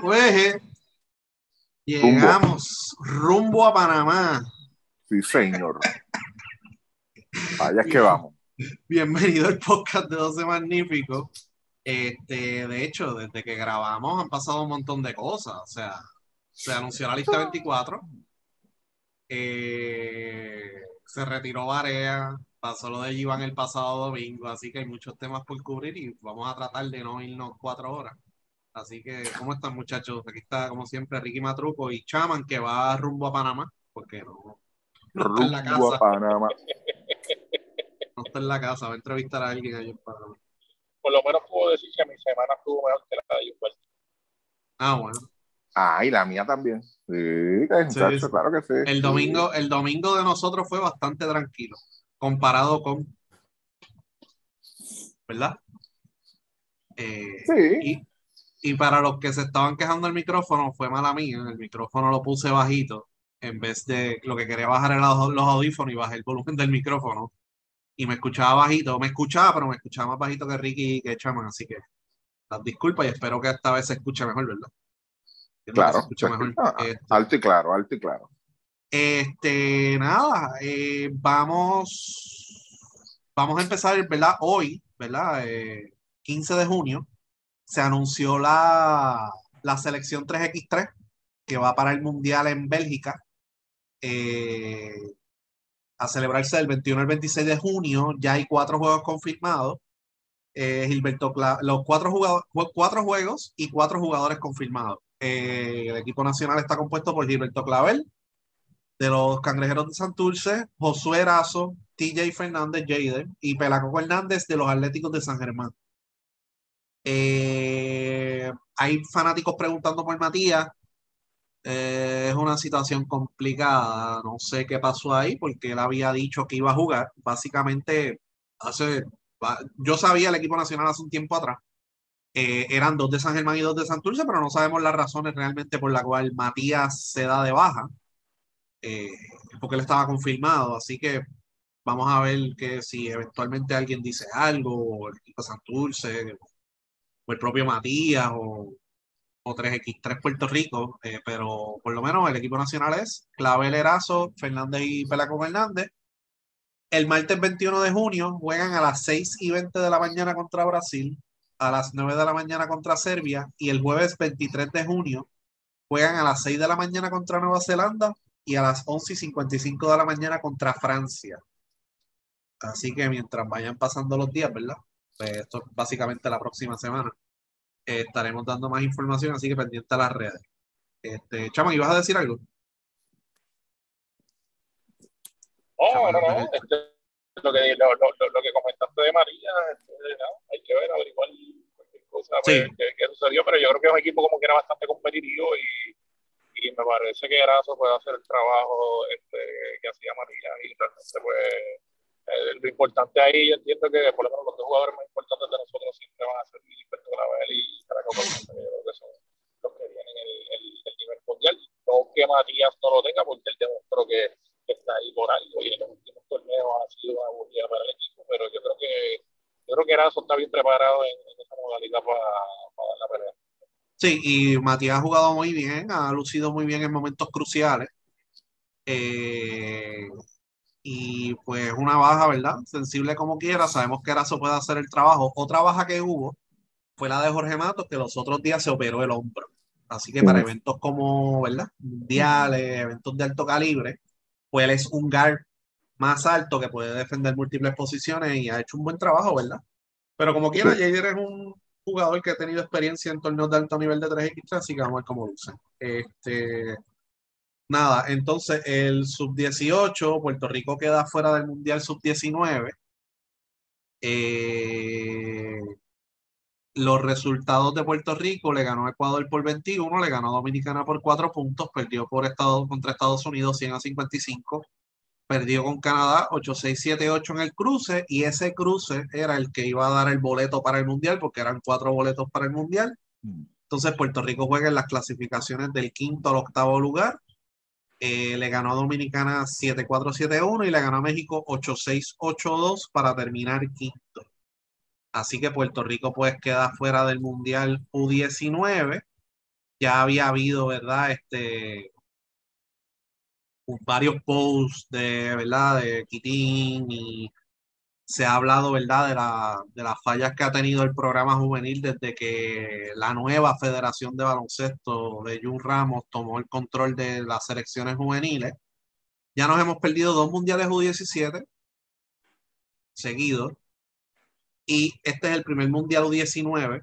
Pues eh, llegamos rumbo a Panamá. Sí, señor. Allá es que vamos. Bienvenido al podcast de 12 Magníficos. Este, de hecho, desde que grabamos han pasado un montón de cosas. O sea, se anunció la lista 24. eh, se retiró Varea. Pasó lo de Iván el pasado domingo. Así que hay muchos temas por cubrir y vamos a tratar de no irnos cuatro horas. Así que, ¿cómo están, muchachos? Aquí está, como siempre, Ricky Matruco y Chaman, que va rumbo a Panamá, porque no, no está en la Rumbo a casa. Panamá. No está en la casa, va a entrevistar a alguien allá en Panamá. Por lo menos puedo decir que mi semana estuvo mejor que la de Humberto. Ah, bueno. Ah, y la mía también. Sí, que Sí, sí. claro que sí. El domingo, el domingo de nosotros fue bastante tranquilo, comparado con. ¿Verdad? Eh, Sí. y, y para los que se estaban quejando del micrófono, fue mala mía. El micrófono lo puse bajito. En vez de lo que quería bajar era los, los audífonos y bajé el volumen del micrófono. Y me escuchaba bajito. Me escuchaba, pero me escuchaba más bajito que Ricky y que Chaman. Así que las disculpas y espero que esta vez se escuche mejor, ¿verdad? Claro. Se escucha mejor. Este, Alto y claro, alto y claro. este, nada, eh, vamos, vamos a empezar, ¿verdad? Hoy, ¿verdad? Eh, 15 de junio, se anunció la, la selección 3x3 que va para el Mundial en Bélgica eh, a celebrarse del 21 al 26 de junio. Ya hay cuatro juegos confirmados. Eh, Gilberto los cuatro, cuatro juegos y cuatro jugadores confirmados. Eh, el equipo nacional está compuesto por Gilberto Clavel, de los Cangrejeros de Santurce, Josué Erazo, TJ Fernández, Jaden y Pelacoco Hernández de los Atléticos de San Germán. Eh, hay fanáticos preguntando por Matías. Eh, es una situación complicada. No sé qué pasó ahí porque él había dicho que iba a jugar. Básicamente, hace, yo sabía el equipo nacional hace un tiempo atrás. Eh, eran dos de San Germán y dos de Santurce, pero no sabemos las razones realmente por la cual Matías se da de baja eh, porque él estaba confirmado, así que vamos a ver que si eventualmente alguien dice algo, o el equipo de Santurce, o el propio Matías, o 3x3 Puerto Rico, eh, pero por lo menos el equipo nacional es Clavel Erazo, Fernández y Pelaco Hernández. El martes 21 de junio juegan a las 6 y 20 de la mañana contra Brasil, a las 9 de la mañana contra Serbia, y el jueves 23 de junio juegan a las 6 de la mañana contra Nueva Zelanda y a las 11 y 55 de la mañana contra Francia. Así que mientras vayan pasando los días, ¿verdad? Pues esto es básicamente la próxima semana. Eh, estaremos dando más información, así que pendiente a las redes. Este, Chama, ¿ibas a decir algo? No, no, no. Este, lo, que, lo, lo, lo- lo que comentaste de María, este, no, hay que ver, averiguar cualquier cosa pues, Sí. que, que sucedió, pero yo creo que es un equipo como que era bastante competitivo y, y me parece que Erazo puede hacer el trabajo este, que hacía María y realmente pues eh, lo importante ahí, yo entiendo que por lo menos los dos jugadores más importantes de nosotros siempre van a ser Gilberto Gravel y Caraco Hernández, que yo creo que son los que tienen el, el, el nivel mundial. No que Matías no lo tenga, porque él demostró que, que está ahí por algo y en los últimos torneos ha sido una bulla para el equipo, pero yo creo que yo creo que Erazo está bien preparado en, en esa modalidad para, para dar la pelea. Sí, y Matías ha jugado muy bien, ha lucido muy bien en momentos cruciales. Eh, una baja, ¿verdad? Sensible como quiera, sabemos que Erazo puede hacer el trabajo. Otra baja que hubo fue la de Jorge Matos, que los otros días se operó el hombro. Así que para eventos como, ¿verdad? Mundiales, eventos de alto calibre, pues él es un guard más alto que puede defender múltiples posiciones y ha hecho un buen trabajo, ¿verdad? Pero como quiera. Jair es un jugador que ha tenido experiencia en torneos de alto nivel de 3x3, así que vamos a ver cómo luce. Este, nada, entonces el sub-18, Puerto Rico queda fuera del Mundial sub-19. Eh, los resultados de Puerto Rico le ganó Ecuador por 21, le ganó Dominicana por 4 puntos, perdió por Estados, contra Estados Unidos 100 a 55 perdió con Canadá 8-6-7-8 en el cruce y ese cruce era el que iba a dar el boleto para el Mundial porque eran cuatro boletos para el Mundial. Mm. Entonces Puerto Rico juega en las clasificaciones del quinto al octavo lugar. Eh, le ganó a Dominicana 7-4-7-1 y le ganó a México 8-6-8-2 para terminar quinto. Así que Puerto Rico pues queda fuera del Mundial U19. Ya había habido, ¿verdad? Este, varios posts de, ¿verdad? De Quitín y se ha hablado, ¿verdad? De, la, de las fallas que ha tenido el programa juvenil desde que la nueva Federación de Baloncesto de Jun Ramos tomó el control de las selecciones juveniles. Ya nos hemos perdido dos mundiales U17 seguidos y este es el primer mundial U19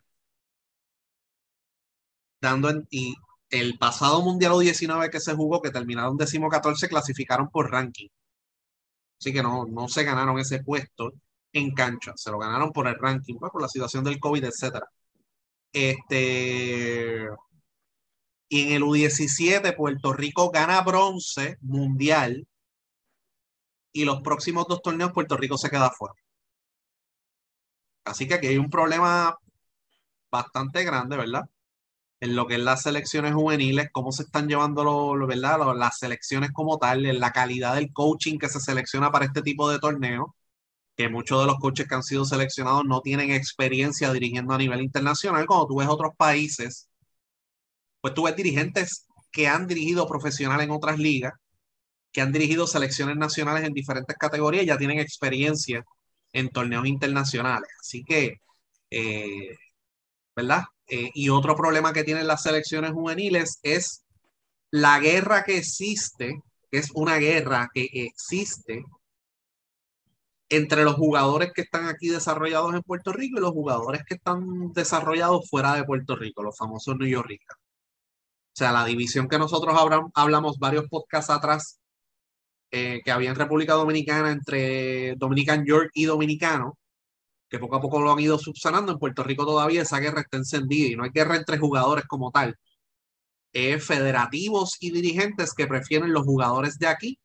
dando en, y el pasado Mundial U19 que se jugó, que terminaron décimo 14, clasificaron por ranking. Así que no, no se ganaron ese puesto en cancha, se lo ganaron por el ranking, por la situación del COVID, etc. Este, y en el U17, Puerto Rico gana bronce mundial y los próximos dos torneos Puerto Rico se queda fuera. Así que aquí hay un problema bastante grande, ¿verdad? En lo que es las selecciones juveniles, cómo se están llevando lo, ¿verdad? las selecciones como tal, la calidad del coaching que se selecciona para este tipo de torneos, que muchos de los coaches que han sido seleccionados no tienen experiencia dirigiendo a nivel internacional. Cuando tú ves otros países, pues tú ves dirigentes que han dirigido profesional en otras ligas, que han dirigido selecciones nacionales en diferentes categorías y ya tienen experiencia en torneos internacionales. Así que, eh, ¿verdad? Eh, y otro problema que tienen las selecciones juveniles es la guerra que existe, que es una guerra que existe entre los jugadores que están aquí desarrollados en Puerto Rico y los jugadores que están desarrollados fuera de Puerto Rico, los famosos New York. O sea, la división que nosotros hablamos varios podcasts atrás, eh, que había en República Dominicana entre Dominican York y Dominicano, poco a poco lo han ido subsanando. En Puerto Rico todavía esa guerra está encendida y no hay guerra entre jugadores como tal. Es federativos y dirigentes que prefieren los jugadores de aquí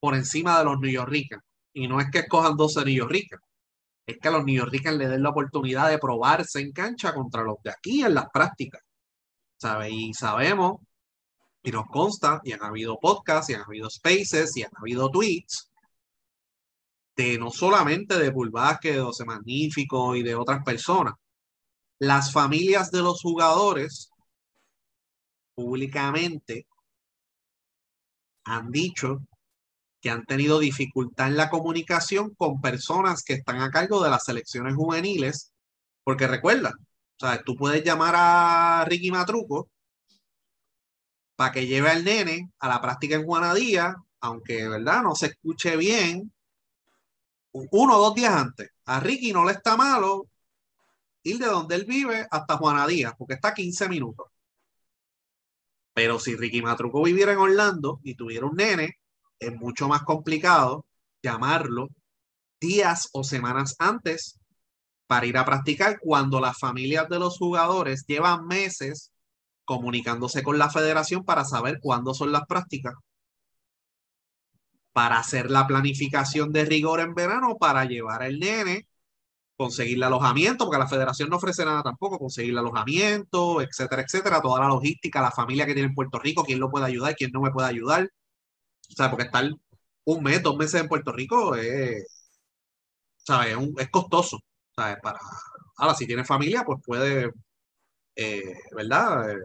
por encima de los York Y no es que escojan 12 New York es que a los York le den la oportunidad de probarse en cancha contra los de aquí en las prácticas. ¿Sabe? Y sabemos, y nos consta, y han habido podcasts, y han habido spaces, y han habido tweets, de no solamente de Bull de José Magnífico y de otras personas. Las familias de los jugadores públicamente han dicho que han tenido dificultad en la comunicación con personas que están a cargo de las selecciones juveniles, porque recuerda, o tú puedes llamar a Ricky Matruco para que lleve al nene a la práctica en Juanadía, aunque, ¿verdad? No se escuche bien, uno o dos días antes. A Ricky no le está malo ir de donde él vive hasta Juana Díaz, porque está a 15 minutos. Pero si Ricky Matruco viviera en Orlando y tuviera un nene, es mucho más complicado llamarlo días o semanas antes para ir a practicar cuando las familias de los jugadores llevan meses comunicándose con la federación para saber cuándo son las prácticas para hacer la planificación de rigor en verano, para llevar al nene, conseguirle alojamiento, porque la federación no ofrece nada tampoco, conseguirle alojamiento, etcétera, etcétera, toda la logística, la familia que tiene en Puerto Rico, quién lo puede ayudar, quién no me puede ayudar. O sea, porque estar un mes, dos meses en Puerto Rico es, ¿sabes? Es, costoso. Para, ahora, si tiene familia, pues puede, eh, ¿verdad? Eh,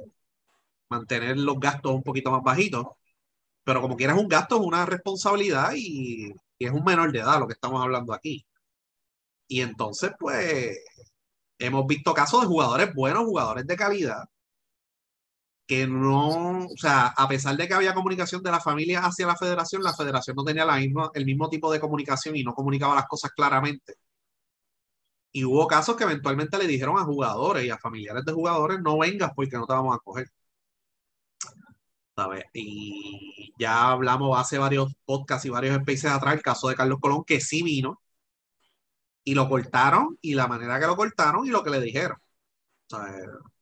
mantener los gastos un poquito más bajitos pero como quieras un gasto es una responsabilidad y, es un menor de edad lo que estamos hablando aquí. Y entonces, pues, hemos visto casos de jugadores buenos, jugadores de calidad, que no, o sea, a pesar de que había comunicación de la familia hacia la federación, la federación no tenía el mismo tipo de comunicación y no comunicaba las cosas claramente. Y hubo casos que eventualmente le dijeron a jugadores y a familiares de jugadores, no vengas porque no te vamos a coger. Y ya hablamos hace varios podcasts y varios spaces atrás, el caso de Carlos Colón, que sí vino y lo cortaron y la manera que lo cortaron y lo que le dijeron.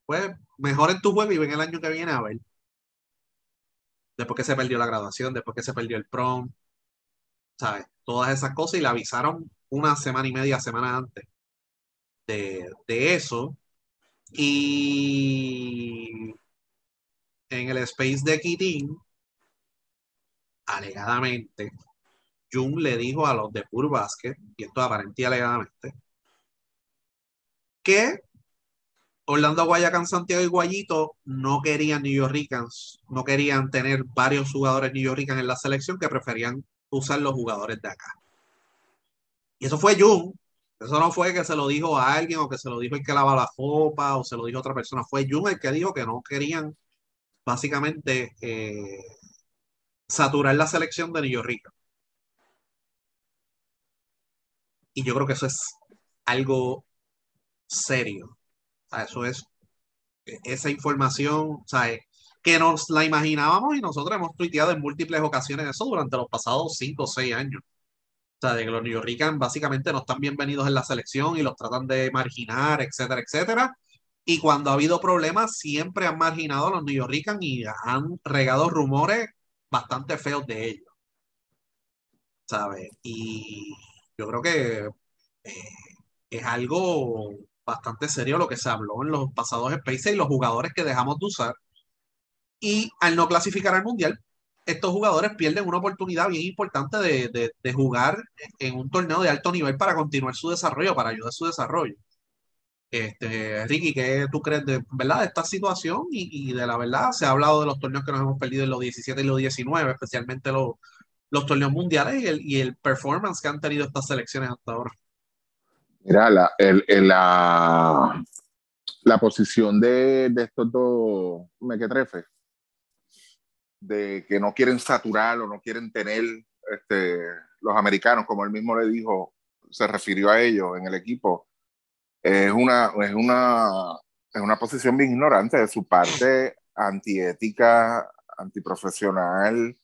pues mejor en tu juego y ven el año que viene a ver. Después que se perdió la graduación, después que se perdió el prom. ¿sabes? Todas esas cosas y le avisaron una semana y media, semana antes de, de eso. Y en el space de Kitin, alegadamente, Jun le dijo a los de Pure Basket, y esto aparente alegadamente, que Orlando Guayacán, Santiago y Guayito no querían New Yorkers, no querían tener varios jugadores New Yorkers en la selección, que preferían usar los jugadores de acá. Y eso fue Jun. Eso no fue que se lo dijo a alguien o que se lo dijo el que lava la copa o se lo dijo a otra persona. Fue Jun el que dijo que no querían básicamente eh, saturar la selección de New York. Y yo creo que eso es algo serio. eso es esa información, ¿sabes? que nos la imaginábamos y nosotros hemos tuiteado en múltiples ocasiones eso durante los pasados 5 o 6 años. O sea, de que los New Yorkers básicamente no están bienvenidos en la selección y los tratan de marginar, etcétera, etcétera. Y cuando ha habido problemas, siempre han marginado a los Yorkers y han regado rumores bastante feos de ellos. ¿Sabes? Y yo creo que eh, es algo bastante serio lo que se habló en los pasados Spaces y los jugadores que dejamos de usar. Y al no clasificar al Mundial, estos jugadores pierden una oportunidad bien importante de, de, jugar en un torneo de alto nivel para continuar su desarrollo, para ayudar a su desarrollo. Este, Ricky, ¿qué tú crees de, ¿verdad? de esta situación? Y, de la verdad, se ha hablado de los torneos que nos hemos perdido en los 17 y los 19, especialmente los, los torneos mundiales y el, y el performance que han tenido estas selecciones hasta ahora. Mira, la, el, la, la posición de, de estos dos mequetrefes, de que no quieren saturar o no quieren tener este, los americanos, como él mismo le dijo, se refirió a ellos en el equipo, es una, es una, es una posición bien ignorante de su parte, antiética, antiprofesional,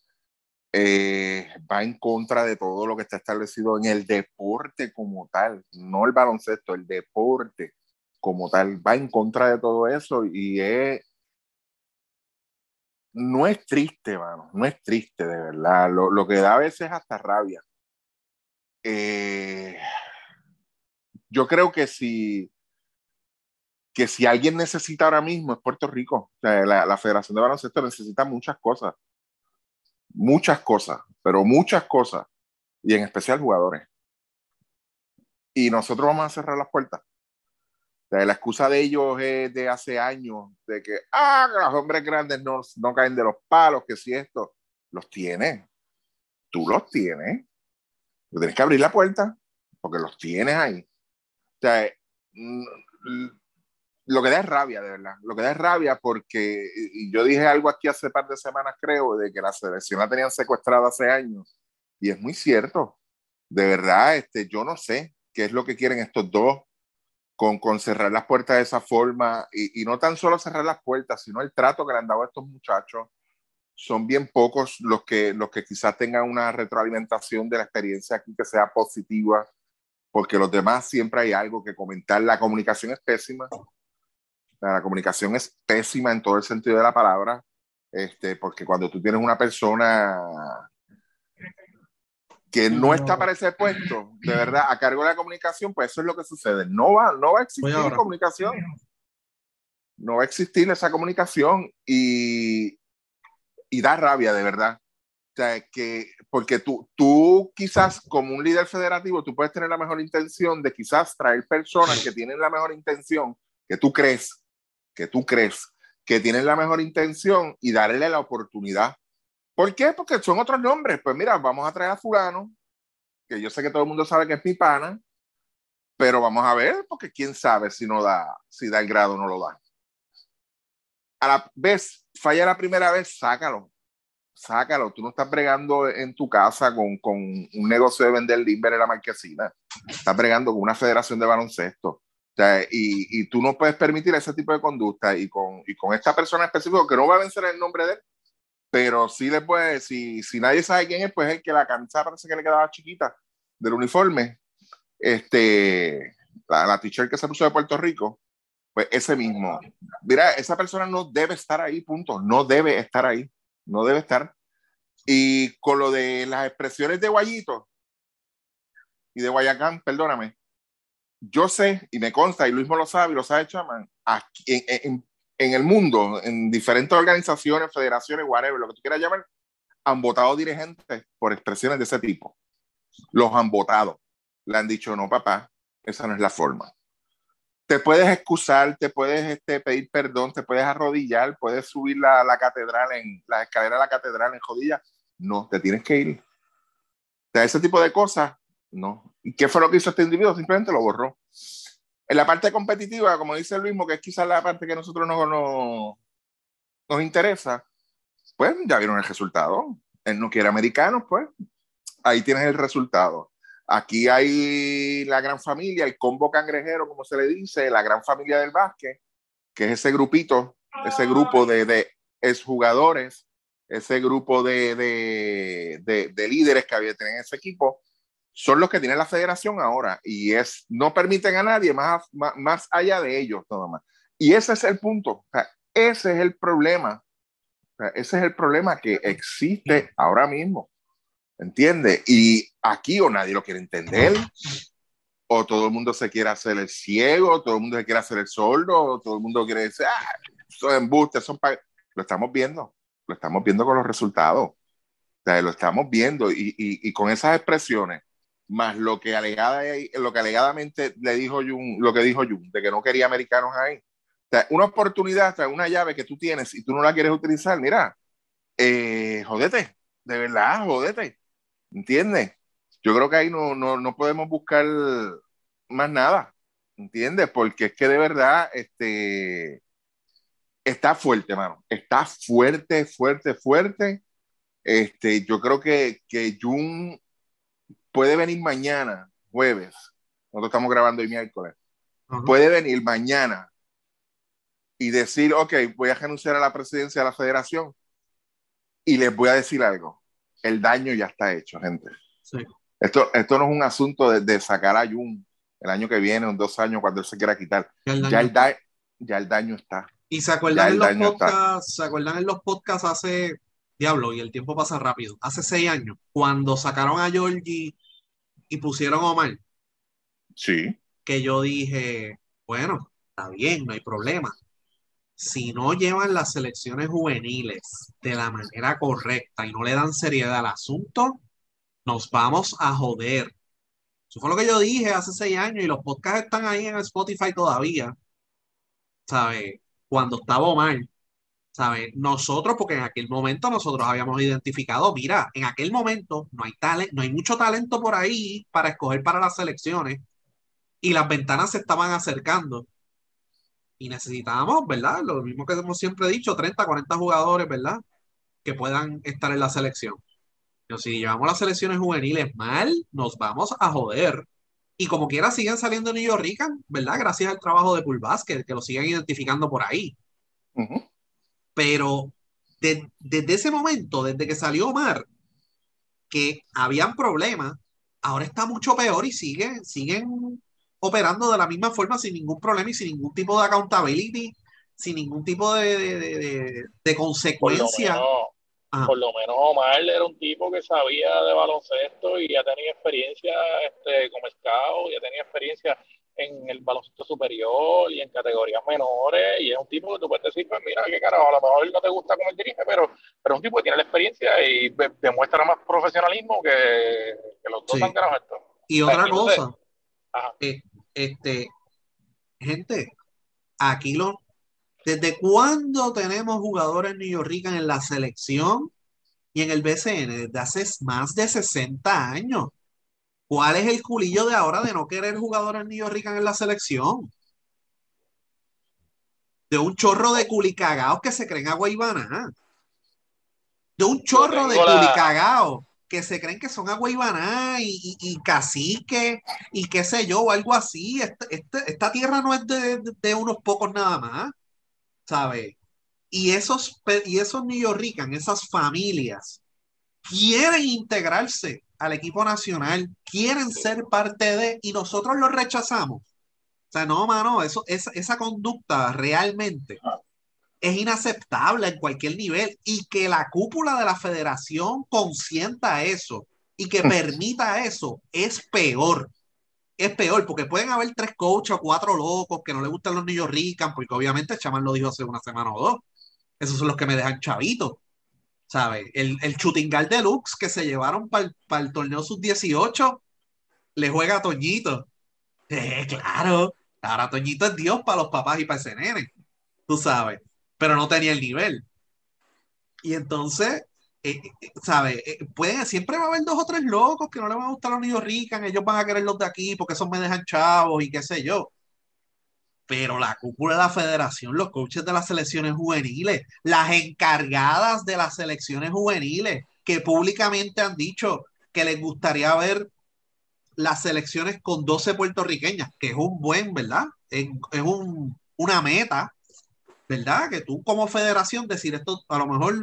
eh, va en contra de todo lo que está establecido en el deporte como tal, no el baloncesto, el deporte como tal, va en contra de todo eso y es, no es triste, mano, no es triste de verdad, lo, lo que da a veces hasta rabia. Eh, yo creo que si, que si alguien necesita ahora mismo es Puerto Rico. la, la, Federación de Baloncesto necesita muchas cosas. Muchas cosas, pero muchas cosas. Y en especial jugadores. Y nosotros vamos a cerrar las puertas. la excusa de ellos es de hace años, de que, ah, los hombres grandes no, no caen de los palos, que si esto, los tienes. Tú los tienes. Tienes que abrir la puerta, porque los tienes ahí sea, mm, lo que da es rabia, de verdad. Lo que da es rabia porque, yo dije algo aquí hace par de semanas, creo, de que la selección la tenían secuestrada hace años. Y es muy cierto. De verdad, este, yo no sé qué es lo que quieren estos dos con, con cerrar las puertas de esa forma. Y, y, no tan solo cerrar las puertas, sino el trato que le han dado a estos muchachos. Son bien pocos los que, los que quizás tengan una retroalimentación de la experiencia aquí que sea positiva porque los demás siempre hay algo que comentar. La comunicación es pésima. La comunicación es pésima en todo el sentido de la palabra, este, porque cuando tú tienes una persona que no está para ese puesto, de verdad, a cargo de la comunicación, pues eso es lo que sucede. No va, no va a existir comunicación. No va a existir esa comunicación y, y da rabia, de verdad. O sea, que, porque tú, tú quizás como un líder federativo, tú puedes tener la mejor intención de quizás traer personas que tienen la mejor intención, que tú crees, que tú crees, que tienen la mejor intención y darle la oportunidad. ¿Por qué? Porque son otros nombres. Pues mira, vamos a traer a fulano, que yo sé que todo el mundo sabe que es mi pana, pero vamos a ver, porque quién sabe si no da, si da el grado o no lo da. A la vez, falla la primera vez, sácalo sácalo. Tú no estás bregando en tu casa con, con un negocio de vender limber en la marquesina. Estás bregando con una federación de baloncesto. Y, y, tú no puedes permitir ese tipo de conducta. Y con, y con esta persona específica, que no va a vencer el nombre de él, pero sí le si, si nadie sabe quién es, pues es el que la camisa parece que le quedaba chiquita del uniforme. Este, la, la teacher que se puso de Puerto Rico, pues ese mismo. Mira, esa persona no debe estar ahí, punto. No debe estar ahí no debe estar. Y con lo de las expresiones de Guayito y de Guayacán, perdóname, yo sé y me consta, y Luis lo sabe y lo sabe Chaman, en, en, el mundo, en diferentes organizaciones, federaciones, whatever, lo que tú quieras llamar, han votado dirigentes por expresiones de ese tipo. Los han votado. Le han dicho, no, papá, esa no es la forma. Te puedes excusar, te puedes este, pedir perdón, te puedes arrodillar, puedes subir la, la catedral en la escalera de la catedral en jodilla. No, te tienes que ir. De ese tipo de cosas, no. ¿Y qué fue lo que hizo este individuo? Simplemente lo borró. En la parte competitiva, como dice mismo, que es quizás la parte que a nosotros no, no, nos interesa, pues ya vieron el resultado. Él no quiere americanos, pues ahí tienes el resultado. Aquí hay la gran familia, el combo cangrejero, como se le dice, la gran familia del básquet, que es ese grupito, ese grupo de, de exjugadores, ese grupo de, de, de, líderes que había en ese equipo, son los que tiene la federación ahora y es, no permiten a nadie más, más, allá de ellos, nada más. Y ese es el punto, ese es el problema, ese es el problema que existe ahora mismo, ¿entiendes? Y aquí o nadie lo quiere entender, o todo el mundo se quiere hacer el ciego, todo el mundo se quiere hacer el sordo, o todo el mundo quiere decir, ah, son embustes, son... Lo estamos viendo, lo estamos viendo con los resultados. O sea, lo estamos viendo y, y, y, con esas expresiones más lo que, alegada, lo que alegadamente le dijo Jun, lo que dijo Jun, de que no quería americanos ahí. O sea, una oportunidad, una llave que tú tienes y tú no la quieres utilizar, mira, eh, jodete, de verdad, jodete, ¿entiendes? Yo creo que ahí no, no, no podemos buscar más nada, ¿entiendes? Porque es que de verdad, este, está fuerte, mano, está fuerte, fuerte, fuerte. Este, yo creo que, que Jun puede venir mañana, jueves, nosotros estamos grabando el miércoles, puede venir mañana y decir, ok, voy a renunciar a la presidencia de la federación y les voy a decir algo, el daño ya está hecho, gente. Esto, esto no es un asunto de, sacar a Jun el año que viene, en dos años, cuando él se quiera quitar. Ya el, ya el daño está. Y se acuerdan, en los podcasts, se acuerdan en los podcasts hace, diablo, y el tiempo pasa rápido, hace seis años, cuando sacaron a Georgie y pusieron a Omar. Sí. Que yo dije, bueno, está bien, no hay problema. Si no llevan las selecciones juveniles de la manera correcta y no le dan seriedad al asunto, nos vamos a joder. Eso fue lo que yo dije hace seis años y los podcasts están ahí en Spotify todavía. ¿Sabes? Cuando estaba Omar, ¿sabes? Nosotros, porque en aquel momento nosotros habíamos identificado, mira, en aquel momento no hay, talento, no hay mucho talento por ahí para escoger para las selecciones y las ventanas se estaban acercando y necesitábamos, ¿verdad? Lo mismo que hemos siempre dicho, 30, 40 jugadores, ¿verdad? Que puedan estar en la selección. Pero si llevamos las selecciones juveniles mal, nos vamos a joder. Y como quiera siguen saliendo New York ¿verdad? Gracias al trabajo de Pool Basket, que lo siguen identificando por ahí. Pero desde ese momento, desde que salió Omar, que habían problemas, ahora está mucho peor y siguen, siguen operando de la misma forma sin ningún problema y sin ningún tipo de accountability, sin ningún tipo de, de, consecuencia. Por lo, menos, Omar era un tipo que sabía de baloncesto y ya tenía experiencia este, como scout, ya tenía experiencia en el baloncesto superior y en categorías menores y es un tipo que tú puedes decir, pues mira, qué carajo, a lo mejor no te gusta como él dirige, pero, pero es un tipo que tiene la experiencia y demuestra más profesionalismo que, que los dos han ganado esto. Y otra cosa, eh, este, gente, aquí lo, ¿desde cuándo tenemos jugadores neoyorrican en la selección y en el BCN? Desde hace más de 60 años. ¿Cuál es el culillo de ahora de no querer jugadores New Rican en la selección? De un chorro de culicagaos que se creen agua y De un chorro de culicagaos que se creen que son agua y, y, y, cacique y qué sé yo, o algo así. Este, este, esta tierra no es de, unos pocos nada más, ¿sabes? Y esos, y esos New Rican, esas familias, quieren integrarse al equipo nacional, quieren ser parte de, y nosotros lo rechazamos. O sea, no, mano, eso, esa, esa conducta realmente es inaceptable en cualquier nivel y que la cúpula de la federación consienta eso y que permita eso es peor. Es peor porque pueden haber tres coaches o cuatro locos que no le gustan los niños ricos, porque obviamente Chaman lo dijo hace una semana o dos. Esos son los que me dejan chavitos. ¿Sabes? El, el Chutingal Deluxe que se llevaron para el, torneo sub-18 le juega a Toñito. Eh, claro, ahora Toñito es Dios para los papás y para ese nene. Tú sabes pero no tenía el nivel. Y entonces, eh, eh, ¿sabes? Eh, puede, siempre va a haber dos o tres locos que no le van a gustar los niños ricos, ellos van a querer los de aquí porque esos me dejan chavos y qué sé yo. Pero la cúpula de la federación, los coaches de las selecciones juveniles, las encargadas de las selecciones juveniles, que públicamente han dicho que les gustaría ver las selecciones con 12 puertorriqueñas, que es un buen, ¿verdad? Es, es un, una meta ¿verdad? Que tú como federación decir esto, a lo mejor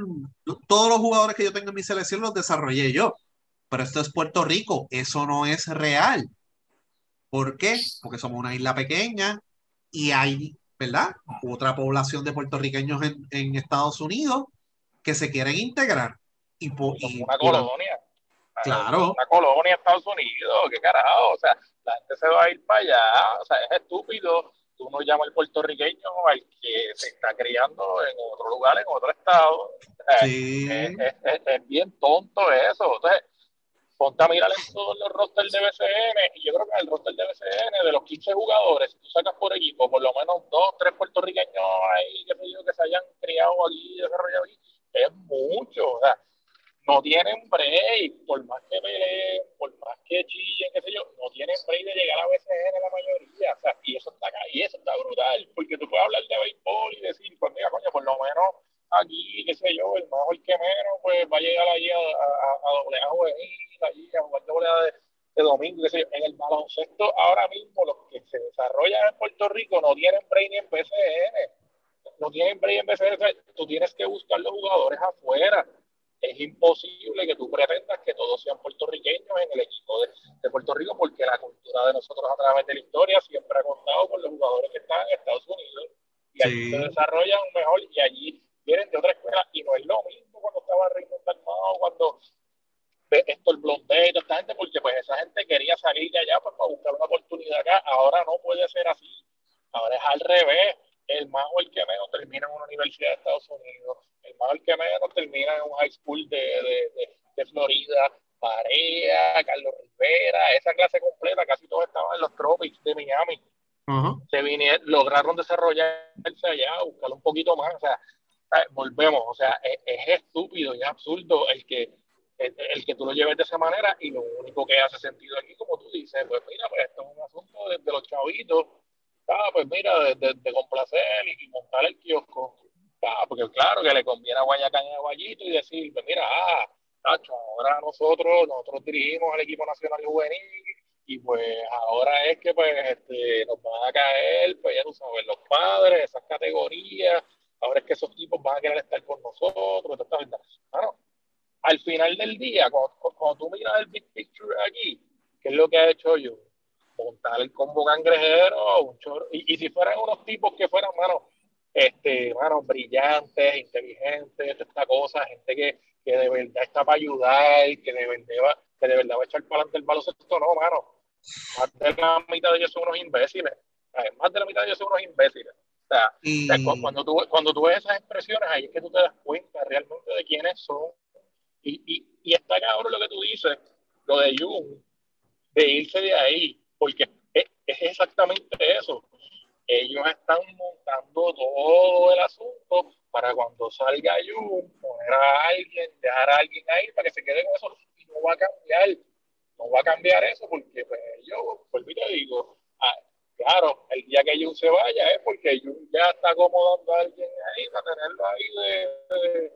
todos los jugadores que yo tengo en mi selección los desarrollé yo, pero esto es Puerto Rico, eso no es real. ¿Por qué? Porque somos una isla pequeña y hay, ¿verdad? Otra población de puertorriqueños en, Estados Unidos que se quieren integrar. Y, y una colonia. Claro. Una colonia Estados Unidos, qué carajo. O sea, la gente se va a ir para allá. O sea, es estúpido uno llama al puertorriqueño al que se está criando en otro lugar, en otro estado. Es, bien tonto eso. Entonces, ponte a mirar en todos los rosters de BCN, y yo creo que en el roster de BCN, de los 15 jugadores, si tú sacas por equipo, por lo menos dos, tres puertorriqueños ahí, que, que se hayan criado aquí, desarrollado aquí, es mucho. O sea, no tienen break, por más que peleen, por más que chillen, qué sé yo, no tienen break de llegar a BCN la mayoría. O sea, y eso está y eso está brutal, porque tú puedes hablar de béisbol y decir, pues mira, coño, por lo menos aquí, qué sé yo, el mejor que menos, pues va a llegar allí a, a, a doble A juvenil, allí a jugar doble A de, domingo, qué sé yo. En el baloncesto, ahora mismo, los que se desarrollan en Puerto Rico no tienen break ni en BCN. No tienen break en BCN, tú tienes que buscar los jugadores afuera es imposible que tú pretendas que todos sean puertorriqueños en el equipo de, de, Puerto Rico, porque la cultura de nosotros a través de la historia siempre ha contado con los jugadores que están en Estados Unidos y allí se desarrollan mejor y allí vienen de otra escuela y no es lo mismo cuando estaba Raymond Dalmao, cuando esto el blonde y toda esta gente, porque pues esa gente quería salir de allá pues, para buscar una oportunidad acá, ahora no puede ser así, ahora es al revés, el más o el que menos termina en una universidad de Estados Unidos, el más o el que menos termina en un high school de, de, de, Florida, Parea, Carlos Rivera, esa clase completa, casi todos estaban en los tropics de Miami. Se vinieron, lograron desarrollarse allá, buscar un poquito más, o sea, volvemos, o sea, es, estúpido y absurdo el que el, que tú lo lleves de esa manera y lo único que hace sentido aquí, como tú dices, pues mira, pues esto es un asunto de, de los chavitos ah, pues mira, de, complacer y, montar el kiosco. Ah, porque claro que le conviene a Guayacán y a Guayito y decir, pues mira, ah, tacho, ahora nosotros, nosotros dirigimos al equipo nacional juvenil y pues ahora es que pues este, nos van a caer, pues ya tú sabes, los padres, esas categorías, ahora es que esos tipos van a querer estar con nosotros, Bueno, al final del día, cuando, cuando, tú miras el big picture aquí, ¿qué es lo que ha hecho yo? Montar el combo cangrejero, un y, y, si fueran unos tipos que fueran, mano, este, mano, brillantes, inteligentes, esta cosa, gente que, que de verdad está para ayudar, que de verdad va, que de verdad va a echar para adelante el baloncesto, no, mano. Más de la mitad de ellos son unos imbéciles. Más de la mitad de ellos son unos imbéciles. O sea, cuando, tú, cuando tú ves esas expresiones, ahí es que tú te das cuenta realmente de quiénes son. Y, y, y está cabrón lo que tú dices, lo de Jung, de irse de ahí porque es, exactamente eso. Ellos están montando todo el asunto para cuando salga Jun, poner a alguien, dejar a alguien ahí para que se quede con eso. Y no va a cambiar, no va a cambiar eso porque pues, yo, pues te digo, ah, claro, el día que Jun se vaya es porque Jun ya está acomodando a alguien ahí para tenerlo ahí de,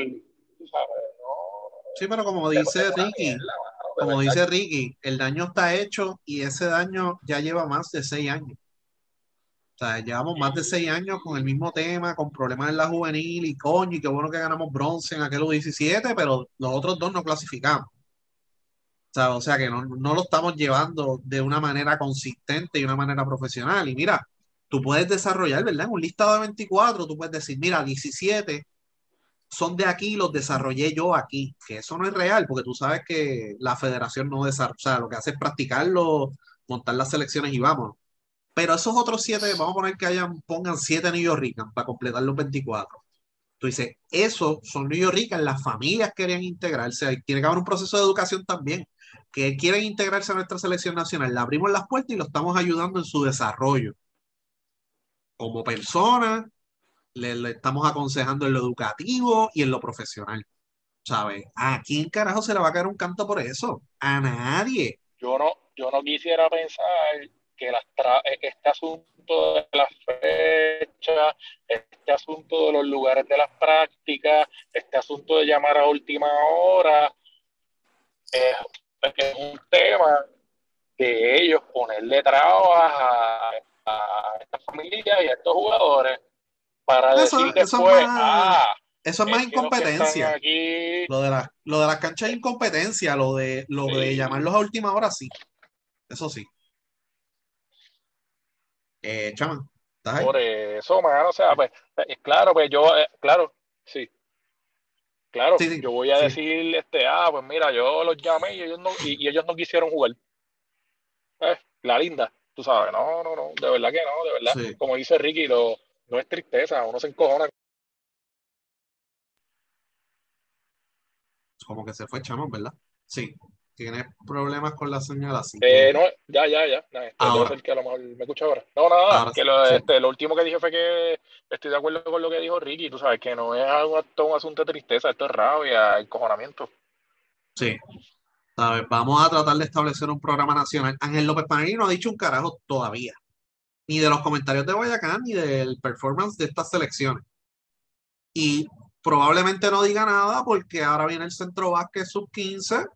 de, tú sabes, ¿no? Sí, pero como dice Ricky, como dice Ricky, el daño está hecho y ese daño ya lleva más de seis años. O sea, llevamos más de seis años con el mismo tema, con problemas en la juvenil y coño, y qué bueno que ganamos bronce en aquel 17, pero los otros dos no clasificamos. O sea, o sea que no, no, lo estamos llevando de una manera consistente y una manera profesional. Y mira, tú puedes desarrollar, ¿verdad? En un listado de 24, tú puedes decir, mira, 17 son de aquí, los desarrollé yo aquí, que eso no es real, porque tú sabes que la federación no desarrolla, o sea, lo que hace es practicarlo, montar las selecciones y vamos. Pero esos otros siete, vamos a poner que hayan, pongan siete New York para completar los 24. Tú dices, esos son New York las familias querían integrarse, tiene que haber un proceso de educación también, que quieren integrarse a nuestra selección nacional. Le abrimos las puertas y lo estamos ayudando en su desarrollo. Como persona, le, estamos aconsejando en lo educativo y en lo profesional. ¿Sabes? ¿A quién carajo se le va a caer un canto por eso? A nadie. Yo no, yo no quisiera pensar que este asunto de las fechas, este asunto de los lugares de las prácticas, este asunto de llamar a última hora, es, un tema de ellos ponerle trabas a, a estas familias y a estos jugadores para eso, decir después, eso es más, ah, eso es más incompetencia. Lo de la, lo de las canchas es incompetencia, lo de lo de llamarlos a última hora sí. Eso sí. Eh, Chama, Por eso, mano, o sea, pues, pues claro, pues yo, eh, claro, sí. Claro, yo voy a decir, este, ah, pues mira, yo los llamé y ellos no, y, ellos no quisieron jugar. Eh, la linda, tú sabes, no, no, no, de verdad que no, de verdad. Como dice Ricky, lo, no es tristeza, uno se encojona. Como que se fue Chamo, ¿verdad? Sí. Tienes problemas con la señal así. Eh, no, ya, ya, ya. Este, que a lo mejor me escucha ahora. No, nada, que lo, este, lo último que dije fue que estoy de acuerdo con lo que dijo Ricky. Tú sabes que no es un, un asunto de tristeza, esto es rabia, encojonamiento. Sí. ¿Sabes? Vamos a tratar de establecer un programa nacional. Ángel López Panelli no ha dicho un carajo todavía ni de los comentarios de Guayacán, ni del performance de estas selecciones. Y probablemente no diga nada porque ahora viene el centro básquet sub 15,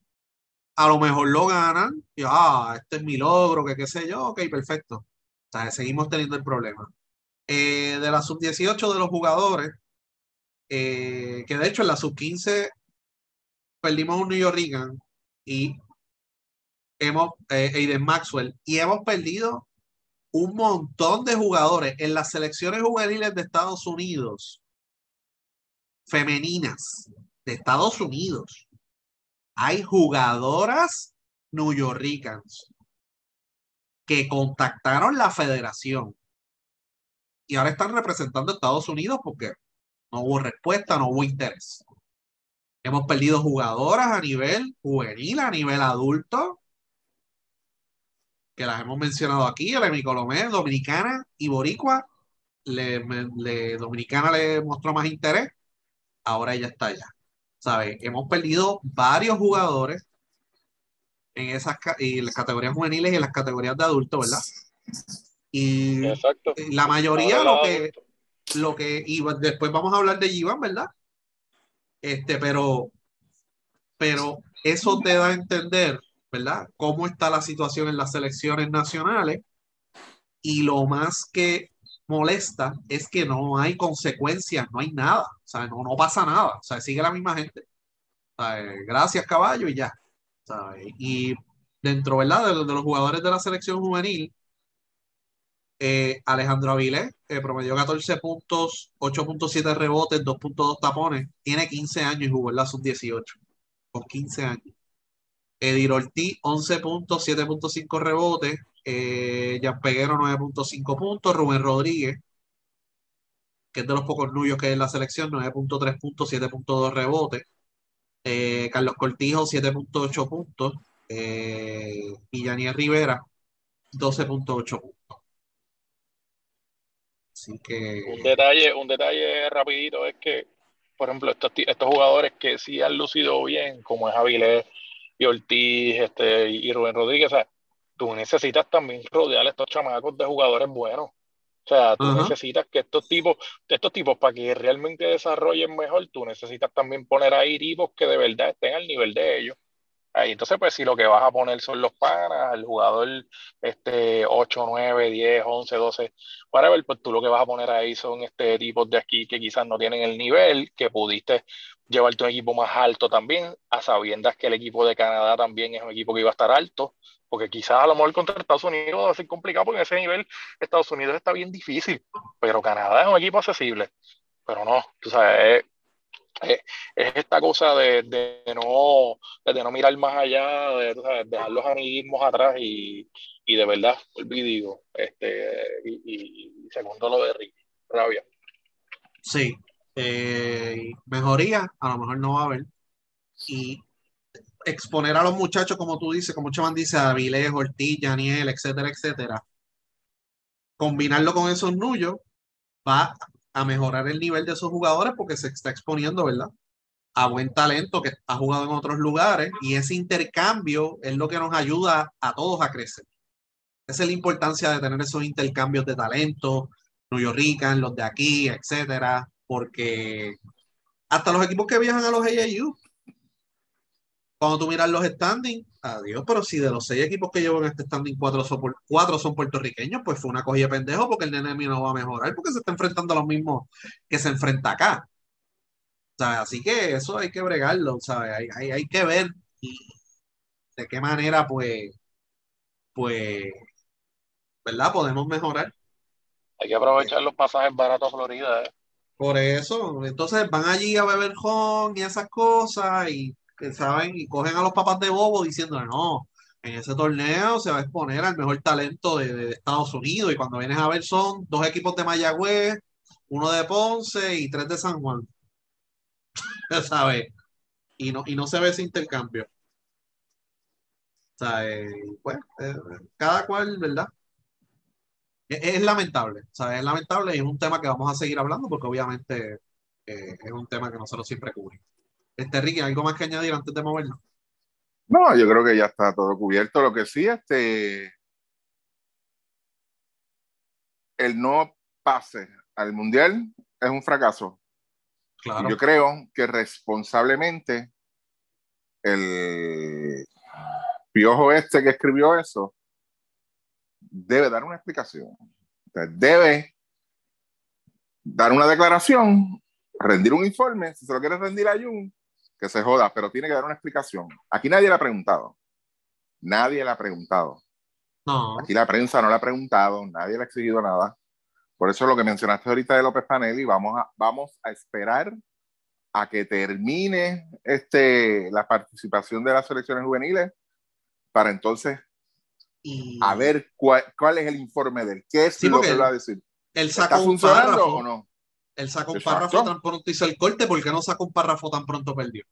a lo mejor lo ganan, y ah, este es mi logro, que qué sé yo, ok, perfecto. O sea, seguimos teniendo el problema. Eh, de la sub 18 de los jugadores, eh, que de hecho en la sub 15 perdimos un New York y hemos, eh, Aiden Maxwell, y hemos perdido un montón de jugadores en las selecciones juveniles de Estados Unidos, femeninas de Estados Unidos. Hay jugadoras Ricans que contactaron la federación y ahora están representando a Estados Unidos porque no hubo respuesta, no hubo interés. Hemos perdido jugadoras a nivel juvenil, a nivel adulto, que las hemos mencionado aquí, el Colomé, Dominicana y Boricua, le, Dominicana le mostró más interés, ahora ella está allá. ¿Sabes? Hemos perdido varios jugadores en esas y las categorías juveniles y en las categorías de adultos, ¿verdad? Y la mayoría lo que, lo que, y después vamos a hablar de Iván, ¿verdad? Este, pero, pero eso te da a entender ¿verdad? Cómo está la situación en las selecciones nacionales y lo más que molesta es que no hay consecuencias, no hay nada, o sea, no, no pasa nada, o sea, sigue la misma gente. Gracias caballo y ya. Y dentro, ¿verdad? De, los jugadores de la selección juvenil, eh, Alejandro Avilés eh, promedió 14 puntos, 8.7 rebotes, 2.2 tapones, tiene 15 años y jugó en la sub-18, con 15 años. Edir Ortiz, 11 puntos, 7.5 rebotes. Eh, Jan Peguero, 9.5 puntos. Rubén Rodríguez, que es de los pocos nuyos que hay en la selección, 9.3 puntos, 7.2 rebotes. Eh, Carlos Cortijo, 7.8 puntos. Eh, y Yaniel Rivera, 12.8 puntos. Así que... Un detalle, un detalle rapidito es que, por ejemplo, estos, estos jugadores que sí han lucido bien, como es Avilés, y Ortiz este, y Rubén Rodríguez, o sea, tú necesitas también rodear a estos chamacos de jugadores buenos. O sea, tú necesitas que estos tipos, estos tipos, para que realmente desarrollen mejor, tú necesitas también poner ahí tipos que de verdad estén al nivel de ellos. Entonces, pues si lo que vas a poner son los panas, el jugador este 8, 9, 10, 11, 12, ver, pues tú lo que vas a poner ahí son este tipos de aquí que quizás no tienen el nivel, que pudiste llevarte un equipo más alto también, a sabiendas que el equipo de Canadá también es un equipo que iba a estar alto, porque quizás a lo mejor contra Estados Unidos va a ser complicado, porque en ese nivel Estados Unidos está bien difícil, pero Canadá es un equipo accesible. Pero no, tú sabes, es, esta cosa de, de, no, de no mirar más allá, de, dejar los amiguismos atrás y, y de verdad, digo, este, y, y, segundo lo de Ricky, rabia. Sí, eh, mejoría, a lo mejor no va a haber. Y exponer a los muchachos, como tú dices, como Chaman dice, a Avilés, Ortiz, Daniel, etcétera, etcétera. Combinarlo con esos nullos va a mejorar el nivel de esos jugadores porque se está exponiendo, ¿verdad? A buen talento que ha jugado en otros lugares y ese intercambio es lo que nos ayuda a todos a crecer. Esa es la importancia de tener esos intercambios de talento, Rican, los de aquí, etcétera, porque hasta los equipos que viajan a los AAU cuando tú miras los standings, adiós, pero si de los seis equipos que llevo en este standing, cuatro son, cuatro son puertorriqueños, pues fue una cogida pendejo porque el nene no va a mejorar porque se está enfrentando a los mismos que se enfrenta acá. Así que eso hay que bregarlo, ¿sabes? Hay, hay, hay que ver de qué manera, pues, pues, ¿verdad? Podemos mejorar. Hay que aprovechar los pasajes baratos a Florida, ¿eh? Por eso, entonces van allí a beber con y esas cosas y que saben y cogen a los papás de bobo diciendo no, en ese torneo se va a exponer al mejor talento de, Estados Unidos y cuando vienes a ver son dos equipos de Mayagüez, uno de Ponce y tres de San Juan. ¿Sabes? Y no, y no se ve ese intercambio. O pues, cada cual, ¿verdad? Es, lamentable, o es lamentable y es un tema que vamos a seguir hablando porque obviamente eh, es un tema que nosotros siempre cubrimos. Este, Ricky, ¿algo más que añadir antes de movernos? No, yo creo que ya está todo cubierto. Lo que sí, este, el no pase al mundial es un fracaso. Claro. Yo creo que responsablemente el piojo este que escribió eso debe dar una explicación. debe dar una declaración, rendir un informe, si se lo quiere rendir a Jun, que se joda, pero tiene que dar una explicación. Aquí nadie le ha preguntado. Nadie le ha preguntado. No. Aquí la prensa no le ha preguntado, nadie le ha exigido nada. Por eso lo que mencionaste ahorita de López Panelli, vamos a, vamos a esperar a que termine este, la participación de las selecciones juveniles para entonces a ver cuál, cuál, es el informe del qué es lo que va a decir. ¿Está funcionando o no? Él sacó un párrafo tan pronto hizo el corte, ¿por qué no sacó un párrafo tan pronto perdió?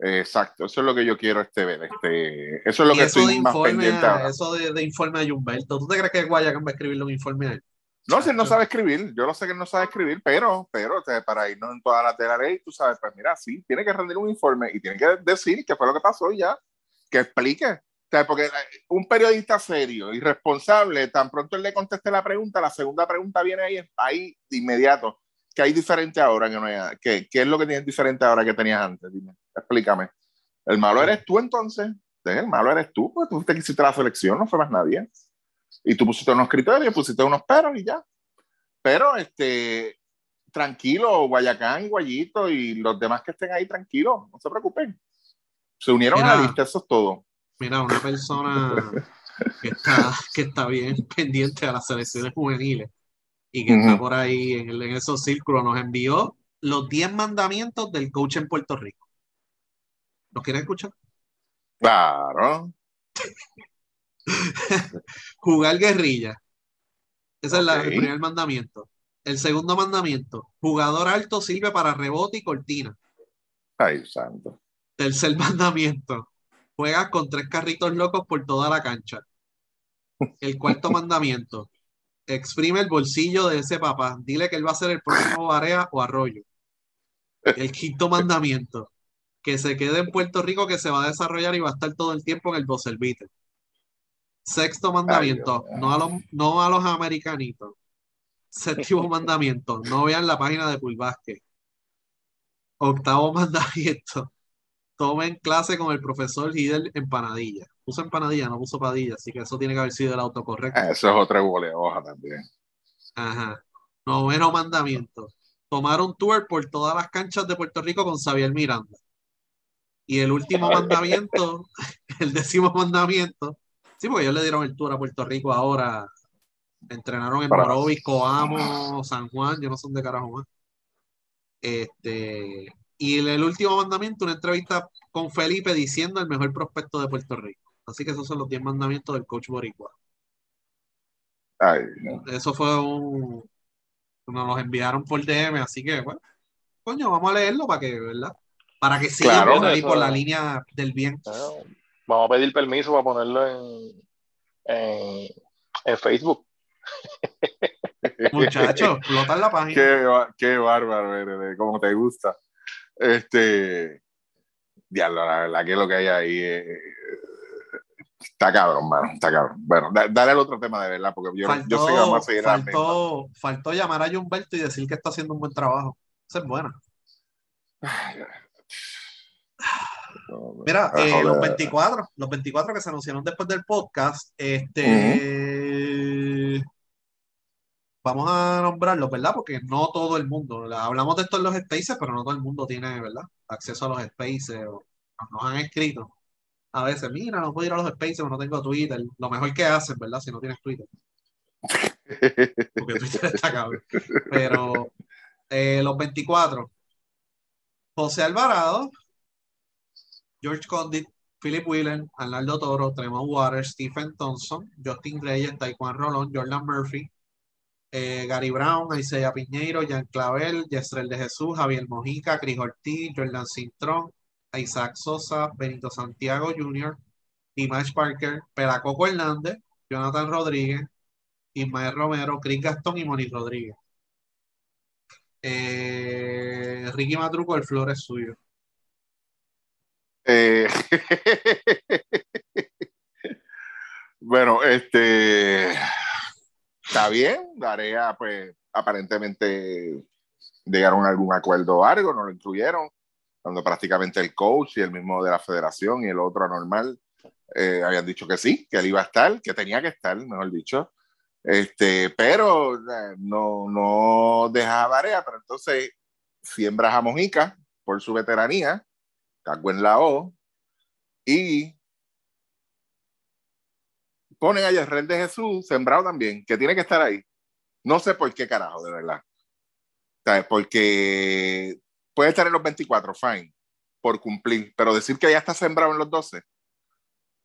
Exacto, eso es lo que yo quiero este ver. Este, eso es lo que estoy más pendiente Eso de, informe a Humberto, ¿tú te crees que Guayacan va a escribirle un informe a él? No, si él no sabe escribir, yo lo sé que él no sabe escribir, pero, pero para irnos en toda la tela ley, tú sabes, pues mira, sí, tiene que rendir un informe y tiene que decir qué fue lo que pasó y ya, que explique. porque eh, un periodista serio y responsable, tan pronto él le conteste la pregunta, la segunda pregunta viene ahí, ahí de inmediato. ¿Qué hay diferente ahora que no hay? ¿Qué, ¿Qué, es lo que tienes diferente ahora que tenías antes? Dime, explícame. ¿El malo eres tú entonces? El malo eres tú, porque tú te quisiste la selección, no fue más nadie. Y tú pusiste unos criterios, pusiste unos peros y ya. Pero, este, tranquilo, Guayacán, Guayito y los demás que estén ahí, tranquilos, no se preocupen. Se unieron a la lista, eso es todo. Mira, una persona que está, que está bien pendiente a las selecciones juveniles y que está por ahí en, en, esos círculos, nos envió los 10 mandamientos del coach en Puerto Rico. ¿Los quieren escuchar? Claro. Jugar guerrilla. Ese es el primer mandamiento. El segundo mandamiento, jugador alto sirve para rebote y cortina. Ay, santo. Tercer mandamiento, juegas con tres carritos locos por toda la cancha. El cuarto mandamiento, exprime el bolsillo de ese papá. Dile que él va a ser el próximo Barea o Arroyo. El quinto mandamiento. Que se quede en Puerto Rico, que se va a desarrollar y va a estar todo el tiempo en el Bosselvite. Sexto mandamiento. no, a los, no a los americanitos. Séptimo mandamiento. No vean la página de Pulvasque. Octavo mandamiento. tomen clase con el profesor Hidel Empanadilla. Puso empanadilla, no puso padilla, así que eso tiene que haber sido el autocorrecto. Eso es otra hoja también. Ajá. Noveno mandamiento. Tomar un tour por todas las canchas de Puerto Rico con Xavier Miranda. Y el último mandamiento, el décimo mandamiento, sí, porque ellos le dieron el tour a Puerto Rico ahora. Entrenaron en Morovis, Coamo, San Juan, yo no son de carajo más. Este, y el, último mandamiento, una entrevista con Felipe diciendo el mejor prospecto de Puerto Rico. Así que esos son los 10 mandamientos del coach Boricua. Eso fue un. Nos los enviaron por DM, así que, bueno, coño, vamos a leerlo para que, ¿verdad? Para que siga ahí por la línea del bien. vamos a pedir permiso para ponerlo en, en, en Facebook. Muchachos, explotar la página. Qué, qué bárbaro, como te gusta. Este. Diablo, la verdad que lo que hay ahí eh, está cabrón, mano, está cabrón. Bueno, dale al otro tema de verdad, porque yo, yo sé que vamos a seguir faltó, faltó llamar a Humberto y decir que está haciendo un buen trabajo. Eso es bueno. Mira, eh, los 24, los 24 que se anunciaron después del podcast, este vamos a nombrarlos, ¿verdad? Porque no todo el mundo, hablamos de esto en los spaces, pero no todo el mundo tiene, ¿verdad? Acceso a los spaces o nos han escrito. A veces, mira, no puedo ir a los spaces, no tengo Twitter. Lo mejor que hacen, ¿verdad? Si no tienes Twitter. Porque Twitter está cabrón. Pero eh, los 24. José Alvarado, George Condit, Philip Wheeler, Arnaldo Toro, Tremont Waters, Stephen Thompson, Justin Reyes, Taekwondo Rolón, Jordan Murphy, eh, Gary Brown, Isaiah Piñeiro, Jan Clavel, Yesrel de Jesús, Javier Mojica, Cris Ortiz, Jordan Cintrón, Isaac Sosa, Benito Santiago Jr., Dimash Parker, Pelacoco Hernández, Jonathan Rodríguez, Ismael Romero, Chris Gastón y Moni Rodríguez. Eh, Ricky Matruco, el flor es suyo. Eh, bueno, este está bien, Darea, pues aparentemente llegaron a algún acuerdo o algo, no lo incluyeron, cuando prácticamente el coach y el mismo de la federación y el otro anormal eh, habían dicho que sí, que él iba a estar, que tenía que estar, mejor dicho. Este, pero eh, no, no deja Darea, pero entonces siembra a Mojica por su veteranía, cagó en la O, y ponen a Yesrel de Jesús sembrado también, que tiene que estar ahí. No sé por qué carajo, de verdad. Porque puede en los 24, fine, por cumplir, pero decir que ya está sembrado en los 12,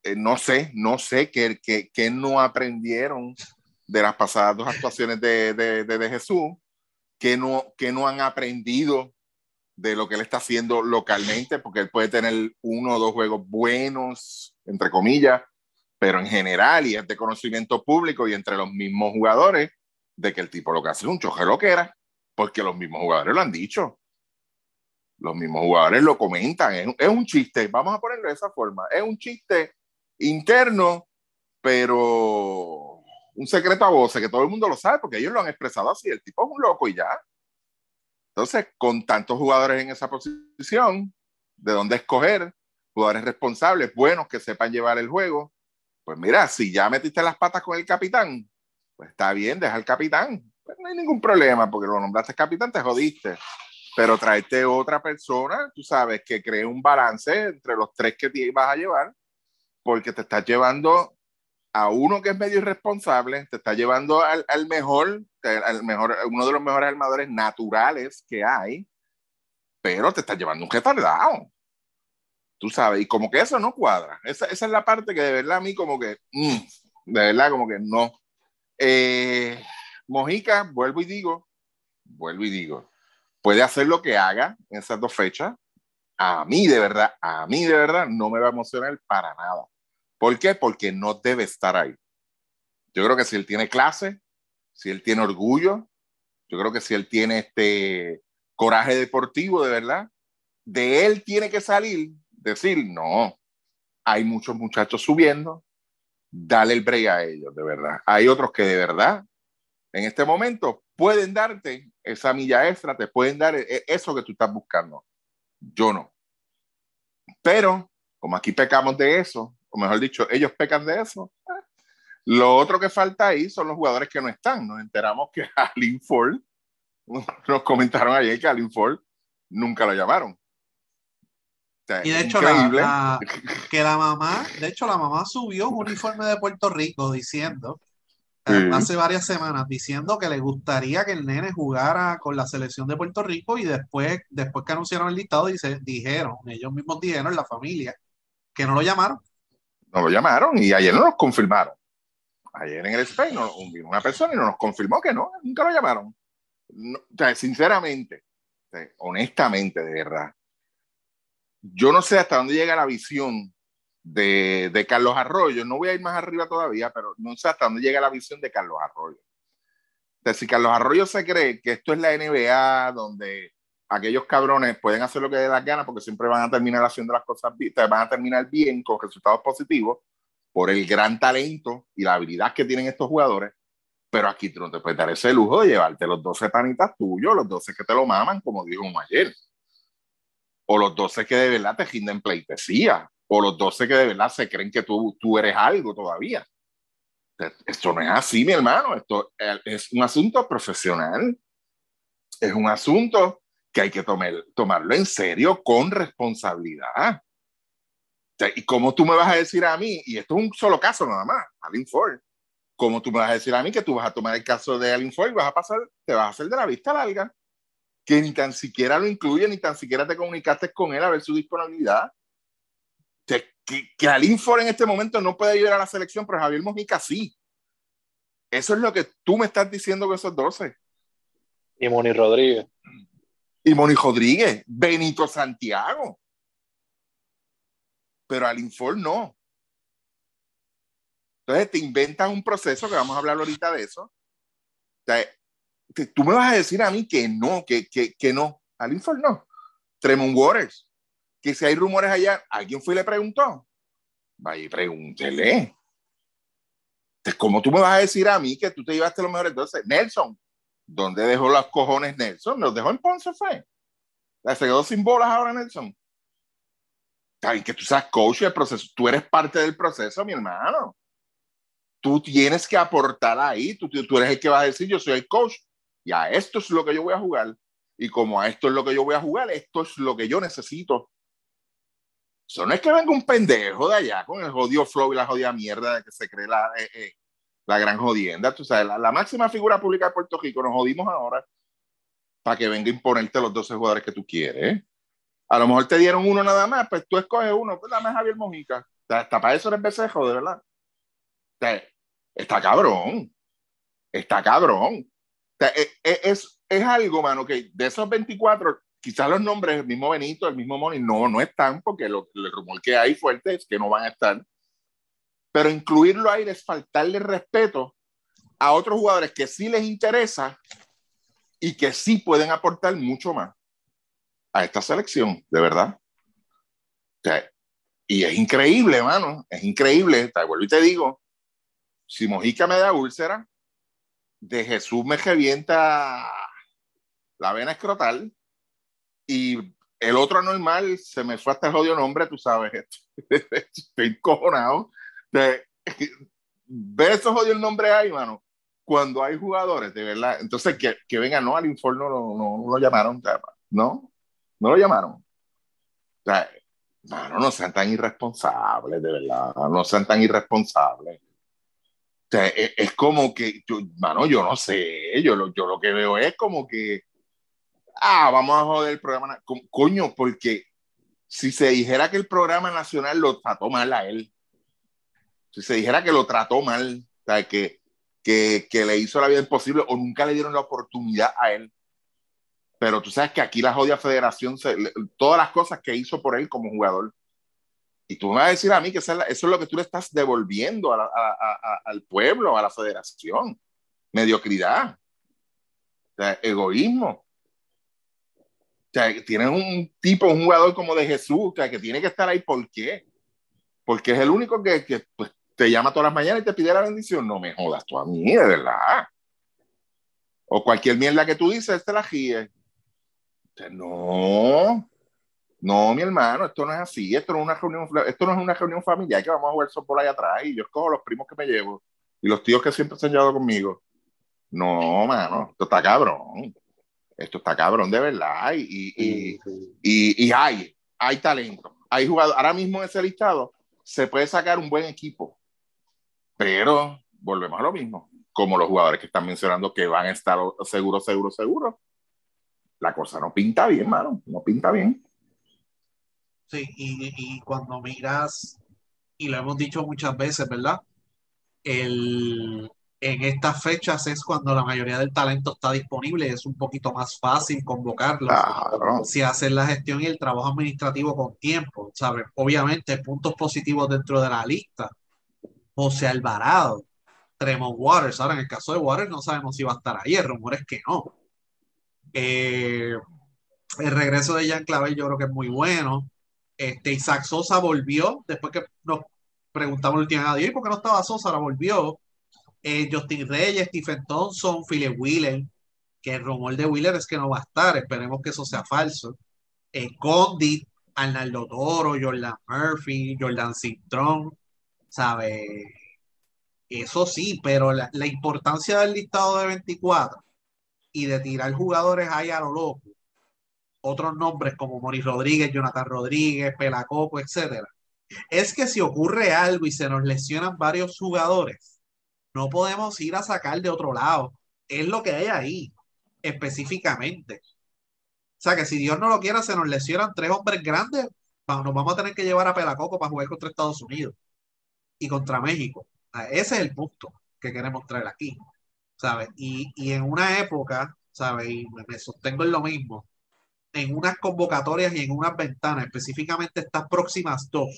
eh, no sé, no sé qué, qué, no aprendieron de las pasadas dos actuaciones de, de, de, Jesús, que no, que no han aprendido de lo que él está haciendo localmente, porque él puede tener uno o dos juegos buenos, entre comillas, pero en general y es de conocimiento público y entre los mismos jugadores de que el tipo lo que hace es un choque lo que era, porque los mismos jugadores lo han dicho. Los mismos jugadores lo comentan, es, un chiste, vamos a ponerlo de esa forma, es un chiste interno, pero un secreto a voces que todo el mundo lo sabe porque ellos lo han expresado así, el tipo es un loco y ya. Entonces, con tantos jugadores en esa posición, de dónde escoger, jugadores responsables, buenos, que sepan llevar el juego, pues mira, si ya metiste las patas con el capitán, pues está bien, deja al capitán. Pues no hay ningún problema, porque lo nombraste capitán, te jodiste. Pero traerte otra persona, tú sabes, que cree un balance entre los tres que te vas a llevar, porque te estás llevando a uno que es medio irresponsable, te está llevando al, al mejor, al mejor, uno de los mejores armadores naturales que hay, pero te estás llevando un retardado. Tú sabes, y como que eso no cuadra. Esa, esa es la parte que de verdad a mí como que, mm, de verdad como que no. Eh, Mojica, vuelvo y digo, vuelvo y digo, puede hacer lo que haga en esas dos fechas. A mí de verdad, a mí de verdad no me va a emocionar para nada. ¿Por qué? Porque no debe estar ahí. Yo creo que si él tiene clase, si él tiene orgullo, yo creo que si él tiene este coraje deportivo de verdad, de él tiene que salir decir, no, hay muchos muchachos subiendo, dale el break a ellos, de verdad. Hay otros que de verdad, en este momento, pueden darte esa milla extra, te pueden dar e-, eso que tú estás buscando. Yo no. Pero, como aquí pecamos de eso, o mejor dicho, ellos pecan de eso, lo otro que falta ahí son los jugadores que no están. Nos enteramos que a Lynn Ford, nos comentaron ayer que a Lynn Ford nunca lo llamaron. y de hecho, la, que la mamá, de hecho, la mamá subió un uniforme de Puerto Rico diciendo, eh, hace varias semanas, diciendo que le gustaría que el nene jugara con la selección de Puerto Rico y después, después que anunciaron el listado, dice, dijeron, ellos mismos dijeron, la familia, que no lo llamaron. No lo llamaron y ayer no nos confirmaron. Ayer en el Spain vino una persona y nos confirmó que no, nunca lo llamaron. o sea, sinceramente, honestamente, de verdad, yo no sé hasta dónde llega la visión de, Carlos Arroyo. No voy a ir más arriba todavía, pero no sé hasta dónde llega la visión de Carlos Arroyo. O si Carlos Arroyo se cree que esto es la NBA, donde aquellos cabrones pueden hacer lo que dé las ganas porque siempre van a terminar haciendo las cosas bien, van a terminar bien con resultados positivos por el gran talento y la habilidad que tienen estos jugadores, pero aquí tú no te puedes dar ese lujo de llevarte los 12 panitas tuyos, los 12 que te lo maman, como dijo ayer, o los 12 que de verdad te ginden pleitesía, o los 12 que de verdad se creen que tú, tú eres algo todavía. Esto no es así, mi hermano, esto es un asunto profesional, es un asunto que hay que tomar, tomarlo en serio con responsabilidad. ¿Y cómo tú me vas a decir a mí, y esto es un solo caso nada más, Alin Ford, cómo tú me vas a decir a mí que tú vas a tomar el caso de Alin Ford y vas a pasar, te vas a hacer de la vista larga, que ni tan siquiera lo incluye, ni tan siquiera te comunicaste con él a ver su disponibilidad? Que, que, que Alin Ford en este momento no puede ayudar a la selección, pero Javier Mojica sí. Eso es lo que tú me estás diciendo con esos 12. Y Moni Rodríguez. Y Moni Rodríguez, Benito Santiago pero al Infor no. Entonces te inventas un proceso, que vamos a hablar ahorita de eso. tú me vas a decir a mí que no, que, que, que no. Al Infor no. Tremont Waters, que si hay rumores allá, alguien fue y le preguntó. Vaya pregúntele. Entonces, ¿cómo tú me vas a decir a mí que tú te llevaste los mejores? Entonces, Nelson, ¿dónde dejó los cojones Nelson? ¿Los dejó en Ponce fue? ¿Se quedó sin bolas ahora Nelson? que tú seas coach del proceso, tú eres parte del proceso, mi hermano. Tú tienes que aportar ahí, tú, tú eres el que va a decir, yo soy el coach, y a esto es lo que yo voy a jugar. Y como a esto es lo que yo voy a jugar, esto es lo que yo necesito. Eso no es que venga un pendejo de allá con el jodido flow y la jodida mierda de que se cree la, eh, eh, la gran jodienda. Tú sabes, la, máxima figura pública de Puerto Rico, nos jodimos ahora para que venga a imponerte los 12 jugadores que tú quieres. A lo mejor te dieron uno nada más, pues tú escoges uno, pues dame a Javier Mojica. está para eso eres becejo, de verdad. está cabrón. Está cabrón. E, e, es, es, algo, mano, que de esos 24, quizás los nombres, el mismo Benito, el mismo Moni, no, no están, porque lo, el rumor que hay fuerte es que no van a estar. Pero incluirlo ahí es faltarle respeto a otros jugadores que sí les interesa y que sí pueden aportar mucho más a esta selección, de verdad. y es increíble, hermano, es increíble. Te vuelvo y te digo, si Mojica me da úlcera, de Jesús me revienta la vena escrotal y el otro anormal se me fue hasta el jodido nombre, tú sabes, estoy encojonado. De, ver esos jodidos nombres ahí, mano, cuando hay jugadores, de verdad. Entonces, que, que vengan, no, al informe no, no, no, lo llamaron, ¿no? No lo llamaron. O sea, no sean tan irresponsables, de verdad. No sean tan irresponsables. O sea, e, es, como que, yo, mano, yo no sé. Yo lo, yo lo que veo es como que, ah, vamos a joder el programa. Coño, porque si se dijera que el programa nacional lo trató mal a él, si se dijera que lo trató mal, o sea, que, que, que le hizo la vida imposible o nunca le dieron la oportunidad a él, pero tú sabes que aquí la jodida federación, todas las cosas que hizo por él como jugador, y tú me vas a decir a mí que eso es, lo que tú le estás devolviendo al pueblo, a la federación. Mediocridad, egoísmo. Tienes un tipo, un jugador como de Jesús, que tiene que estar ahí. ¿Por qué? Porque es el único que, que pues, te llama todas las mañanas y te pide la bendición. No me jodas tú a mí, de verdad. O cualquier mierda que tú dices, te la gíes. No, No, mi hermano, esto no es así. Esto no es una reunión, esto no es una reunión familiar que vamos a jugar softball ahí atrás y yo escojo los primos que me llevo y los tíos que siempre se han llevado conmigo. No, mano, esto está cabrón. Esto está cabrón de verdad. Y, y, y, y hay, hay talento. Hay jugadores. Ahora mismo en ese listado se puede sacar un buen equipo. Pero volvemos a lo mismo. Como los jugadores que están mencionando que van a estar seguros, seguros, seguros. La cosa no pinta bien, mano. No pinta bien. Sí, y, y cuando miras, y lo hemos dicho muchas veces, ¿verdad? El, en estas fechas es cuando la mayoría del talento está disponible, es un poquito más fácil convocarlo. Si hacen la gestión y el trabajo administrativo con tiempo, ¿sabes? Obviamente, puntos positivos dentro de la lista. José Alvarado, Tremont Waters. Ahora, en el caso de Waters, no sabemos si va a estar ahí. El rumor es que no. Eh, el regreso de Jan Clavel yo creo que es muy bueno. Este, Isaac Sosa volvió después que nos preguntamos el último día, ¿por qué no estaba Sosa? Ahora volvió eh, Justin Reyes, Stephen Thompson, Philip Wheeler, que el rumor de Wheeler es que no va a estar, esperemos que eso sea falso. Eh, Condit, Arnaldo Toro, Jordan Murphy, Jordan Cintrón, ¿sabe? Eso sí, pero la, importancia del listado de 24 y de tirar jugadores ahí a lo loco, otros nombres como Moris Rodríguez, Jonathan Rodríguez, Pelacoco, etcétera, es que si ocurre algo y se nos lesionan varios jugadores, no podemos ir a sacar de otro lado. Es lo que hay ahí, específicamente. O sea, que si Dios no lo quiera, se nos lesionan tres hombres grandes, nos vamos a tener que llevar a Pelacoco para jugar contra Estados Unidos y contra México. ese es el punto que queremos traer aquí, ¿sabes? Y, en una época, ¿sabes? Y me, sostengo en lo mismo, en unas convocatorias y en unas ventanas, específicamente estas próximas dos,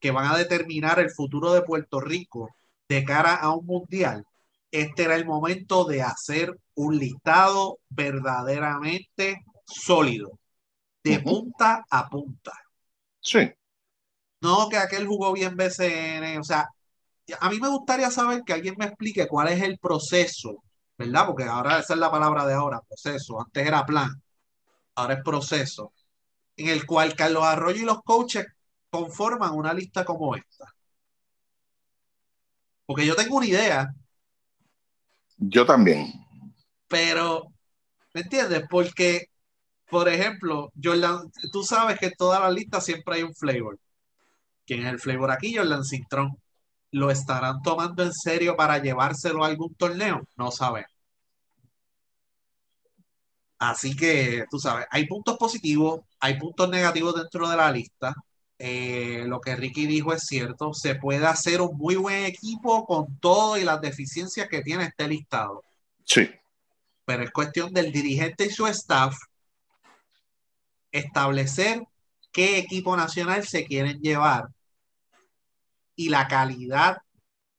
que van a determinar el futuro de Puerto Rico, de cara a un mundial, este era el momento de hacer un listado verdaderamente sólido, de punta a punta. Sí. No que aquel jugó bien BCN, o sea, a mí me gustaría saber que alguien me explique cuál es el proceso, ¿verdad? Porque ahora esa es la palabra de ahora, proceso. Antes era plan, ahora es proceso, en el cual Carlos Arroyo y los coaches conforman una lista como esta. Porque yo tengo una idea. Yo también. Pero, ¿me entiendes? Porque, por ejemplo, Jordan, tú sabes que en todas las listas siempre hay un flavor. ¿Quién es el flavor aquí? Jordan Cintrón. ¿Lo estarán tomando en serio para llevárselo a algún torneo? No sabemos. Así que, tú sabes, hay puntos positivos, hay puntos negativos dentro de la lista. Eh, lo que Ricky dijo es cierto, se puede hacer un muy buen equipo con todo y las deficiencias que tiene este listado. Sí. Pero es cuestión del dirigente y su staff establecer qué equipo nacional se quieren llevar y la calidad,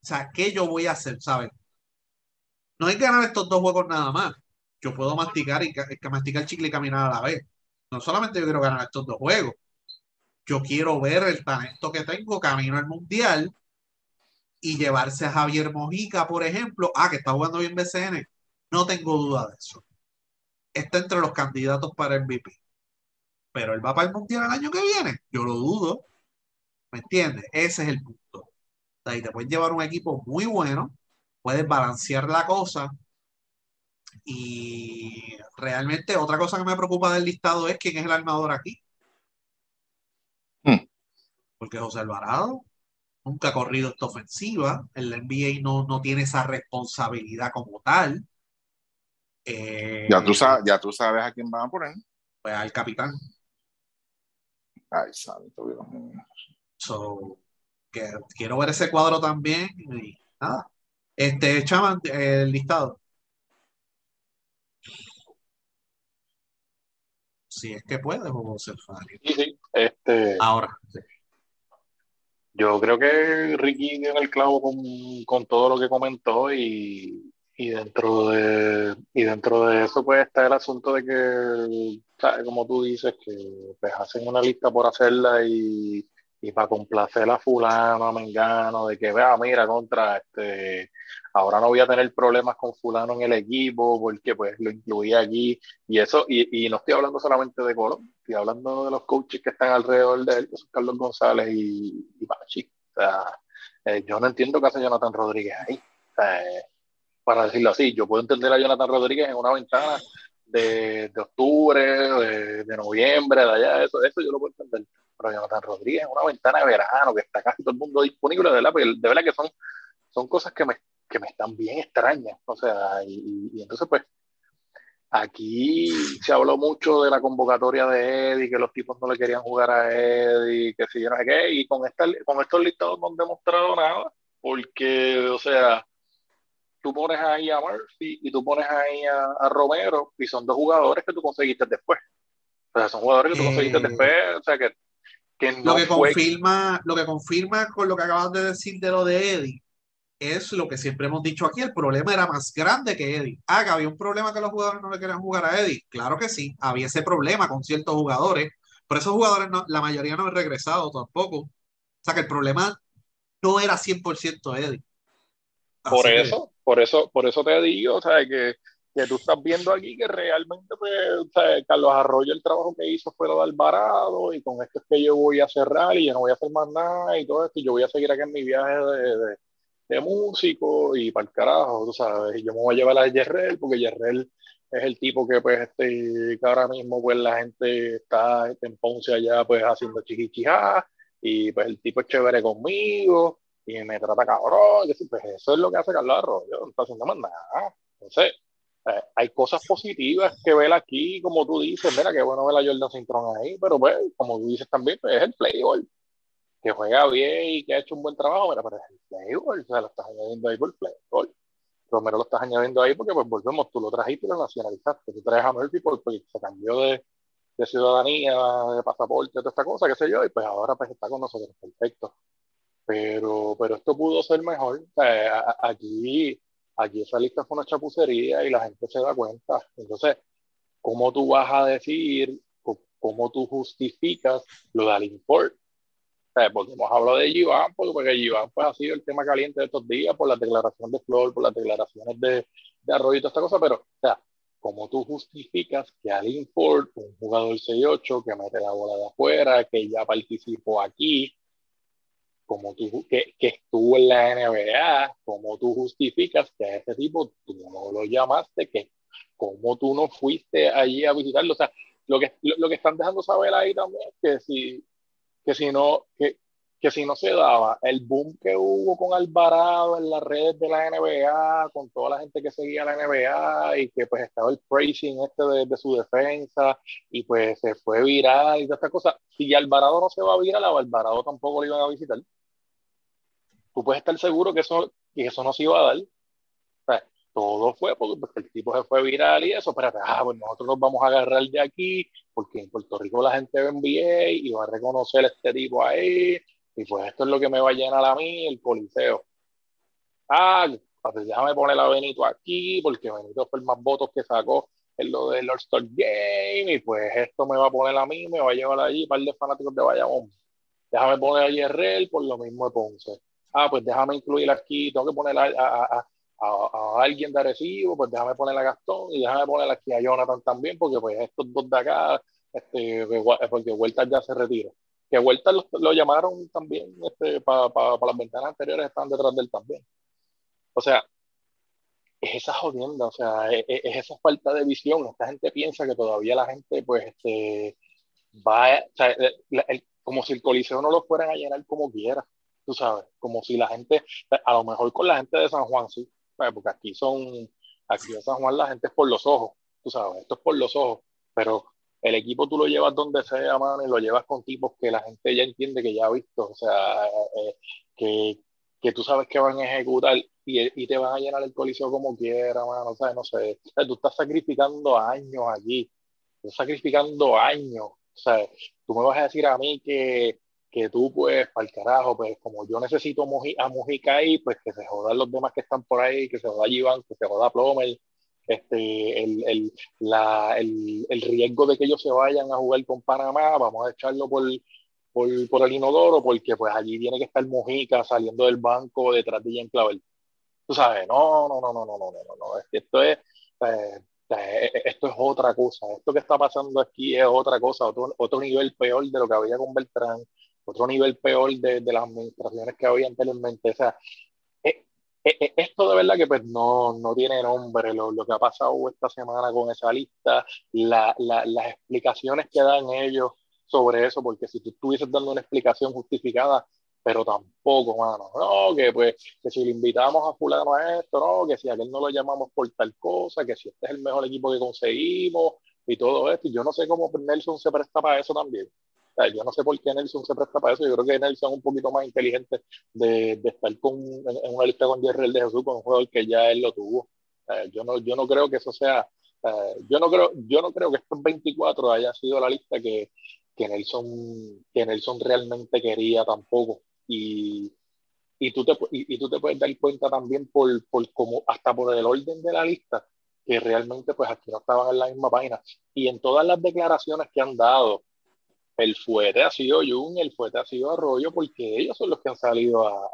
o sea, qué yo voy a hacer, ¿sabes? No hay que ganar estos dos juegos nada más. Yo puedo masticar y masticar chicle y caminar a la vez. No solamente yo quiero ganar estos dos juegos, yo quiero ver el talento que tengo camino al mundial y llevarse a Javier Mojica, por ejemplo, ah, que está jugando bien BCN, no tengo duda de eso. Está entre los candidatos para MVP. Pero él va para el mundial el año que viene, yo lo dudo. ¿Me entiendes? Ese es el punto. Ahí te puedes llevar un equipo muy bueno, puedes balancear la cosa. Y realmente otra cosa que me preocupa del listado es quién es el armador aquí porque José Alvarado nunca ha corrido esta ofensiva, el NBA no, no tiene esa responsabilidad como tal. Eh, ya, tú sabes, ya tú sabes a quién van a poner. Pues al capitán. Ay, santo So, que, quiero ver ese cuadro también. Y nada. Este, Chaman, el listado. Si es que puede, José Sí, sí. Este, Ahora. Yo creo que Ricky dio el clavo con, con, todo lo que comentó y, y, dentro de, y dentro de eso pues está el asunto de que, como tú dices, que pues hacen una lista por hacerla y, y para complacer a fulano, a Mengano, de que vea, mira, contra este ahora no voy a tener problemas con fulano en el equipo porque pues lo incluí aquí y eso, y, y no estoy hablando solamente de Colón, estoy hablando de los coaches que están alrededor de él, que son Carlos González y, y Pachi. O sea, eh, yo no entiendo qué hace Jonathan Rodríguez ahí. Eh, para decirlo así, yo puedo entender a Jonathan Rodríguez en una ventana de, de octubre, de, de, noviembre, de allá, eso, eso yo lo puedo entender. Pero Jonathan Rodríguez en una ventana de verano, que está casi todo el mundo disponible, de verdad, de verdad que son, son cosas que me, que me están bien extrañas. O sea, y, y entonces pues Aquí se habló mucho de la convocatoria de Eddie, que los tipos no le querían jugar a Eddie, que si yo no sé qué, y con, esta, con estos listados no han demostrado nada, porque, o sea, tú pones ahí a Murphy y tú pones ahí a, a Romero, y son dos jugadores que tú conseguiste después. O sea, son jugadores que tú conseguiste Eh, después, o sea, que, que no Lo que fue confirma, lo que confirma con lo que acabas de decir de lo de Eddie es lo que siempre hemos dicho aquí, el problema era más grande que Eddie. Ah, que había un problema que los jugadores no le querían jugar a Eddie. Claro que sí, había ese problema con ciertos jugadores, pero esos jugadores no- la mayoría no han regresado tampoco. O sea que el problema no era 100% Eddie. Así Por que- eso, por eso, por eso te digo, o sea, que, que tú estás viendo aquí que realmente, pues, o sea, Carlos Arroyo el trabajo que hizo fue lo de Alvarado y con esto es que yo voy a cerrar y yo no voy a hacer más nada y todo esto y yo voy a seguir aquí en mi viaje de, de, de músico y para el carajo, tú sabes, yo me voy a llevar a Yerrel porque Yerrel es el tipo que, pues, este, que ahora mismo, pues, la gente está en Ponce allá, pues, haciendo chiquichijá y, pues, el tipo es chévere conmigo y me trata cabrón. y así, pues eso es lo que hace Carlos Arroyo, no está haciendo más nada. Entonces, eh, hay cosas positivas que ver aquí, como tú dices, mira, qué bueno ver a Jordan Cintrón ahí, pero pues, como tú dices también, pues, es el playboy, que juega bien y que ha hecho un buen trabajo, pero es el playboy, o sea, lo estás añadiendo ahí por el playboy. Romero lo estás añadiendo ahí porque, pues, volvemos, tú lo trajiste y lo nacionalizaste, tú traes a Murphy porque se cambió de, de ciudadanía, de pasaporte, toda esta cosa, qué sé yo, y pues ahora pues está con nosotros, perfecto pero, pero esto pudo ser mejor. O sea, aquí, aquí esa lista fue una chapucería y la gente se da cuenta. Entonces, ¿cómo tú vas a decir, cómo tú justificas lo del import? Sea, porque hemos hablado de Giván, porque, porque Giván pues, ha sido el tema caliente de estos días por las declaraciones de Flor, por las declaraciones de, de Arroyo y toda esta cosa, pero, o sea, ¿cómo tú justificas que al import, un jugador 6-8 que mete la bola de afuera, que ya participó aquí, como tú, que, que estuvo en la NBA, cómo tú justificas que a ese tipo tú no lo llamaste, que cómo tú no fuiste allí a visitarlo. O sea, lo que, lo, lo que están dejando saber ahí también es que si, que si no, que, que si no se daba el boom que hubo con Alvarado en las redes de la NBA, con toda la gente que seguía la NBA y que pues estaba el praising este de, su defensa y pues se fue viral y todas estas cosas. Si Alvarado no se va a viral, a Alvarado tampoco lo iban a visitar. Tú puedes estar seguro que eso, que eso no se iba a dar. Todo fue porque, el tipo se fue viral y eso, pero ah, pues nosotros nos vamos a agarrar de aquí porque en Puerto Rico la gente ve NBA y va a reconocer este tipo ahí y pues esto es lo que me va a llenar a mí, el coliseo. Ah, pues déjame poner a Benito aquí, porque Benito fue el más votos que sacó en lo del All-Star Game, y pues esto me va a poner a mí, me va a llevar allí un par de fanáticos de Bayamón. Déjame poner a Yerrel por lo mismo de Ponce. Ah, pues déjame incluir aquí, tengo que poner a, a alguien de Arecibo, pues déjame poner a Gastón y déjame poner aquí a Jonathan también, porque pues estos dos de acá, este, porque Huertas ya se retira que Vuelta lo, lo, llamaron también este, para pa, pa las ventanas anteriores, están detrás de él también. O sea, es esa jodienda, o sea, es, es, esa falta de visión. Esta gente piensa que todavía la gente, pues, este, va, o sea, el, el, como si el coliseo no lo fueran a llenar como quiera, tú sabes, como si la gente, a lo mejor con la gente de San Juan, sí, porque aquí son, aquí en San Juan la gente es por los ojos, tú sabes, esto es por los ojos, pero el equipo tú lo llevas donde sea, mano, y lo llevas con tipos que la gente ya entiende que ya ha visto, o sea, eh, que, que tú sabes que van a ejecutar y, y, te van a llenar el coliseo como quiera, mano, sea, no sé, o tú estás sacrificando años aquí, estás sacrificando años, o sea, tú me vas a decir a mí que, que tú, pues, para el carajo, pues, como yo necesito a Mujica ahí, pues, que se jodan los demás que están por ahí, que se joda Iván, que se joda Plomer, este, el, el, la, el, el, riesgo de que ellos se vayan a jugar con Panamá, vamos a echarlo por, por, por el inodoro, porque pues allí tiene que estar Mojica saliendo del banco detrás de Jean Clavel. Tú sabes, no, no, no, no, no, no, no, no, esto es, eh, eh, esto es otra cosa, esto que está pasando aquí es otra cosa, otro, otro nivel peor de lo que había con Beltrán, otro nivel peor de, de las administraciones que había anteriormente, o sea, eh, esto de verdad que pues no, no tiene nombre, lo, lo, que ha pasado esta semana con esa lista, la, la, las explicaciones que dan ellos sobre eso, porque si tú estuvieses dando una explicación justificada, pero tampoco, mano. No, que pues, que si le invitamos a fulano a esto, no, que si a aquel no lo llamamos por tal cosa, que si este es el mejor equipo que conseguimos y todo esto. Y yo no sé cómo Nelson se presta para eso también. Sea, yo no sé por qué Nelson se presta para eso. Yo creo que Nelson es un poquito más inteligente de, de estar con, en, una lista con Jerry de Jesús, con un jugador que ya él lo tuvo. yo, no, yo no creo que eso sea. yo, no creo, yo no creo que estos 24 haya sido la lista que, que, Nelson, que Nelson realmente quería tampoco y, y, tú te, y, tú te puedes dar cuenta también por, por como hasta por el orden de la lista que realmente pues aquí no estaban en la misma página y en todas las declaraciones que han dado el fuerte ha sido Jun, el fuerte ha sido Arroyo porque ellos son los que han salido a,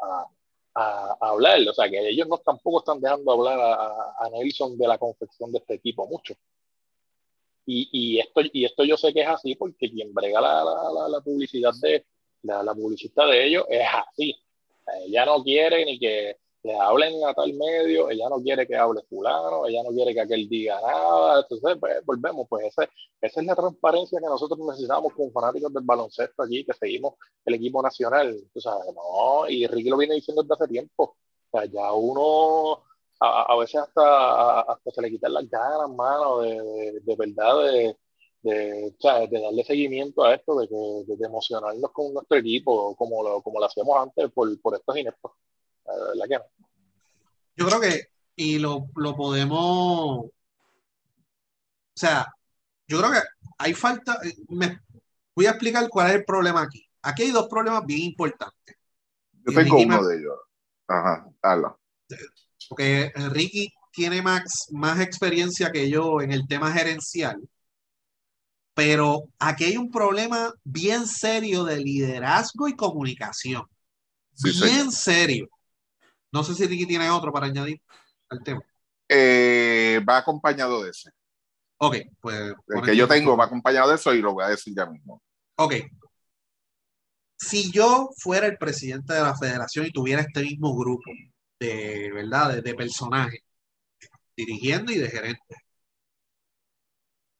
a, a, hablar, o sea que ellos no tampoco están dejando hablar a, Nelson de la confección de este equipo mucho. Y, y, esto, y esto yo sé que es así porque quien brega la, la, la publicidad de, la, la publicista de ellos es así. Ella no quiere ni que le hablen a tal medio, ella no quiere que hable fulano, ella no quiere que aquel diga nada. Entonces, pues, volvemos, pues esa, esa es la transparencia que nosotros necesitamos como fanáticos del baloncesto aquí, que seguimos el equipo nacional. Tú sabes, no, y Ricky lo viene diciendo desde hace tiempo. O sea, ya uno a, a veces hasta, hasta se le quitan las ganas, mano, de, de, verdad, de, de, de darle seguimiento a esto, de, de, de, emocionarnos con nuestro equipo, como lo, como lo hacíamos antes por, por estos ineptos. ¿Verdad que no? Yo creo que, y lo, lo podemos, o sea, yo creo que hay falta, me, voy a explicar cuál es el problema aquí. Aquí hay dos problemas bien importantes. Yo tengo uno me, de ellos. Ajá, habla. Porque Ricky tiene más, más experiencia que yo en el tema gerencial pero aquí hay un problema bien serio de liderazgo y comunicación. Sí, bien señor. serio. No sé si Ricky tiene otro para añadir al tema. Eh, va acompañado de ese. Ok, pues. El que yo tengo va acompañado de eso y lo voy a decir ya mismo. Ok. Si yo fuera el presidente de la federación y tuviera este mismo grupo de, ¿verdad? De, de personajes, dirigiendo y de gerente,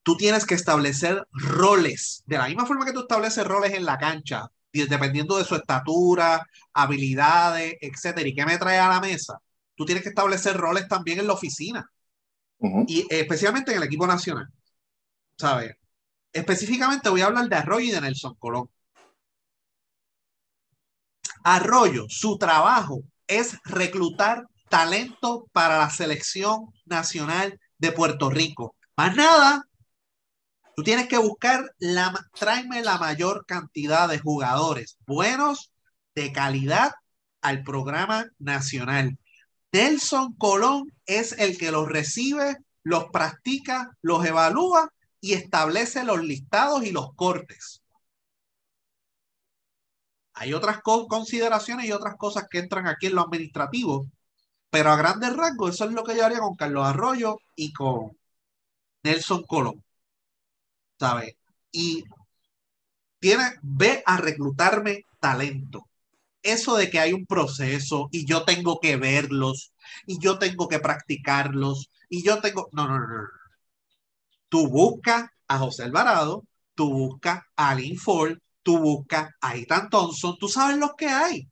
tú tienes que establecer roles, de la misma forma que tú estableces roles en la cancha, dependiendo de su estatura, habilidades, etcétera, y qué me trae a la mesa, tú tienes que establecer roles también en la oficina, uh -huh. y especialmente en el equipo nacional. ¿Sabes? Específicamente voy a hablar de Arroyo y de Nelson Colón. Arroyo, su trabajo es reclutar talento para la selección nacional de Puerto Rico. Más nada, Tú tienes que buscar, la, tráeme la mayor cantidad de jugadores buenos, de calidad, al programa nacional. Nelson Colón es el que los recibe, los practica, los evalúa y establece los listados y los cortes. Hay otras consideraciones y otras cosas que entran aquí en lo administrativo, pero a grandes rasgos eso es lo que yo haría con Carlos Arroyo y con Nelson Colón. ¿Sabes? Y tiene, ve a reclutarme talento. Eso de que hay un proceso y yo tengo que verlos y yo tengo que practicarlos y yo tengo... No, no, no. Tú buscas a José Alvarado, tú buscas a Alin Ford, tú buscas a Ethan Thompson, tú sabes lo que hay.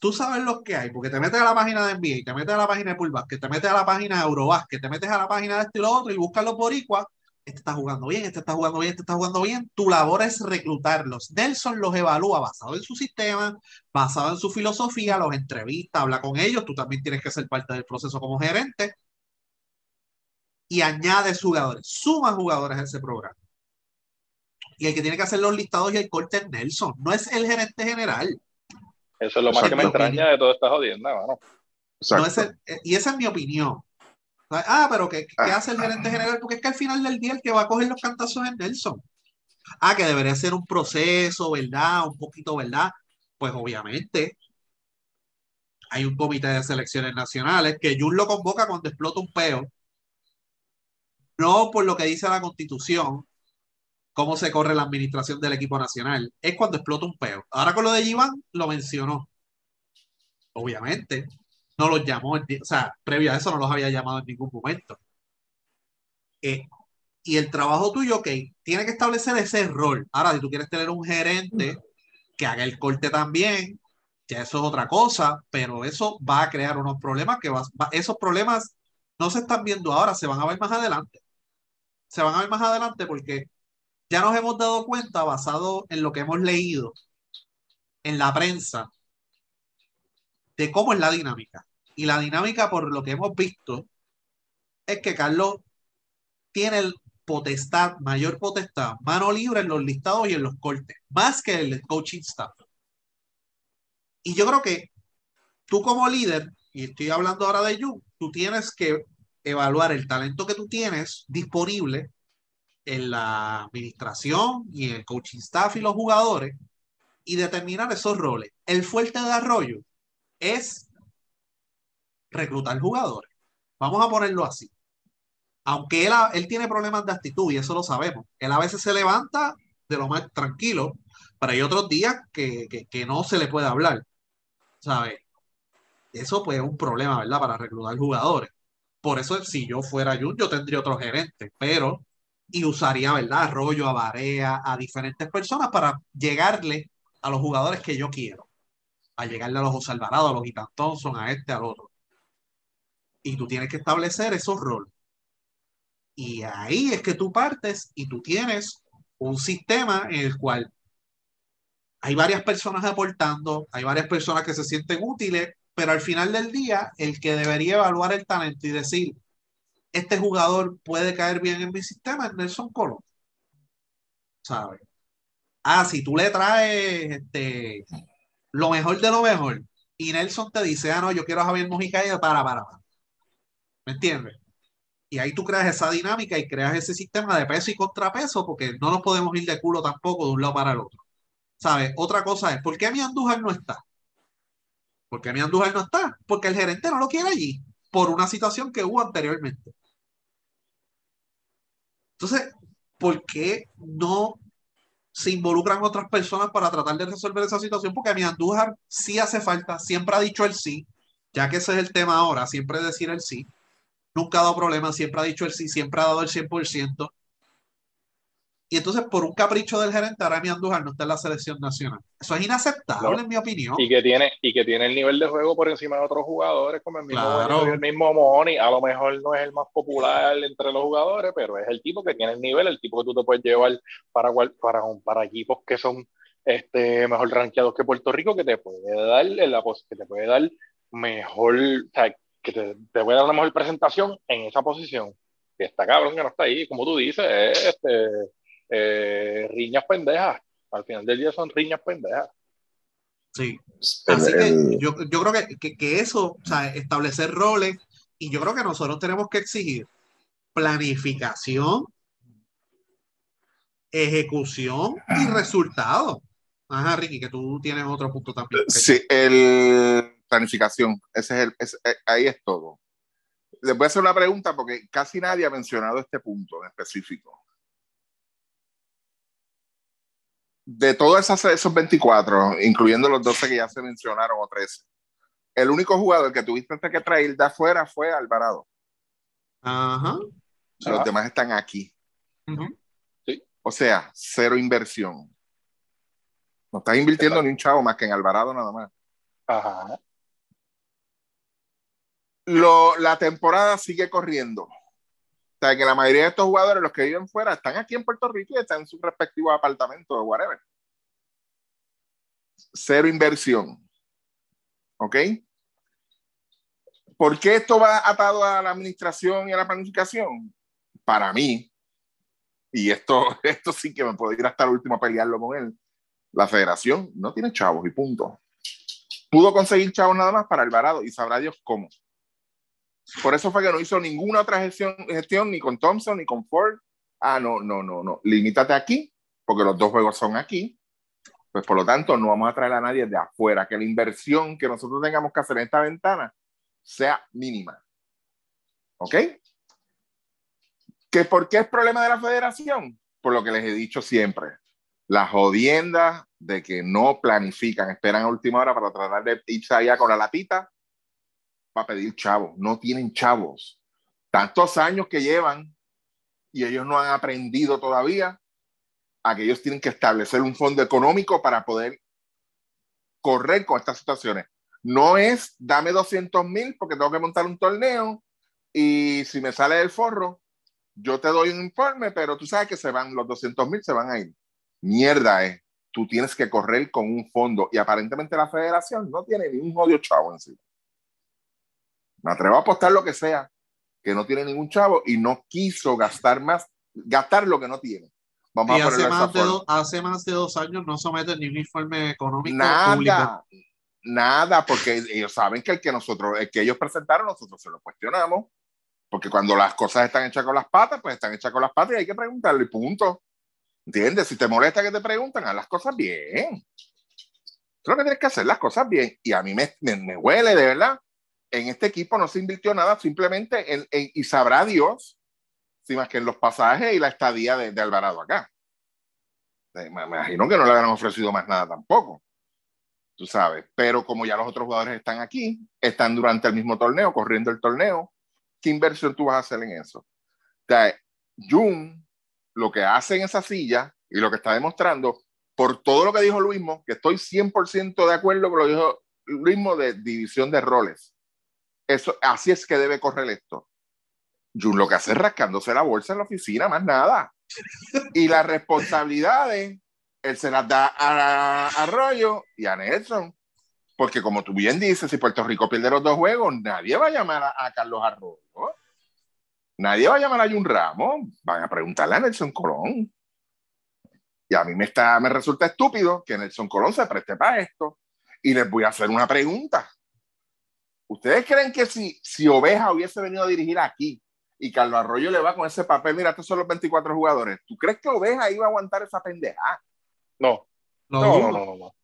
Tú sabes lo que hay, porque te metes a la página de NBA, te metes a la página de Pullback, te metes a la página de Eurobasket, te metes a la página de este y lo otro y buscas los boricuas este está jugando bien, este está jugando bien, este está jugando bien. Tu labor es reclutarlos. Nelson los evalúa basado en su sistema, basado en su filosofía, los entrevista, habla con ellos. Tú también tienes que ser parte del proceso como gerente. Y añade jugadores, suma jugadores a ese programa. Y el que tiene que hacer los listados y el corte es Nelson, no es el gerente general. Eso es lo más que me extraña de toda esta jodienda, mano. No es el, y esa es mi opinión. Ah, pero ¿qué, ¿qué, hace el gerente general? Porque es que al final del día el que va a coger los cantazos es Nelson. Ah, que debería ser un proceso, ¿verdad? Un poquito, ¿verdad? Pues obviamente. hay un comité de selecciones nacionales que Jun lo convoca cuando explota un peo. No por lo que dice la constitución, cómo se corre la administración del equipo nacional, es cuando explota un peo. Ahora con lo de Iván lo mencionó. Obviamente, no los llamó, o sea, previo a eso no los había llamado en ningún momento. Eh, y el trabajo tuyo, ok, tiene que establecer ese rol. Ahora, si tú quieres tener un gerente que haga el corte también, ya eso es otra cosa, pero eso va a crear unos problemas que va, esos problemas no se están viendo ahora, se van a ver más adelante. Se van a ver más adelante porque ya nos hemos dado cuenta, basado en lo que hemos leído en la prensa, de cómo es la dinámica. Y la dinámica, por lo que hemos visto, es que Carlos tiene el potestad, mayor potestad, mano libre en los listados y en los cortes, más que el coaching staff. Y yo creo que tú como líder, y estoy hablando ahora de you, tú tienes que evaluar el talento que tú tienes disponible en la administración y en el coaching staff y los jugadores y determinar esos roles. El fuerte de Arroyo es reclutar jugadores. Vamos a ponerlo así. Aunque él, tiene problemas de actitud y eso lo sabemos. Él a veces se levanta de lo más tranquilo, pero hay otros días que, no se le puede hablar. ¿Sabes? Eso pues es un problema, ¿verdad? Para reclutar jugadores. Por eso, si yo fuera Jun, yo tendría otro gerente, pero y usaría, ¿verdad? Arroyo, a Barea, a diferentes personas para llegarle a los jugadores que yo quiero. A llegarle a los José Alvarado, a los Ethan Thompson, a este, al otro. Y tú tienes que establecer esos roles. Y ahí es que tú partes y tú tienes un sistema en el cual hay varias personas aportando, hay varias personas que se sienten útiles, pero al final del día, el que debería evaluar el talento y decir, este jugador puede caer bien en mi sistema es Nelson Colón. ¿Sabes? Ah, si tú le traes este, lo mejor de lo mejor y Nelson te dice, ah, no, yo quiero a Javier Mojica y para, para, para. ¿Me entiendes? Y ahí tú creas esa dinámica y creas ese sistema de peso y contrapeso porque no nos podemos ir de culo tampoco de un lado para el otro. ¿Sabes? Otra cosa es, ¿por qué mi Andújar no está? ¿Por qué mi Andújar no está? Porque el gerente no lo quiere allí por una situación que hubo anteriormente. Entonces, ¿por qué no se involucran otras personas para tratar de resolver esa situación? Porque mi Andújar sí hace falta, siempre ha dicho el sí, ya que ese es el tema ahora, siempre decir el sí. Nunca ha dado problemas, siempre ha dicho el sí, siempre ha dado el 100%. Y entonces, por un capricho del gerente, Arami Andújar no está en la selección nacional. Eso es inaceptable, en mi opinión. Y que, tiene, y que tiene el nivel de juego por encima de otros jugadores, como el mismo, el mismo Moni. A lo mejor no es el más popular entre los jugadores, pero es el tipo que tiene el nivel, el tipo que tú te puedes llevar para, para, para equipos que son este, mejor rankeados que Puerto Rico, que te puede dar, la, que te puede dar mejor, o sea, que te, te puede dar una mejor presentación en esa posición. Y está cabrón que no está ahí, como tú dices, este eh, riñas pendejas. Al final del día son riñas pendejas. Sí. Así que yo, yo creo que, que, eso, o sea, establecer roles, y yo creo que nosotros tenemos que exigir planificación, ejecución y resultado. Ajá, Ricky, que tú tienes otro punto también. Sí, el planificación, ese es el, eh, ahí es todo. Les voy a hacer una pregunta porque casi nadie ha mencionado este punto en específico. de todos esos 24, incluyendo los 12 que ya se mencionaron o 13, el único jugador que tuviste que traer de afuera fue Alvarado. Ajá. Los demás están aquí. O sea, cero inversión. No estás invirtiendo ni un chavo más que en Alvarado nada más. Ajá. Lo, la temporada sigue corriendo. O sea, que la mayoría de estos jugadores, los que viven fuera, están aquí en Puerto Rico y están en sus respectivos apartamentos o whatever. Cero inversión. ¿Ok? ¿Por qué esto va atado a la administración y a la planificación? Para mí, y esto, esto sí que me puedo ir hasta el último a pelearlo con él, la federación no tiene chavos y punto. Pudo conseguir chavos nada más para Alvarado y sabrá Dios cómo. Por eso fue que no hizo ninguna otra gestión, gestión, ni con Thompson ni con Ford. Ah, no, no, no, no. Limítate aquí, porque los dos juegos son aquí. Pues por lo tanto, no vamos a traer a nadie de afuera, que la inversión que nosotros tengamos que hacer en esta ventana sea mínima. ¿Ok? ¿Que ¿Por qué es problema de la federación? Por lo que les he dicho siempre. La jodienda de que no planifican, esperan a última hora para tratar de irse allá con la latita para pedir chavos. No tienen chavos. Tantos años que llevan y ellos no han aprendido todavía a que ellos tienen que establecer un fondo económico para poder correr con estas situaciones. No es dame 200 mil porque tengo que montar un torneo y si me sale el forro, yo te doy un informe, pero tú sabes que se van, los 200 mil se van a ir. Mierda es, tú tienes que correr con un fondo y aparentemente la federación no tiene ni un odio chavo en sí. Me atrevo a apostar lo que sea, que no tiene ningún chavo y no quiso gastar más, gastar lo que no tiene. Vamos y a hace, más de hace más de dos años no someten ni un informe económico nada, público. Nada, porque ellos saben que el que nosotros, el que ellos presentaron, nosotros se lo cuestionamos. Porque cuando las cosas están hechas con las patas, pues están hechas con las patas y hay que preguntarle, punto. ¿Entiendes? Si te molesta que te preguntan, haz las cosas bien. Lo que tienes que hacer las cosas bien. Y a mí me, me, huele, de verdad. En este equipo no se invirtió nada, simplemente en, y sabrá Dios más que en los pasajes y la estadía de, Alvarado acá. Me, imagino que no le habrán ofrecido más nada tampoco. Tú sabes, pero como ya los otros jugadores están aquí, están durante el mismo torneo, corriendo el torneo, ¿qué inversión tú vas a hacer en eso? O sea, Jun, lo que hace en esa silla y lo que está demostrando, por todo lo que dijo Luismo, que estoy 100% de acuerdo con lo que dijo Luismo de división de roles. Eso, así es que debe correr esto. Jun lo que hace es rascándose la bolsa en la oficina, más nada. Y las responsabilidades, él se las da a Arroyo y a Nelson. Porque como tú bien dices, si Puerto Rico pierde los dos juegos, nadie va a llamar a, Carlos Arroyo. Nadie va a llamar a Jun Ramos. Van a preguntarle a Nelson Colón. Y a mí me, está, me resulta estúpido que Nelson Colón se preste para esto. Y les voy a hacer una pregunta. ¿Ustedes creen que si, si Oveja hubiese venido a dirigir aquí, y Carlos Arroyo le va con ese papel, mira, estos son los 24 jugadores. ¿Tú crees que Oveja iba a aguantar esa pendeja? No. No, no, no, no.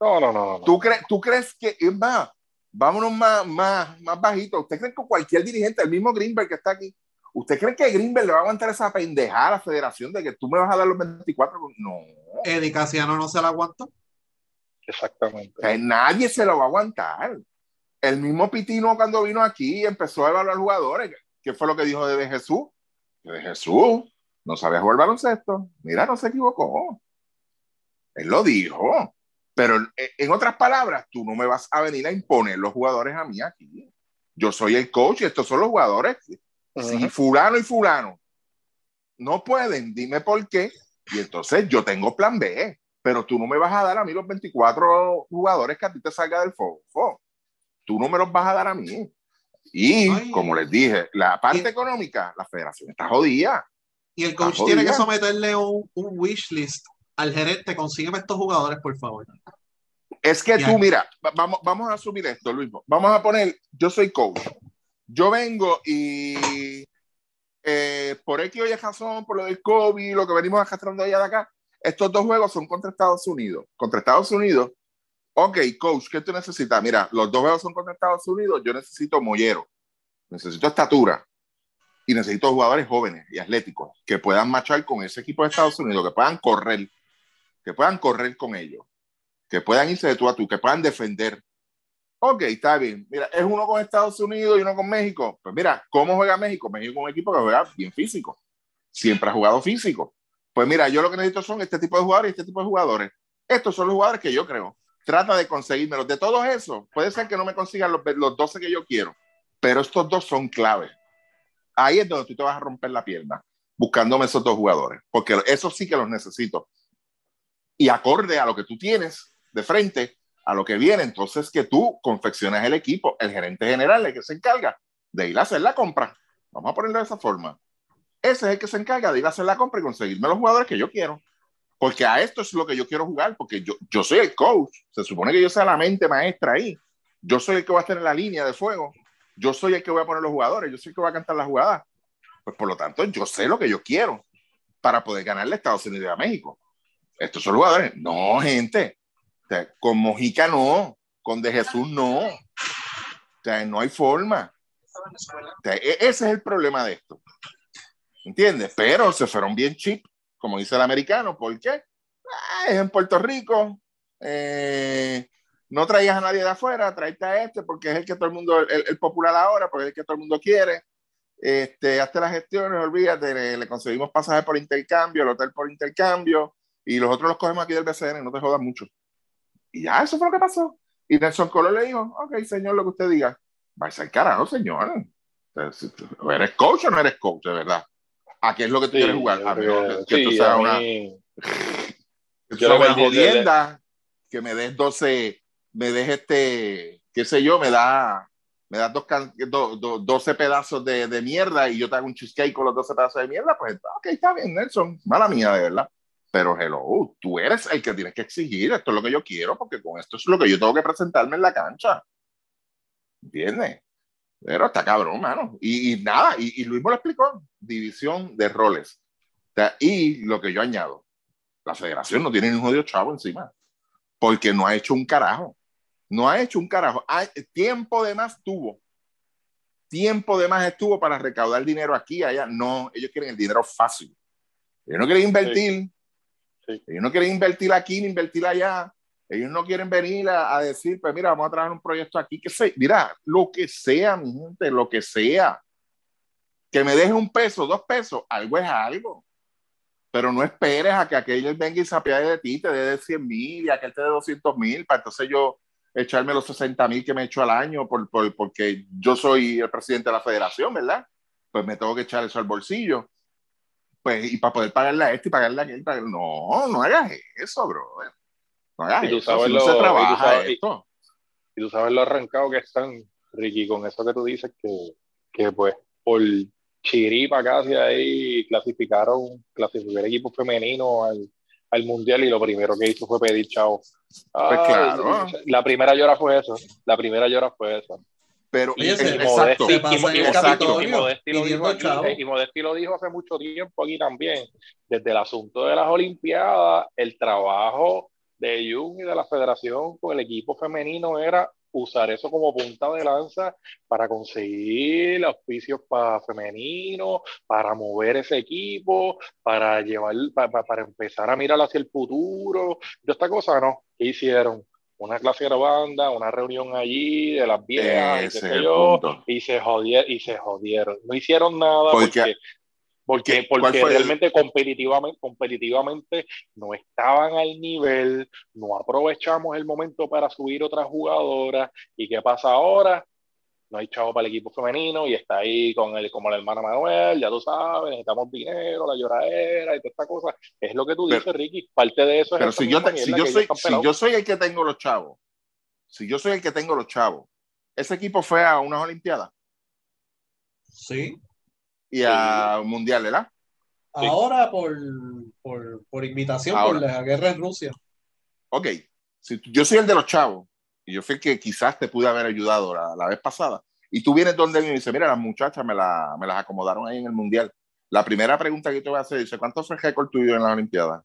No, no, no. ¿Tú, crees, ¿Tú crees que, es más, vámonos más, más, más bajito? ¿Usted cree que cualquier dirigente, el mismo Greenberg que está aquí, ¿usted cree que Greenberg le va a aguantar esa pendeja a la federación de que tú me vas a dar los 24? No. Eddie Casiano no se la aguantó. Exactamente. nadie se lo va a aguantar. El mismo Pitino cuando vino aquí empezó a evaluar jugadores. ¿Qué fue lo que dijo de Jesús? De Jesús no sabía jugar baloncesto. Mira, no se equivocó. Él lo dijo. Pero en otras palabras, tú no me vas a venir a imponer los jugadores a mí aquí. Yo soy el coach y estos son los jugadores. Si fulano y fulano no pueden, dime por qué. Y entonces yo tengo plan B. Pero tú no me vas a dar a mí los 24 jugadores que a ti te salga del fuego. Tú no me los vas a dar a mí. Y, como les dije, la parte económica, la federación está jodida. Y el coach tiene que someterle un, un wish list al gerente, consígueme estos jugadores, por favor. Es que tú, mira, vamos, vamos a asumir esto, Luis. Vamos a poner, yo soy coach. Yo vengo y eh, por X o Y razón, por lo del COVID, lo que venimos arrastrando allá de acá, estos dos juegos son contra Estados Unidos. Contra Estados Unidos, Ok, coach, ¿qué tú necesitas? Mira, los dos juegos son contra Estados Unidos, yo necesito mollero, necesito estatura y necesito jugadores jóvenes y atléticos que puedan marchar con ese equipo de Estados Unidos, que puedan correr, que puedan correr con ellos, que puedan irse de tú a tú, que puedan defender. Ok, está bien. Mira, es uno con Estados Unidos y uno con México. Pues mira, ¿cómo juega México? México es un equipo que juega bien físico. Siempre ha jugado físico. Pues mira, yo lo que necesito son este tipo de jugadores y este tipo de jugadores. Estos son los jugadores que yo creo trata de conseguírmelos. De todos esos, puede ser que no me consigan los, los 12 que yo quiero, pero estos dos son clave. Ahí es donde tú te vas a romper la pierna, buscándome esos dos jugadores, porque esos sí que los necesito. Y acorde a lo que tú tienes de frente, a lo que viene, entonces que tú confeccionas el equipo, el gerente general, el que se encarga de ir a hacer la compra. Vamos a ponerlo de esa forma. Ese es el que se encarga de ir a hacer la compra y conseguirme los jugadores que yo quiero porque a esto es lo que yo quiero jugar, porque yo, yo soy el coach, se supone que yo sea la mente maestra ahí, yo soy el que va a estar en la línea de fuego, yo soy el que voy a poner los jugadores, yo soy el que va a cantar la jugada. Pues por lo tanto, yo sé lo que yo quiero para poder ganarle a Estados Unidos y a México. estos son jugadores. No, gente. con Mojica no, con De Jesús no. O sea, no hay forma. E, ese es el problema de esto. ¿Entiendes? Pero se fueron bien cheap, como dice el americano. ¿Por qué? Ah, es en Puerto Rico. Eh, no traigas a nadie de afuera, tráete a este porque es el que todo el mundo, el, popular ahora, porque es el que todo el mundo quiere. Este, hazte las gestiones, olvídate, le, conseguimos pasaje por intercambio, el hotel por intercambio, y los otros los cogemos aquí del BCN, no te jodas mucho. Y ya, eso fue lo que pasó. Y Nelson Color le dijo, ok, señor, lo que usted diga. Va a ser carajo, señor. Eres coach o no eres coach, de verdad. ¿A qué es lo que tú quieres jugar? A que, que, tú seas una, que una jodienda, que me des 12, me des este, qué sé yo, me da, me das dos, do, 12 pedazos de, de, mierda y yo te hago un cheesecake con los 12 pedazos de mierda, pues ok, está bien, Nelson, mala mía, de verdad. Pero hello, tú eres el que tienes que exigir, esto es lo que yo quiero, porque con esto es lo que yo tengo que presentarme en la cancha. ¿Entiendes? Pero está cabrón, mano. Y, nada, y, y, Luis me lo explicó, división de roles. y lo que yo añado, la federación no tiene ni un jodido chavo encima, porque no ha hecho un carajo. No ha hecho un carajo. Hay, tiempo de más tuvo. Tiempo de más estuvo para recaudar dinero aquí allá. No, ellos quieren el dinero fácil. Ellos no quieren invertir. Ellos no quieren invertir aquí ni invertir allá. Ellos no quieren venir a, decir, pues mira, vamos a trabajar un proyecto aquí, que sé, mira, lo que sea, mi gente, lo que sea. Que me deje un peso, dos pesos, algo es algo. Pero no esperes a que aquellos venga y se apiade de ti, te dé 100 mil y aquel te dé 200 mil, para entonces yo echarme los 60 mil que me echo al año por, por, porque yo soy el presidente de la federación, ¿verdad? Pues me tengo que echar eso al bolsillo. Pues, y para poder pagarle a este y pagarle a aquel, no, no hagas eso, bro y tú sabes lo, y tú sabes, lo arrancado que están, Ricky, con eso que tú dices, que, que pues por chiripa casi ahí clasificaron, clasificar el equipo femenino al, al, mundial y lo primero que hizo fue pedir chao. Pues claro. La primera llora fue eso, la primera llora fue eso. Pero y, exacto, y, Modesti, lo dijo hace mucho tiempo aquí también, desde el asunto de las Olimpiadas, el trabajo de Jung y de la federación con el equipo femenino era usar eso como punta de lanza para conseguir auspicios para femenino, para mover ese equipo, para llevar, para, empezar a mirar hacia el futuro. De esta cosa no. ¿Qué hicieron? Una clase de banda, una reunión allí de las viejas, y, se jodieron, y se jodieron. No hicieron nada porque porque, porque realmente competitivamente, competitivamente no estaban al nivel, no aprovechamos el momento para subir otras jugadoras. ¿Y qué pasa ahora? No hay chavo para el equipo femenino y está ahí con el, como la hermana Manuel, ya tú sabes, necesitamos dinero, la lloradera y toda esta cosa. Es lo que tú dices, Ricky. Parte de eso es. Pero si yo, si, yo soy, si yo soy el que tengo los chavos, si yo soy el que tengo los chavos, ese equipo fue a unas Olimpiadas. Sí y a Mundial, ¿verdad? Ahora por, por, por invitación por la guerra en Rusia. Ok, si yo soy el de los chavos, y yo sé que quizás te pude haber ayudado la, la vez pasada, y tú vienes donde mí y dices, mira, las muchachas me, la, me las acomodaron ahí en el Mundial. La primera pregunta que te voy a hacer dice, ¿cuánto fue el récord tuyo en las Olimpiadas?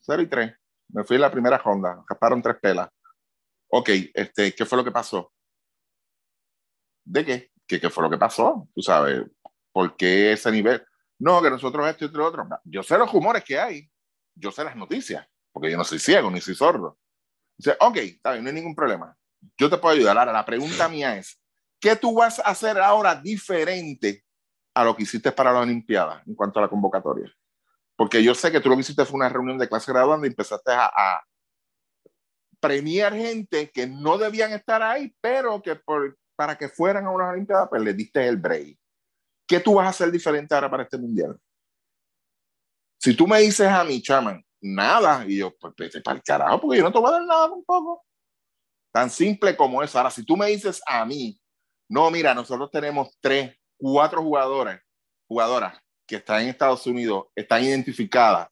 0 y 3. Me fui en la primera ronda, escaparon tres pelas. Ok, este, ¿qué fue lo que pasó? ¿De qué? ¿Qué, qué fue lo que pasó? Tú sabes, ¿Por qué ese nivel? No, que nosotros esto y otro otro. Yo sé los rumores que hay, yo sé las noticias, porque yo no soy ciego ni soy sordo. Dice, ok, está bien, no hay ningún problema. Yo te puedo ayudar. Ahora, la pregunta mía es, ¿qué tú vas a hacer ahora diferente a lo que hiciste para la Olimpiada en cuanto a la convocatoria? Porque yo sé que tú lo que hiciste fue una reunión de clase graduanda y empezaste a, a premiar gente que no debían estar ahí, pero que por, para que fueran a una Olimpiada, pues le diste el break. ¿Qué tú vas a hacer diferente ahora para este mundial? Si tú me dices a mí, chaman, nada, y yo, pues vete para el carajo, porque yo no te voy a dar nada tampoco. Tan simple como eso. Ahora, si tú me dices a mí, no, mira, nosotros tenemos tres, cuatro jugadores, jugadoras que están en Estados Unidos, están identificadas,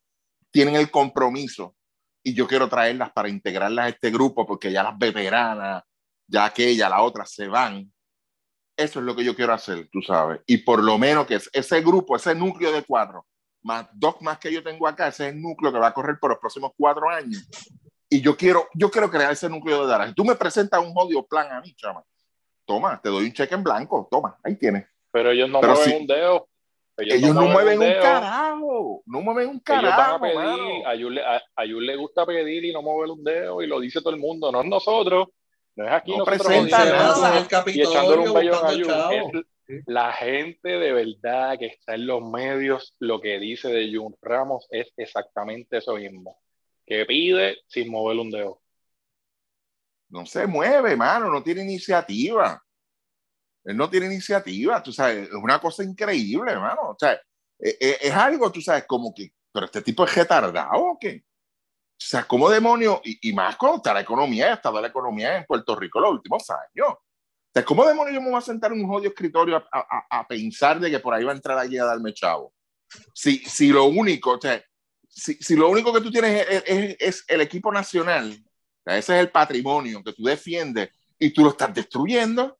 tienen el compromiso y yo quiero traerlas para integrarlas a este grupo porque ya las veteranas, ya aquella, la otra se van. Eso es lo que yo quiero hacer, tú sabes. Y por lo menos que ese grupo, ese núcleo de cuatro, más dos más que yo tengo acá, ese es el núcleo que va a correr por los próximos cuatro años. Y yo quiero, yo quiero crear ese núcleo de Dallas. Tú me presentas un jodido plan a mí, chama. Toma, te doy un cheque en blanco, toma, ahí tienes. Pero ellos no mueven un dedo. Ellos, no, mueven un, carajo, no mueven un carajo. a, Yul, le gusta pedir y no mover un dedo y lo dice todo el mundo, no es nosotros, no es aquí no presenta nada. y echándole un bello a la gente de verdad que está en los medios, lo que dice de Jun Ramos es exactamente eso mismo, que pide sin mover un dedo. No se mueve, mano, no tiene iniciativa. Él no tiene iniciativa, tú sabes, es una cosa increíble, hermano. O sea, es, e, es, algo, tú sabes, como que, pero este tipo es retardado o qué? O sea, ¿cómo demonio? Y, y más cuando está la economía, estado la economía en Puerto Rico los últimos años. O sea, ¿cómo demonio yo me voy a sentar en un jodido escritorio a, a, a, pensar de que por ahí va a entrar alguien a darme chavo? Si, si lo único, o sea, si, si lo único que tú tienes es, es, es el equipo nacional, o sea, ese es el patrimonio que tú defiendes y tú lo estás destruyendo,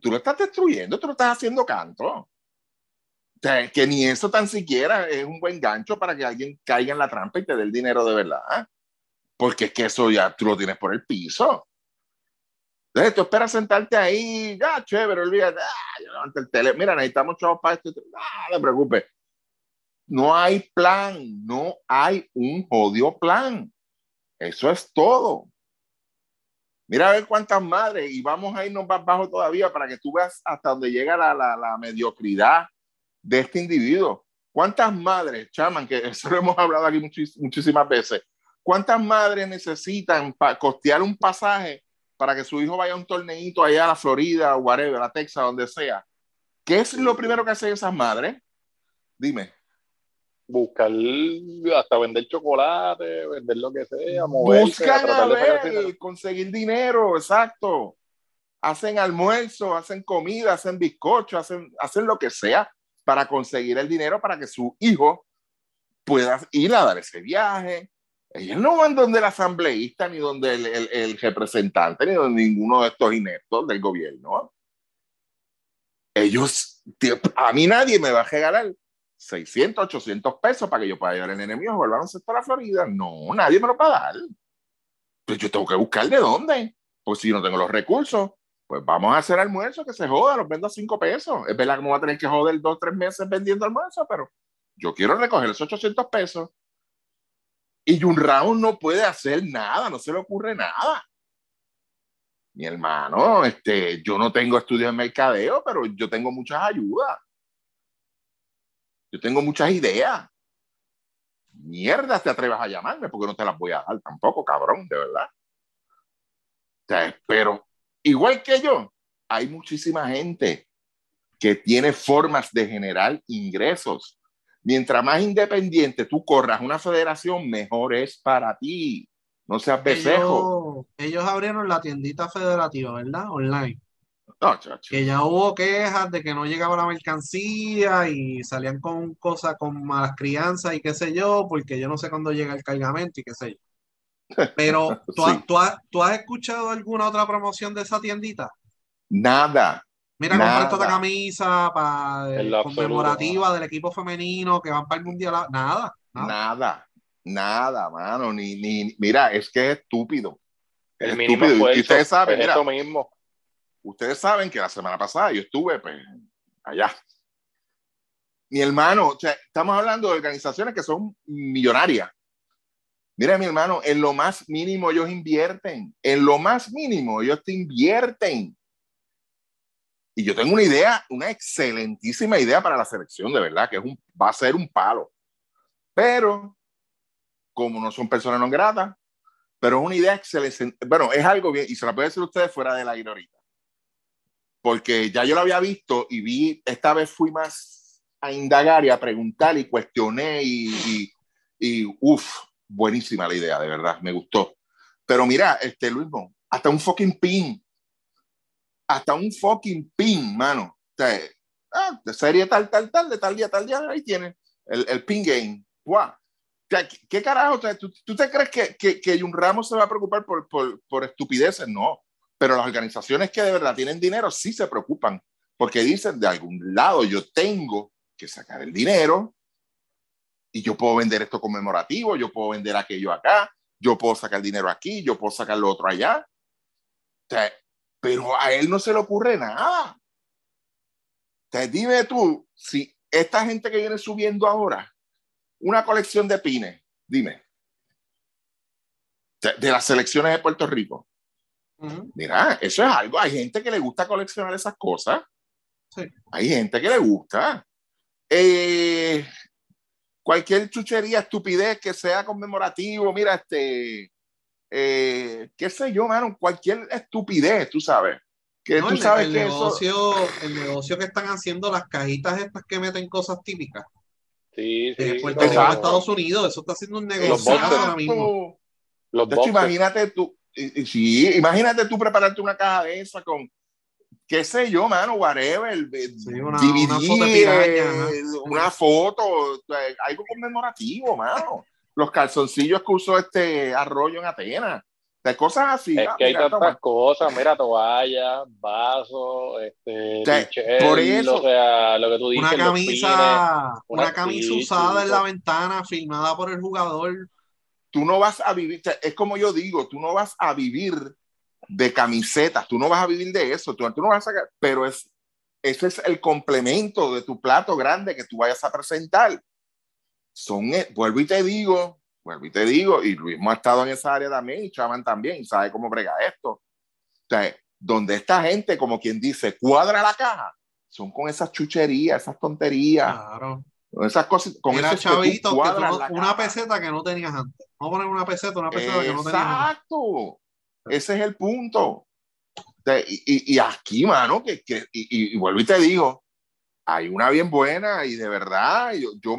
tú lo estás destruyendo, tú lo estás haciendo canto. Que ni eso tan siquiera es un buen gancho para que alguien caiga en la trampa y te dé el dinero de verdad. Porque es que eso ya tú lo tienes por el piso. Entonces tú esperas sentarte ahí, ya, chévere, olvídate, ah, yo levanto el tele, mira, necesitamos chavos para esto, ah, no te preocupes. No hay plan, no hay un jodido plan. Eso es todo. Mira a ver cuántas madres, y vamos a irnos más bajo todavía para que tú veas hasta dónde llega la, la mediocridad de este individuo. ¿Cuántas madres, chaman, que eso lo hemos hablado aquí muchísimas veces, cuántas madres necesitan para costear un pasaje para que su hijo vaya a un torneito allá a la Florida o whatever, a Texas, donde sea? ¿Qué es lo primero que hacen esas madres? Dime buscar hasta vender chocolate, vender lo que sea, moverse, Buscan a, ver, conseguir dinero, exacto. Hacen almuerzo, hacen comida, hacen bizcocho, hacen, hacen lo que sea para conseguir el dinero para que su hijo pueda ir a dar ese viaje. Ellos no van donde el asambleísta, ni donde el, el, el representante, ni donde ninguno de estos ineptos del gobierno. Ellos, a mí nadie me va a regalar 600, 800 pesos para que yo pueda llevar el enemigo a jugar a la Florida. No, nadie me lo va a dar. Pues yo tengo que buscar de dónde. Pues si no tengo los recursos, pues vamos a hacer almuerzo que se joda, los vendo a 5 pesos. Es verdad que me voy a tener que joder dos, tres meses vendiendo almuerzo, pero yo quiero recoger esos 800 pesos. Y un round no puede hacer nada, no se le ocurre nada. Mi hermano, este, yo no tengo estudios de mercadeo, pero yo tengo muchas ayudas. Yo tengo muchas ideas. Mierda, te atreves a llamarme porque no te las voy a dar tampoco, cabrón, de verdad. pero igual que yo, hay muchísima gente que tiene formas de generar ingresos. Mientras más independiente tú corras una federación, mejor es para ti. No seas becejo. Ellos, ellos abrieron la tiendita federativa, ¿verdad? Online. No, que ya hubo quejas de que no llegaba la mercancía y salían con cosas con malas crianzas y qué sé yo, porque yo no sé cuándo llega el cargamento y qué sé yo. Pero, ¿tú, ¿tú, has, escuchado alguna otra promoción de esa tiendita? Nada. Mira, compré esta camisa para conmemorativa del equipo femenino que van para el mundial. Nada. Nada. Nada, mano. Ni, ni, mira, es que es estúpido. El estúpido. y ustedes saben, mira, mismo Ustedes saben que la semana pasada yo estuve pues, allá. Mi hermano, o sea, estamos hablando de organizaciones que son millonarias. Mira, mi hermano, en lo más mínimo ellos invierten. En lo más mínimo ellos te invierten. Y yo tengo una idea, una excelentísima idea para la selección, de verdad, que es un, va a ser un palo. Pero, como no son personas no gratas, pero es una idea excelente. Bueno, es algo bien, y se la puede decir ustedes fuera de la ahorita porque ya yo lo había visto y vi, esta vez fui más a indagar y a preguntar y cuestioné y, y, uff, buenísima la idea, de verdad, me gustó. Pero mira, este Luis, hasta un fucking pin, hasta un fucking pin, mano. O sea, ah, de serie tal, tal, tal, de tal día, tal día, ahí tiene el, el pin game. Wow. ¿Qué, ¿Qué, carajo? ¿tú, ¿tú, te crees que, que, que un Ramos se va a preocupar por, por, por estupideces? No. Pero las organizaciones que de verdad tienen dinero sí se preocupan, porque dicen, de algún lado yo tengo que sacar el dinero y yo puedo vender esto conmemorativo, yo puedo vender aquello acá, yo puedo sacar dinero aquí, yo puedo sacar lo otro allá. pero a él no se le ocurre nada. Te dime tú, si esta gente que viene subiendo ahora, una colección de pines, dime, de, las selecciones de Puerto Rico. Mira, eso es algo. Hay gente que le gusta coleccionar esas cosas. Hay gente que le gusta. Eh, cualquier chuchería, estupidez que sea conmemorativo, mira, este, eh, qué sé yo, mano, cualquier estupidez, tú sabes. Que tú sabes el, que negocio, el negocio que están haciendo las cajitas estas que meten cosas típicas. Sí, sí. De Puerto Rico Estados Unidos, eso está haciendo un negocio ahora mismo. Los imagínate tú, sí, imagínate tú prepararte una caja de esa con, qué sé yo, mano, whatever, una, DVD, una, foto, algo conmemorativo, mano. Los calzoncillos que usó este arroyo en Atenas. De cosas así. Es que hay tantas cosas, mira, toallas, vasos, este, por eso, o sea, lo que tú dices, una camisa, una camisa usada en la ventana, filmada por el jugador. Tú no vas a vivir, es como yo digo, tú no vas a vivir de camisetas, tú no vas a vivir de eso, tú, no vas a sacar, pero es, ese es el complemento de tu plato grande que tú vayas a presentar. Son, eh, vuelvo y te digo, vuelvo y te digo, y Luis ha estado en esa área también, y Chaman también, sabe cómo brega esto. O sea, donde esta gente, como quien dice, cuadra la caja, son con esas chucherías, esas tonterías. Claro. Esas cosas, con Era chavito, una peseta que no tenías antes. Vamos a poner una peseta, una peseta que no tenías antes. Exacto. Ese es el punto. y, y, aquí, mano, que, que y, vuelvo y te digo, hay una bien buena y de verdad, yo, yo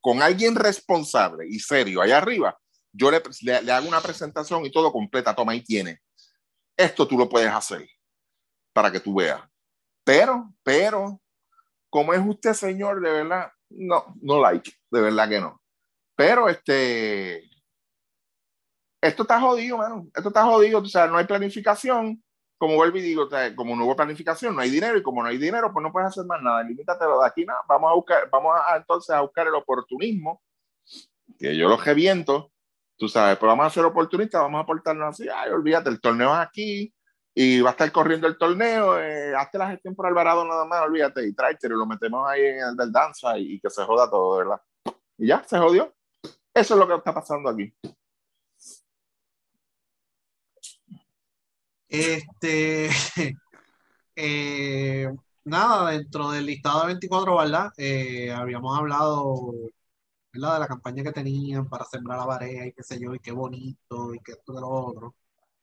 con alguien responsable y serio allá arriba, yo le, le, hago una presentación y todo completa, toma, y tiene. Esto tú lo puedes hacer para que tú veas. Pero, pero, como es usted, señor, de verdad, no, no like, de verdad que no. Pero este, esto está jodido, mano. Esto está jodido. O sea, no hay planificación. Como vuelvo y digo, como no hubo planificación, no hay dinero. Y como no hay dinero, pues no puedes hacer más nada. Limítatelo de aquí nada. Vamos a buscar, vamos a, entonces a buscar el oportunismo. Que yo lo reviento. Tú sabes, pero vamos a ser oportunistas, vamos a aportarnos así. Ay, olvídate, el torneo es aquí y va a estar corriendo el torneo. Eh, hazte la gestión por Alvarado nada más, olvídate. Y tráete y lo metemos ahí en el del danza y, y que se joda todo, ¿verdad? Y ya, se jodió. Eso es lo que está pasando aquí. Este, eh, nada, dentro del listado de 24, ¿verdad? Eh, habíamos hablado. De la campaña que tenían para sembrar la Barea y qué sé yo, y qué bonito, y qué esto de lo otro.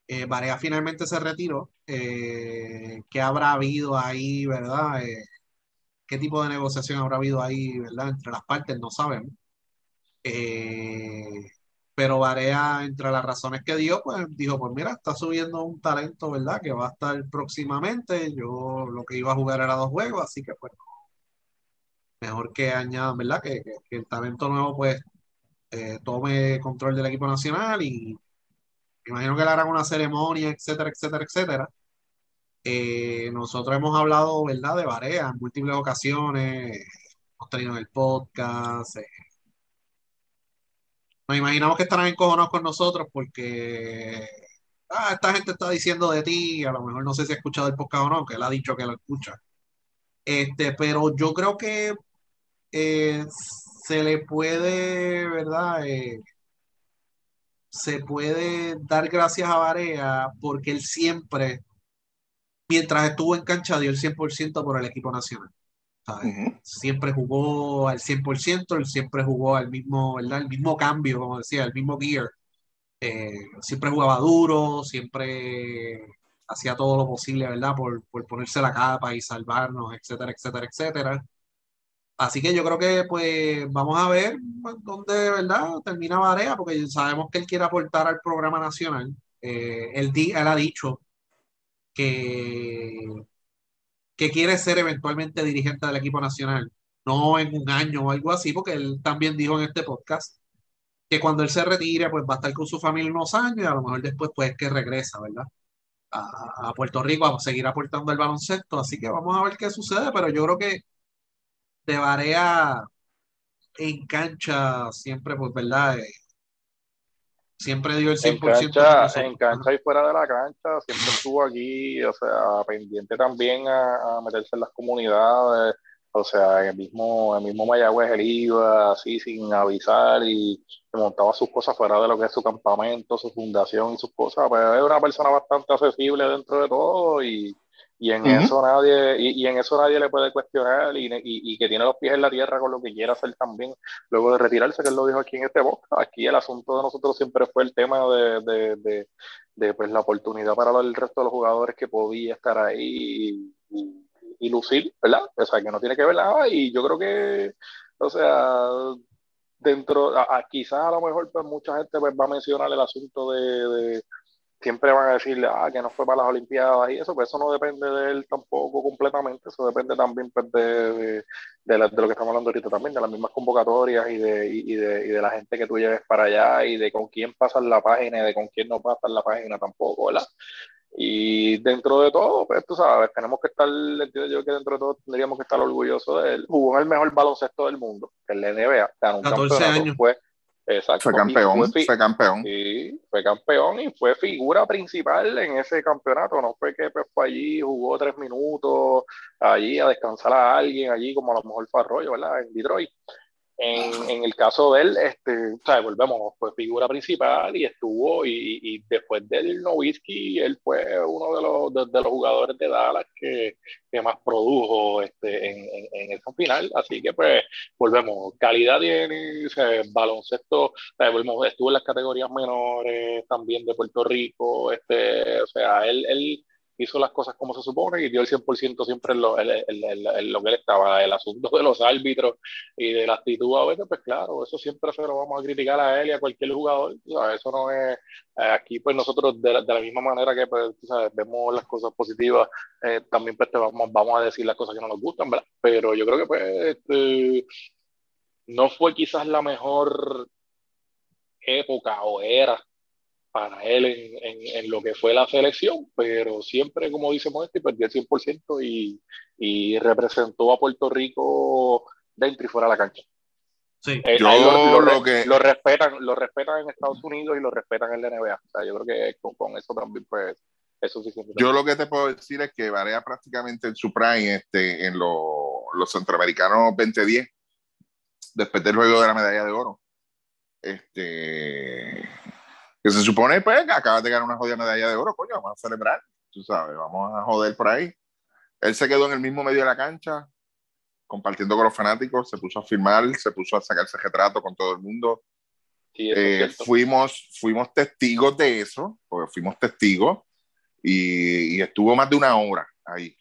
Eh, Barea finalmente se retiró. Eh, ¿Qué habrá habido ahí, verdad? ¿Qué tipo de negociación habrá habido ahí, verdad? Entre las partes, no sabemos. Pero Varea, entre las razones que dio, pues dijo, pues mira, está subiendo un talento, ¿verdad? Que va a estar próximamente. Yo lo que iba a jugar era dos juegos, así que pues mejor que añadan, ¿verdad? Que, el talento nuevo pues eh, tome control del equipo nacional y imagino que le harán una ceremonia, etcétera, etcétera, etcétera. Eh, nosotros hemos hablado, ¿verdad? De Varea en múltiples ocasiones, hemos tenido en el podcast. Eh, nos imaginamos que estarán encojonados con nosotros porque ah, esta gente está diciendo de ti, a lo mejor no sé si ha escuchado el podcast o no, que él ha dicho que lo escucha. Este, pero yo creo que eh, se le puede, ¿verdad? Eh, se puede dar gracias a Varea porque él siempre, mientras estuvo en cancha, dio el 100% por el equipo nacional. Siempre jugó al 100%, él siempre jugó al mismo, ¿verdad? El mismo cambio, como decía, el mismo gear. Eh, siempre jugaba duro, siempre hacía todo lo posible, ¿verdad? Por, por, ponerse la capa y salvarnos, etcétera, etcétera, etcétera. Así que yo creo que pues vamos a ver dónde, ¿verdad? Termina Varea, porque sabemos que él quiere aportar al programa nacional. Eh, él, él ha dicho que que quiere ser eventualmente dirigente del equipo nacional, no en un año o algo así, porque él también dijo en este podcast que cuando él se retire, pues va a estar con su familia unos años y a lo mejor después pues que regresa, ¿verdad? A, Puerto Rico a seguir aportando el baloncesto, así que vamos a ver qué sucede, pero yo creo que de Barea en cancha siempre, pues, ¿verdad? Siempre dio el 100%. En cancha, en cancha y fuera de la cancha, siempre estuvo aquí, o sea, pendiente también a, a meterse en las comunidades, o sea, en el mismo, el mismo Mayagüez él iba así sin avisar y montaba sus cosas fuera de lo que es su campamento, su fundación y sus cosas. Pero es una persona bastante accesible dentro de todo y, y en eso nadie y, y, en eso nadie le puede cuestionar y, y, que tiene los pies en la tierra con lo que quiera hacer también luego de retirarse que él lo dijo aquí en este boca aquí el asunto de nosotros siempre fue el tema de, de, de, de pues la oportunidad para el resto de los jugadores que podía estar ahí y, lucir verdad o sea que no tiene que ver nada y yo creo que o sea dentro a, quizás a lo mejor pues mucha gente pues, va a mencionar el asunto de siempre van a decirle, ah, que no fue para las Olimpiadas y eso, pues eso no depende de él tampoco completamente, eso depende también pues, de, de, lo que estamos hablando ahorita también, de las mismas convocatorias y de, y, de, y de la gente que tú lleves para allá y de con quién pasas la página y de con quién no pasas la página tampoco, ¿verdad? Y dentro de todo, pues tú sabes, tenemos que estar, entiendo yo que dentro de todo tendríamos que estar orgullosos de él. Jugó en el mejor baloncesto del mundo, que es la NBA, ganó un 14 años. Fue, Exacto. Fue campeón, fue, campeón. Sí, fue campeón y fue figura principal en ese campeonato. No fue que pues, fue allí, jugó tres minutos allí a descansar a alguien, allí como a lo mejor fue Arroyo, ¿verdad? En Detroit. En, en, el caso de él, este, o sea, volvemos, fue figura principal y estuvo, y, y después del Nowitzki, él fue uno de los, de, los jugadores de Dallas que, que más produjo este, en, en, en esa final. Así que, pues, volvemos, calidad tiene, o baloncesto, o sea, volvemos, estuvo en las categorías menores también de Puerto Rico, este, o sea, él, él hizo las cosas como se supone y dio el 100% siempre en lo, en, lo, que él estaba. El asunto de los árbitros y de la actitud a veces, pues claro, eso siempre se lo vamos a criticar a él y a cualquier jugador. eso no es. Eh, aquí, pues nosotros, de, la misma manera que pues, sabes, vemos las cosas positivas, eh, también pues, te vamos, vamos a decir las cosas que no nos gustan, ¿verdad? Pero yo creo que, pues, este, no fue quizás la mejor época o era para él en, en, lo que fue la selección, pero siempre, como dice Modesti, perdió el 100% y, y representó a Puerto Rico dentro y fuera de la cancha. Sí. Eh, yo lo, que... lo, respetan, lo respetan en Estados Unidos y lo respetan en la NBA. O sea, yo creo que con, con eso también pues, es suficiente. Yo lo que te puedo decir es que Varea prácticamente en su prime este, en lo, los centroamericanos 2010, después del juego de la medalla de oro. Este, que se supone pues que acabas de ganar una jodida medalla de oro, coño, vamos a celebrar, tú sabes, vamos a joder por ahí. Él se quedó en el mismo medio de la cancha, compartiendo con los fanáticos, se puso a filmar, se puso a sacarse retrato con todo el mundo. Eh, fuimos, fuimos testigos de eso, porque fuimos testigos, y, y, estuvo más de una hora ahí.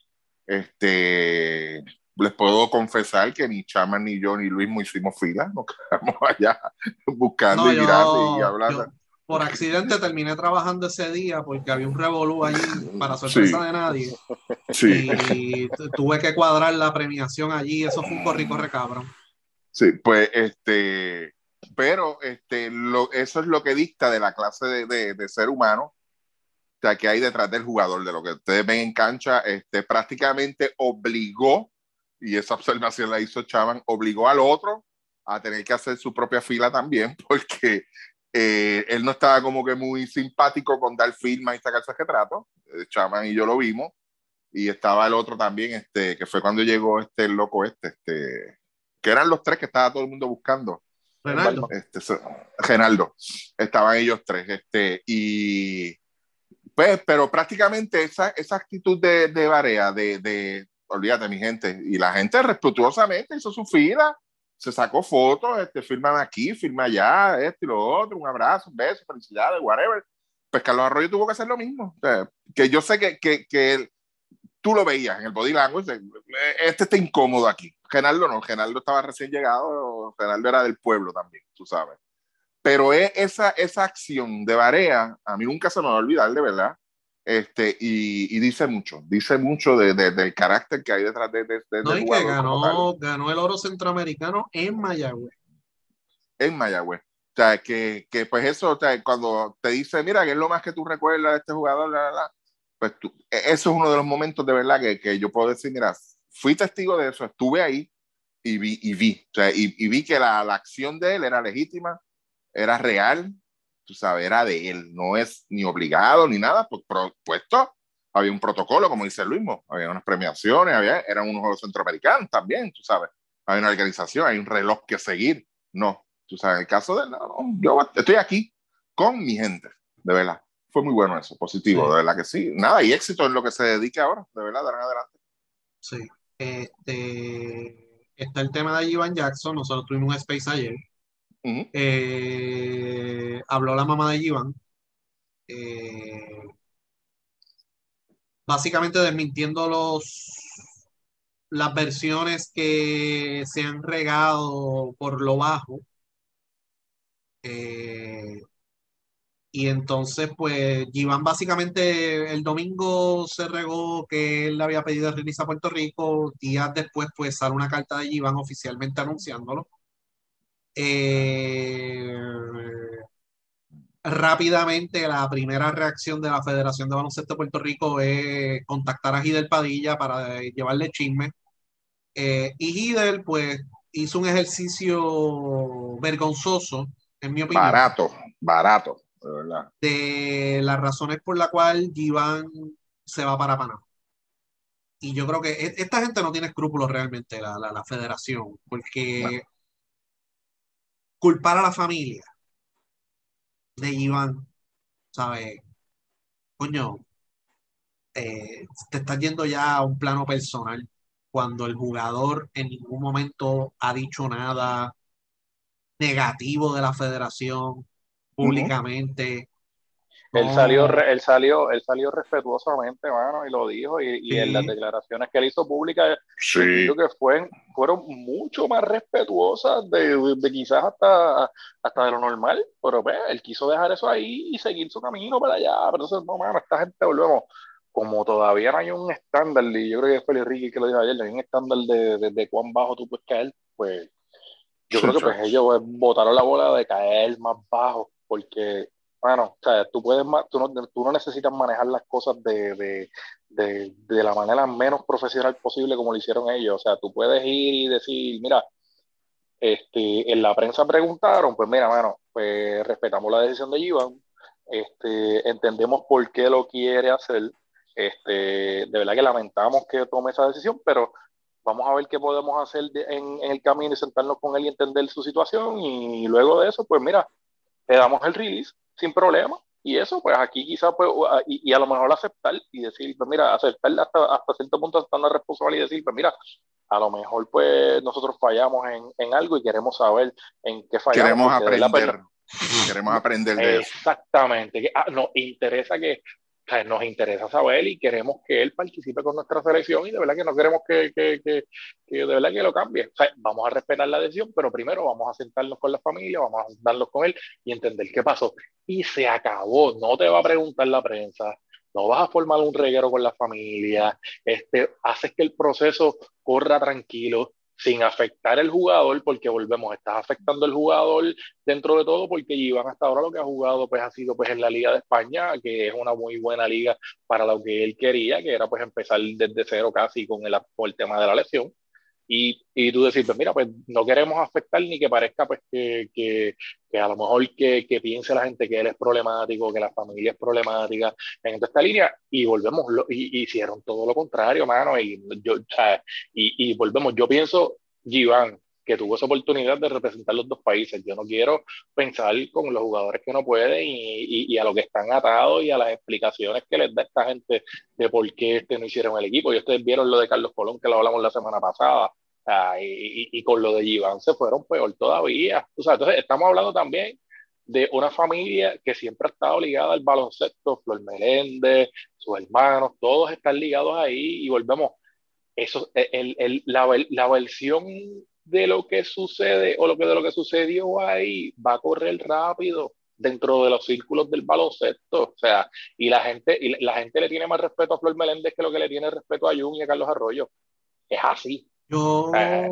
Este, les puedo confesar que ni Chama, ni yo, ni Luis hicimos fila, nos quedamos allá buscando y mirando y hablando por accidente terminé trabajando ese día porque había un revolú allí para sorpresa de nadie. Sí. Y tuve que cuadrar la premiación allí. Eso fue un corri-corre cabrón. Sí, pues este, pero este, lo, eso es lo que dicta de la clase de, de, de, ser humano o sea, que hay detrás del jugador, de lo que ustedes ven en cancha, este, prácticamente obligó, y esa observación la hizo Chaman, obligó al otro a tener que hacer su propia fila también, porque eh, él no estaba como que muy simpático con dar firma y sacarse el retrato. Eh, Chaman y yo lo vimos. Y estaba el otro también, este, que fue cuando llegó este el loco este, este, que eran los tres que estaba todo el mundo buscando. Renaldo. Este, Renaldo. Estaban ellos tres. Este, y pues, pero prácticamente esa, esa actitud de, de Barea, de, de, olvídate mi gente, y la gente respetuosamente hizo su fila se sacó fotos, este, firman aquí, firma allá, esto y lo otro, un abrazo, un beso, felicidades, whatever. Pues Carlos Arroyo tuvo que hacer lo mismo. O sea, que yo sé que, que, que tú lo veías en el body language, eh, este está incómodo aquí. Genaldo no, Genaldo estaba recién llegado, Genaldo era del pueblo también, tú sabes. Pero e, esa, esa acción de Barea, a mí nunca se me va a olvidar, de verdad, este, y, y, dice mucho, dice mucho de, de, del carácter que hay detrás de, de, de no, y que ganó, ganó el oro centroamericano en Mayagüez. En Mayagüez. O sea, que, que pues eso, o sea, cuando te dice, mira, ¿qué es lo más que tú recuerdas de este jugador? La, la, pues tú, e, eso es uno de los momentos de verdad que, que yo puedo decir, mira, fui testigo de eso, estuve ahí y vi, y vi, o sea, y, y vi que la, la, acción de él era legítima, era real, tú sabes, era de él, no es ni obligado ni nada, pues puesto, había un protocolo, como dice Luis, había unas premiaciones, había, eran unos Juegos Centroamericanos también, tú sabes, hay una organización, hay un reloj que seguir, no, tú sabes, en el caso de él, no, no, yo estoy aquí con mi gente, de verdad, fue muy bueno eso, positivo, sí. de verdad que sí, nada, y éxito en lo que se dedique ahora, de verdad, de adelante. Sí, este está el tema de Ivan Jackson. Nosotros tuvimos un space ayer. Eh, habló la mamá de Ivan. Eh, básicamente desmintiendo los las versiones que se han regado por lo bajo. Eh, y entonces, pues, Iván básicamente el domingo se regó que él le había pedido el release a Puerto Rico. Días después, pues, sale una carta de Iván oficialmente anunciándolo. Eh, rápidamente, la primera reacción de la Federación de Baloncesto de Puerto Rico es contactar a Gidel Padilla para llevarle chisme. Eh, y Gidel, pues, hizo un ejercicio vergonzoso, en mi opinión. Barato, barato de verdad. De las razones por las cuales Iván se va para Panamá. Y yo creo que e, esta gente no tiene escrúpulos realmente, la, la, la federación, porque bueno. Culpar a la familia de Iván, ¿sabes? Coño, eh, te estás yendo ya a un plano personal cuando el jugador en ningún momento ha dicho nada negativo de la federación públicamente. Él salió, él salió, él salió respetuosamente, mano, y lo dijo, y, y sí. en las declaraciones que él hizo públicas, sí. creo que fue, fueron mucho más respetuosas de, de, de, quizás hasta, hasta de lo normal, pero pues, él quiso dejar eso ahí y seguir su camino para allá, pero entonces, no, mano, esta gente, volvemos, como todavía no hay un estándar, y yo creo que fue Ricky que lo dijo ayer, no hay un estándar de, de, de cuán bajo tú puedes caer, pues yo creo que pues ellos botaron la bola de caer más bajo porque, bueno, o sea, tú, puedes, tú, no, tú no necesitas manejar las cosas de, de, de, de, la manera menos profesional posible como lo hicieron ellos. O sea, tú puedes ir y decir, mira, este, en la prensa preguntaron, pues mira, bueno, pues respetamos la decisión de Iván, este, entendemos por qué lo quiere hacer, este, de verdad que lamentamos que tome esa decisión, pero vamos a ver qué podemos hacer en, en el camino y sentarnos con él y entender su situación y luego de eso, pues mira, le damos el release sin problema. Y eso, pues aquí quizás, pues, y, y, a lo mejor aceptar y decir, pues mira, aceptar hasta, hasta cierto punto hasta una responsabilidad y decir, pues mira, a lo mejor pues nosotros fallamos en, en algo y queremos saber en qué fallamos. Queremos aprender. Queremos aprender de Exactamente. Eso. Ah, nos interesa que, nos interesa saber y queremos que él participe con nuestra selección y de verdad que no queremos que, que, que, que, de verdad que lo cambie. O sea, vamos a respetar la decisión, pero primero vamos a sentarnos con la familia, vamos a sentarnos con él y entender qué pasó. Y se acabó, no te va a preguntar la prensa, no vas a formar un reguero con la familia, este, haces que el proceso corra tranquilo, sin afectar el jugador, porque volvemos, estás afectando el jugador dentro de todo, porque Iván hasta ahora lo que ha jugado pues ha sido pues en la Liga de España, que es una muy buena liga para lo que él quería, que era pues empezar desde cero casi con el, con el tema de la lesión. Y, y tú decir, pues mira, pues no queremos afectar ni que parezca pues que, que, que a lo mejor que, que, piense la gente que él es problemático, que la familia es problemática en esta línea, y volvemos, lo, y, hicieron todo lo contrario, mano, y, yo, y, y volvemos, yo pienso, Giván, que tuvo esa oportunidad de representar los dos países. Yo no quiero pensar con los jugadores que no pueden y, y, y, a lo que están atados y a las explicaciones que les da esta gente de por qué este no hicieron el equipo. Y ustedes vieron lo de Carlos Colón, que lo hablamos la semana pasada, ah, y, y, con lo de Giván se fueron peor todavía. O sea, entonces estamos hablando también de una familia que siempre ha estado ligada al baloncesto, Flor Meléndez, sus hermanos, todos están ligados ahí y volvemos. Eso, el, el, la, la versión de lo que sucede o lo que de lo que sucedió ahí va a correr rápido dentro de los círculos del baloncesto, o sea, y la gente y la gente le tiene más respeto a Flor Meléndez que lo que le tiene respeto a Jung y a Carlos Arroyo. Es así. Yo, eh.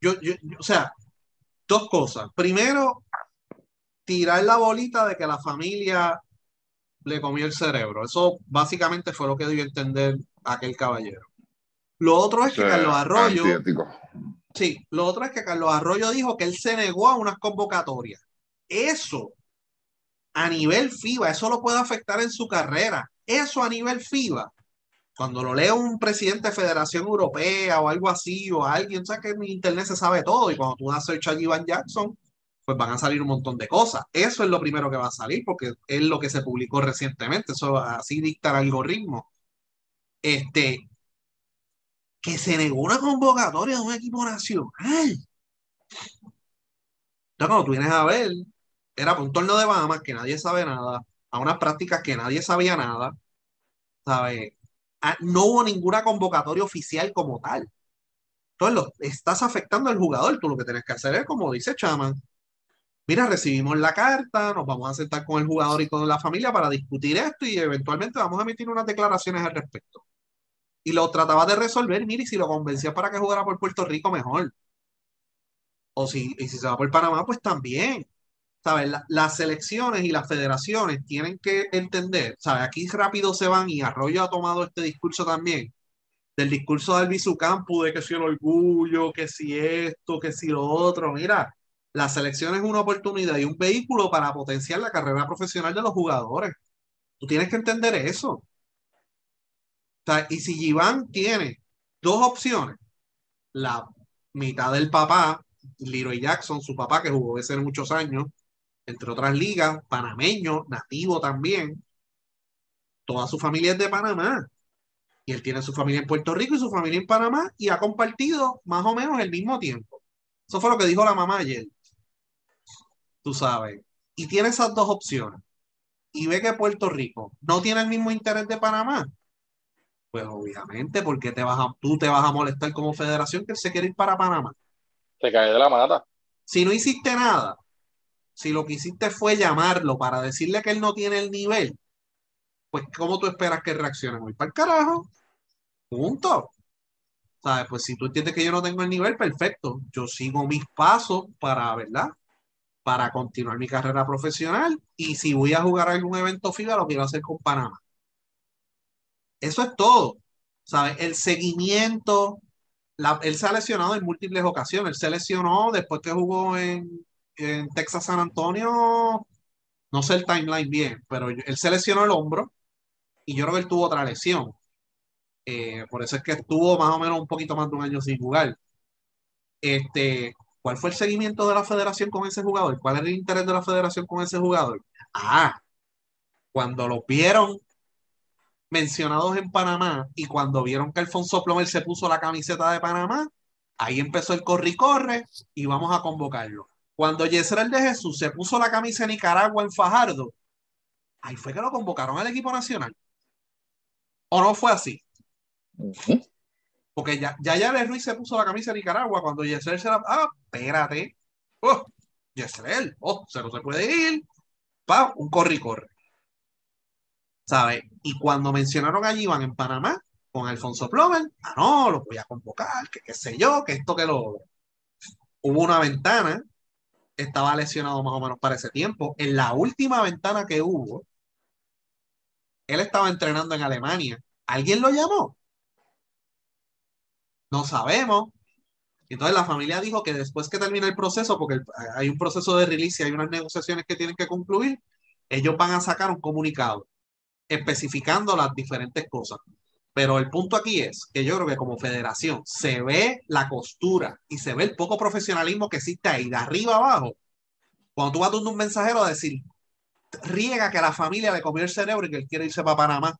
yo, yo, o sea, dos cosas. Primero, tirar la bolita de que la familia le comió el cerebro. Eso básicamente fue lo que dio a entender aquel caballero. Lo otro es que Carlos Arroyo, Sí, lo otro es que Carlos Arroyo dijo que él se negó a unas convocatorias. Eso a nivel FIBA, eso lo puede afectar en su carrera. Eso a nivel FIBA. Cuando lo lee un presidente de Federación Europea o algo así, o alguien, o que en internet se sabe todo, y cuando tú das search a Ivan Jackson, pues van a salir un montón de cosas. Eso es lo primero que va a salir, porque es lo que se publicó recientemente, eso así dicta el algoritmo. Este, que se negó una convocatoria de un equipo nacional. Entonces, cuando tú vienes a ver, era para un torneo de Bahamas que nadie sabe nada, a unas prácticas que nadie sabía nada, ¿sabes? Ah, no hubo ninguna convocatoria oficial como tal. Entonces, lo, estás afectando al jugador. Tú lo que tienes que hacer es, como dice Chaman, mira, recibimos la carta, nos vamos a sentar con el jugador y con la familia para discutir esto y eventualmente vamos a emitir unas declaraciones al respecto. Y lo trataba de resolver, mire, y si lo convencía para que jugara por Puerto Rico, mejor. O si, y si se va por Panamá, pues también. ¿Sabes? las selecciones y las federaciones tienen que entender, ¿sabes? Aquí rápido se van y Arroyo ha tomado este discurso también, del discurso de Albizu Campo, de que si el orgullo, que si esto, que si lo otro. Mira, la selección es una oportunidad y un vehículo para potenciar la carrera profesional de los jugadores. Tú tienes que entender eso. Y si Giván tiene dos opciones, la mitad del papá, Leroy Jackson, su papá que jugó ese muchos años, entre otras ligas, panameño, nativo también. Toda su familia es de Panamá. Y él tiene su familia en Puerto Rico y su familia en Panamá y ha compartido más o menos el mismo tiempo. Eso fue lo que dijo la mamá ayer. Tú sabes. Y tiene esas dos opciones. Y ve que Puerto Rico no tiene el mismo interés de Panamá. Pues obviamente, porque te vas tú te vas a molestar como federación que él se quiere ir para Panamá. Te cae de la mata. Si no hiciste nada, si lo que hiciste fue llamarlo para decirle que él no tiene el nivel, pues ¿cómo tú esperas que reaccione? Voy para el carajo. Punto. ¿Sabes? Pues si tú entiendes que yo no tengo el nivel, perfecto. Yo sigo mis pasos para, ¿verdad? Para continuar mi carrera profesional. Y si voy a jugar algún evento FIBA, lo quiero hacer con Panamá. Eso es todo. ¿Sabes? El seguimiento. él se ha lesionado en múltiples ocasiones. Él se lesionó después que jugó en, en Texas San Antonio, no sé el timeline bien, pero él se lesionó el hombro y yo creo que él tuvo otra lesión. Eh, por eso es que estuvo más o menos un poquito más de un año sin jugar. Este, ¿Cuál fue el seguimiento de la federación con ese jugador? ¿Cuál es el interés de la federación con ese jugador? Ah, cuando lo vieron mencionados en Panamá y cuando vieron que Alfonso Plomer se puso la camiseta de Panamá, ahí empezó el corre y corre y vamos a convocarlo. Cuando Yesrel de Jesús se puso la camisa de Nicaragua en Fajardo, ahí fue que lo convocaron al equipo nacional. ¿O no fue así? Porque ya, ya ya Ruiz se puso la camisa de Nicaragua cuando Yesrel se la. Ah, espérate. Oh, Yesrel, oh, se no se puede ir. Pa, un corre y corre. ¿Sabes? Y cuando mencionaron allí van en Panamá con Alfonso Plomer, ah, no, lo voy a convocar, que qué sé yo, que esto que lo. Hubo una ventana estaba lesionado más o menos para ese tiempo. En la última ventana que hubo, él estaba entrenando en Alemania. ¿Alguien lo llamó? No sabemos. Entonces la familia dijo que después que termine el proceso, porque hay un proceso de release y hay unas negociaciones que tienen que concluir, ellos van a sacar un comunicado especificando las diferentes cosas. Pero el punto aquí es que yo creo que como federación se ve la costura y se ve el poco profesionalismo que existe ahí de arriba abajo. Cuando tú vas dando un mensajero a decir, riega que a la familia le comió el cerebro y que él quiere irse para Panamá.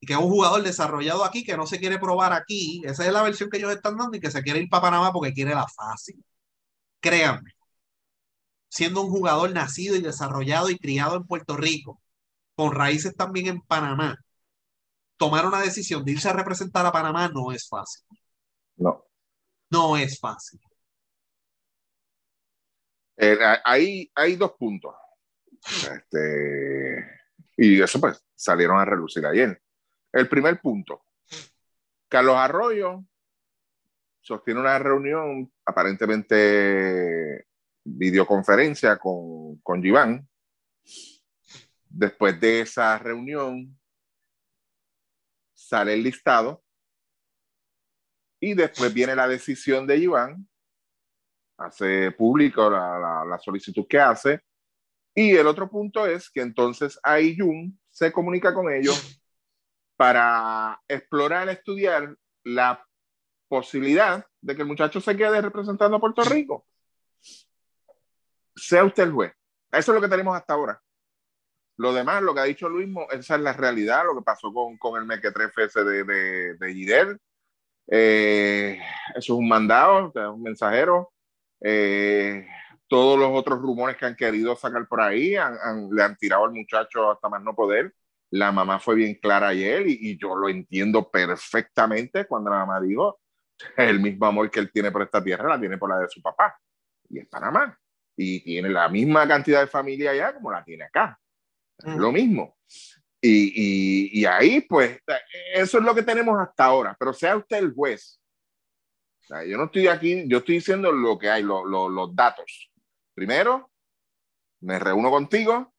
Y que es un jugador desarrollado aquí que no se quiere probar aquí. Esa es la versión que ellos están dando y que se quiere ir para Panamá porque quiere la fácil. Créanme, siendo un jugador nacido y desarrollado y criado en Puerto Rico, con raíces también en Panamá, tomar una decisión de irse a representar a Panamá no es fácil. No. No es fácil. Eh, hay, hay dos puntos. Este, y eso pues salieron a relucir ayer. El primer punto. Carlos Arroyo sostiene una reunión, aparentemente videoconferencia con, con Giván. Después de esa reunión, sale el listado y después viene la decisión de Iván, hace público la, la, solicitud que hace, y el otro punto es que entonces ahí Jun se comunica con ellos para explorar, estudiar la posibilidad de que el muchacho se quede representando a Puerto Rico. Sea usted el juez. Eso es lo que tenemos hasta ahora. Lo demás, lo que ha dicho Luis, esa es la realidad, lo que pasó con, con el mequetrefe ese de, de, de Gider. Eh, eso es un mandado, un mensajero. Eh, todos los otros rumores que han querido sacar por ahí han, han, le han tirado al muchacho hasta más no poder. La mamá fue bien clara ayer y, y yo lo entiendo perfectamente cuando la mamá dijo el mismo amor que él tiene por esta tierra la tiene por la de su papá y es Panamá y tiene la misma cantidad de familia allá como la tiene acá. Lo mismo. Y, y, ahí, pues, eso es lo que tenemos hasta ahora. Pero sea usted el juez. Yo no estoy aquí, yo estoy diciendo lo que hay, lo, los datos. Primero, me reúno contigo,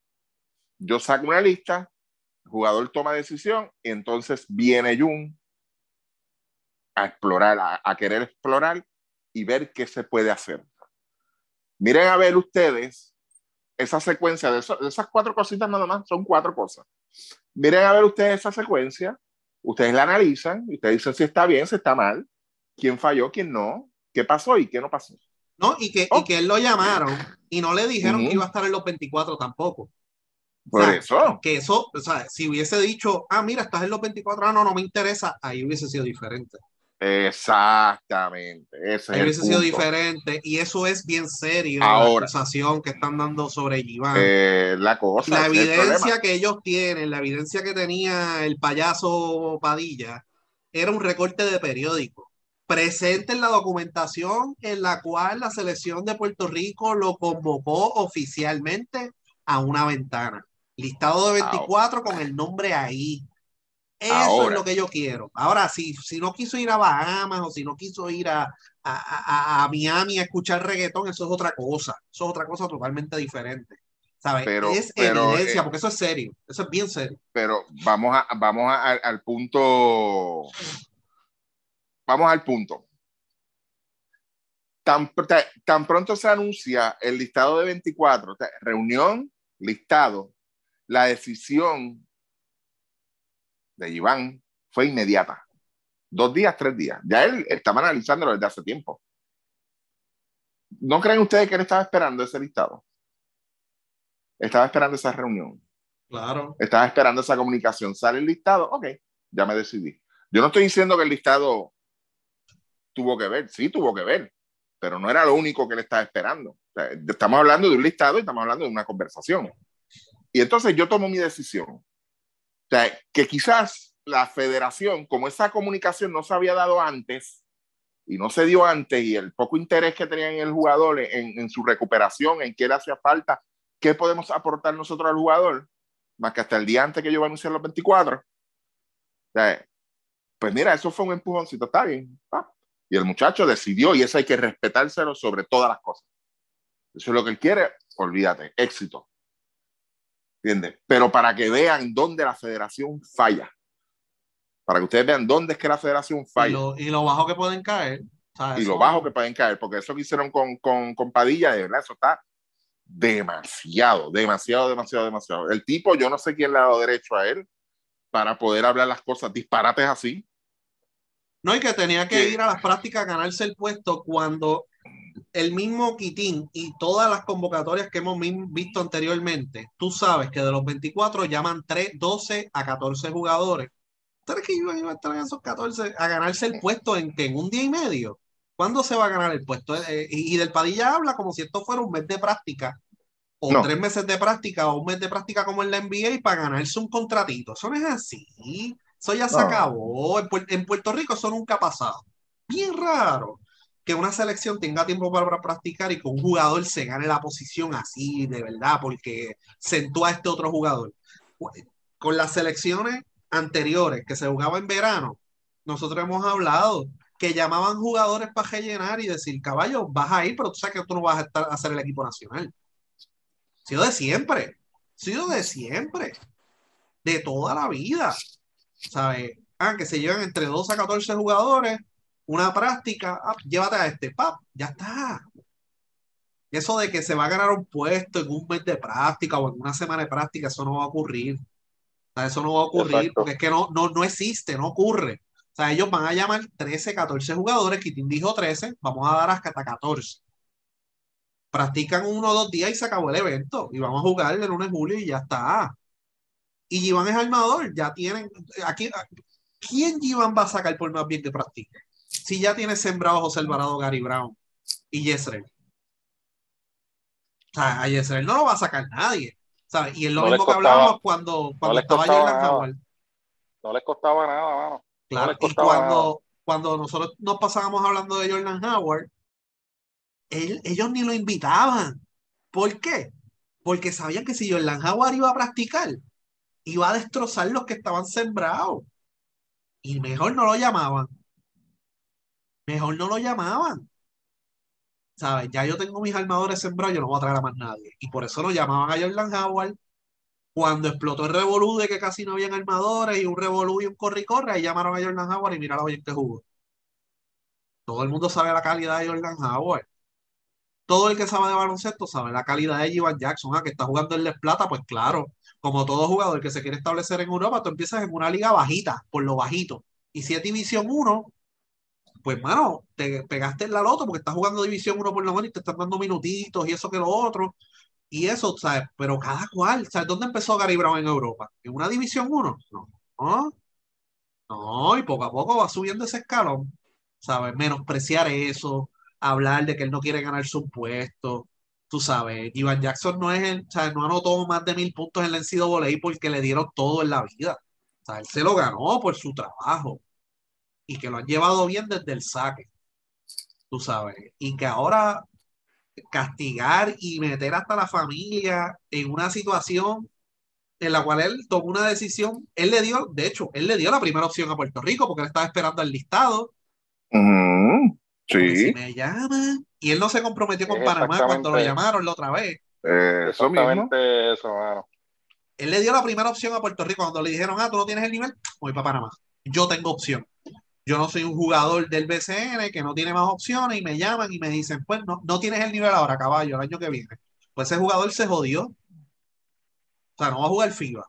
yo saco una lista, el jugador toma decisión, y entonces viene Jun a explorar, a, a querer explorar y ver qué se puede hacer. Miren a ver ustedes esa secuencia de, eso, de, esas cuatro cositas nada más, son cuatro cosas. Miren a ver ustedes esa secuencia, ustedes la analizan, y ustedes dicen si está bien, si está mal, quién falló, quién no, qué pasó y qué no pasó. No, y que, oh. y que él lo llamaron y no le dijeron uh -huh. que iba a estar en los 24 tampoco. Por o sea, eso. Que eso, o sea, si hubiese dicho, ah, mira, estás en los 24, ah, no, no me interesa, ahí hubiese sido diferente. Exactamente. Ese Ahí hubiese sido diferente y eso es bien serio. Ahora, la acusación que están dando sobre Iván. Eh, la cosa. La evidencia que ellos tienen, la evidencia que tenía el payaso Padilla, era un recorte de periódico. Presente en la documentación en la cual la selección de Puerto Rico lo convocó oficialmente a una ventana. Listado de 24 con el nombre ahí. Eso Ahora. es lo que yo quiero. Ahora, si, si no quiso ir a Bahamas o si no quiso ir a, a, a, a, Miami a escuchar reggaetón, eso es otra cosa. Eso es otra cosa totalmente diferente. ¿Sabes? Pero, es pero, evidencia, eh, porque eso es serio. Eso es bien serio. Pero vamos, a, vamos al, al punto. Vamos al punto. Tan, tan pronto se anuncia el listado de 24, reunión, listado, la decisión de Iván fue inmediata. Dos días, tres días. Ya él estaba analizándolo desde hace tiempo. ¿No creen ustedes que él estaba esperando ese listado? Estaba esperando esa reunión. Claro. Estaba esperando esa comunicación. Sale el listado, ok, ya me decidí. Yo no estoy diciendo que el listado tuvo que ver, sí tuvo que ver, pero no era lo único que él estaba esperando. O sea, estamos hablando de un listado y estamos hablando de una conversación. Y entonces yo tomo mi decisión. O sea, que quizás la federación, como esa comunicación no se había dado antes y no se dio antes y el poco interés que tenía en el jugador en, su recuperación, en qué le hacía falta, qué podemos aportar nosotros al jugador, más que hasta el día antes que yo iba a anunciar los 24. O sea, pues mira, eso fue un empujoncito, está bien. Y el muchacho decidió y eso hay que respetárselo sobre todas las cosas. Eso es lo que él quiere, olvídate, éxito. ¿Entiendes? Pero para que vean dónde la federación falla. Para que ustedes vean dónde es que la federación falla. Y lo, y lo bajo que pueden caer. y lo bajo que pueden caer, porque eso que hicieron con, con, con Padilla, de verdad, eso está demasiado, demasiado, demasiado, demasiado. El tipo, yo no sé quién le ha dado derecho a él para poder hablar las cosas disparates así. No, y que tenía que ir a las prácticas a ganarse el puesto cuando el mismo Quitín y todas las convocatorias que hemos visto anteriormente, tú sabes que de los 24 llaman 3, 12 a 14 jugadores. ¿Tú crees que iban a estar en esos 14 a ganarse el puesto en, en un día y medio? ¿Cuándo se va a ganar el puesto? Eh, y del Padilla habla como si esto fuera un mes de práctica, o no. tres meses de práctica, o un mes de práctica como en la NBA para ganarse un contratito. Eso no es así. Eso ya se no. acabó. En, en Puerto Rico eso nunca ha pasado. Bien raro que una selección tenga tiempo para practicar y que un jugador se gane la posición así, de verdad, porque sentó a este otro jugador. Con las selecciones anteriores que se jugaba en verano, nosotros hemos hablado que llamaban jugadores para rellenar y decir, caballo, vas a ir, pero tú sabes que tú no vas a estar a hacer el equipo nacional. Sido de siempre, sido de siempre, de toda la vida. ¿Sabes? Ah, que se llevan entre 12 a 14 jugadores una práctica, ah, llévate a este, pap, ya está. Eso de que se va a ganar un puesto en un mes de práctica o en una semana de práctica, eso no va a ocurrir. O sea, eso no va a ocurrir Exacto. porque es que no, no, no existe, no ocurre. O sea, ellos van a llamar 13, 14 jugadores, Kitin dijo 13, vamos a dar hasta 14. Practican uno o dos días y se acabó el evento. Y vamos a jugar el lunes, julio y ya está. Y Giván es armador, ya tienen. Aquí, ¿Quién Giván va a sacar por más bien que practique? Si ya tiene sembrado José Alvarado, Gary Brown y Yesrel. O sea, a Yesrel no lo va a sacar nadie. ¿sabes? Y es lo No mismo que hablábamos cuando, cuando les estaba Jordan. No les costaba nada, mano. Claro, y cuando, cuando nosotros nos pasábamos hablando de Jordan Howard, él- ellos ni lo invitaban. ¿Por qué? Porque sabían que si Jordan Howard iba a practicar, iba a destrozar los que estaban sembrados. Y mejor no lo llamaban. Mejor no lo llamaban. ¿Sabes? Ya yo tengo mis armadores sembrados, yo no voy a traer a más nadie. Y por eso lo llamaban a Jordan Howard. Cuando explotó el revolú de que casi no habían armadores y un revolú y un corre y corre, ahí llamaron a Jordan Howard y mira bien que jugó. Todo el mundo sabe la calidad de Jordan Howard. Todo el que sabe de baloncesto sabe la calidad de Jivan Jackson, ah, que está jugando en Les Plata, pues claro, como todo jugador que se quiere establecer en Europa, tú empiezas en una liga bajita, por lo bajito. Y si es División 1, pues mano, te pegaste en la loto porque estás jugando División 1 por lo menos y te están dando minutitos y eso que lo otro. Y eso, ¿sabes? Pero cada cual, ¿sabes dónde empezó Gary Brown en Europa? ¿En una División 1? No. No, y poco a poco va subiendo ese escalón, ¿sabes? Menospreciar eso, hablar de que él no quiere ganarse un puesto. Tú sabes, Ivan Jackson no es el, sea, no anotó más de mil puntos en la NCAA porque le dieron todo en la vida. O él se lo ganó por su trabajo y que lo han llevado bien desde el saque. Tú sabes, y que ahora castigar y meter hasta la familia en una situación en la cual él tomó una decisión, él le dio, de hecho, él le dio la primera opción a Puerto Rico porque él estaba esperando el listado. Si Sí, me llaman, y él no se comprometió con Panamá cuando lo llamaron la otra vez. eh, eso mismo. Exactamente eso, mano. Él le dio la primera opción a Puerto Rico cuando le dijeron, ah, tú no tienes el nivel, voy para Panamá. Yo tengo opción. Yo no soy un jugador del BCN que no tiene más opciones y me llaman y me dicen, pues no, no tienes el nivel ahora, caballo, el año que viene. Pues ese jugador se jodió. O sea, no va a jugar FIBA.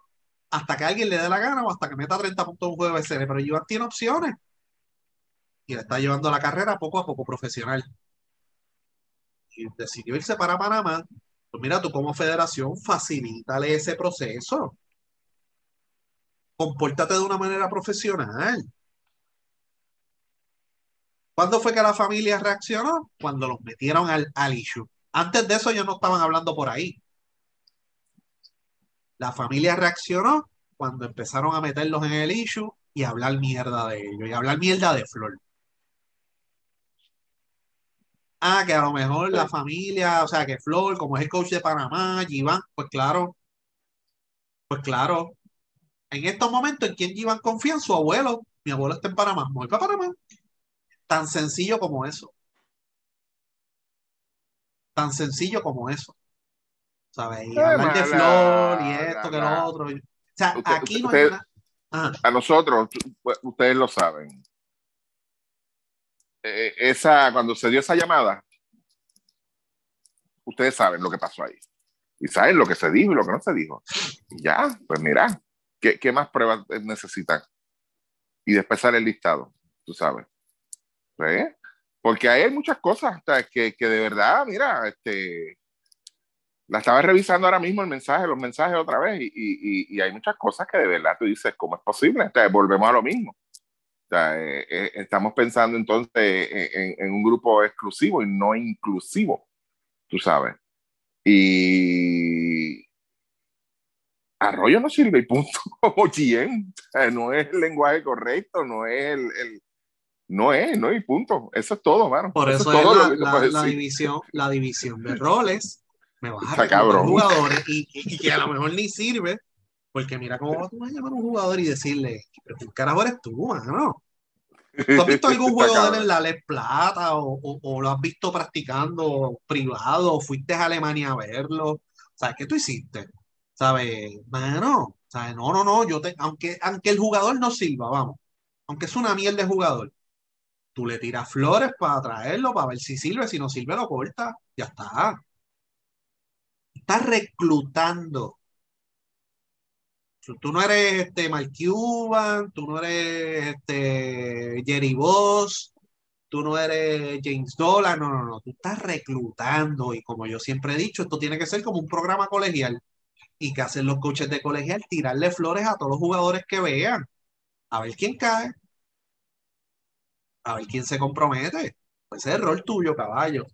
Hasta que alguien le dé la gana o hasta que meta 30 puntos en un juego de BCN. Pero Iván tiene opciones. Y le está llevando la carrera poco a poco profesional. Y decidió irse para Panamá. Pues mira, tú como federación, facilítale ese proceso. Compórtate de una manera profesional. ¿Cuándo fue que la familia reaccionó? Cuando los metieron al, al issue. Antes de eso ellos no estaban hablando por ahí. La familia reaccionó cuando empezaron a meterlos en el issue y hablar mierda de ellos y hablar mierda de Flor. Ah, que a lo mejor la Sí. familia, o sea, que Flor, como es el coach de Panamá, Giván, pues claro, pues claro. En estos momentos, ¿en quién Giván confía? En su abuelo. Mi abuelo está en Panamá, voy para Panamá. Tan sencillo como eso. Tan sencillo como eso. ¿Sabes? Y hablar de Flor y esto, que la- lo otro. O sea, Usted- aquí no usted- hay una... Ajá. A nosotros, ustedes lo saben. Eh, esa, cuando se dio esa llamada, ustedes saben lo que pasó ahí. Y saben lo que se dijo y lo que no se dijo. Y ya, pues mira, ¿qué, qué más pruebas necesitan? Y después sale el listado, tú sabes. Porque hay muchas cosas sea, que, que de verdad, mira, este, la estaba revisando ahora mismo el mensaje, los mensajes otra vez, y, y, y hay muchas cosas que de verdad tú dices, ¿cómo es posible? Volvemos a lo mismo. O sea, eh, eh, estamos pensando entonces en, en, un grupo exclusivo y no inclusivo, tú sabes. Y Arroyo no sirve y punto como GM. O sea, no es el lenguaje correcto, no es el, el no es, no es punto. Eso es todo, mano. Por eso, es, es todo la, división, la división de roles. Me vas a Está reclutar cabrón. jugadores y, que a lo mejor ni sirve, porque mira cómo tú vas a llamar a un jugador y decirle, pero ¿qué carajo eres tú, mano? ¿Tú has visto algún cabrón. en la Les Plata o, o- o lo has visto practicando privado o fuiste a Alemania a verlo? ¿Sabes qué tú hiciste? ¿Sabes? Mano, ¿sabes? No, no, no, yo te, aunque, aunque el jugador no sirva, vamos, aunque es una mierda de jugador, tú le tiras flores para traerlo, para ver si sirve, si no sirve lo corta, ya está. Estás reclutando. Tú no eres este Mark Cuban, tú no eres este Jerry Boss, tú no eres James Dolan, no, no, no, tú estás reclutando y como yo siempre he dicho, esto tiene que ser como un programa colegial. ¿Y que hacen los coaches de colegial? Tirarle flores a todos los jugadores que vean, a ver quién cae a ver quién se compromete. Pues ese es el rol tuyo, caballo.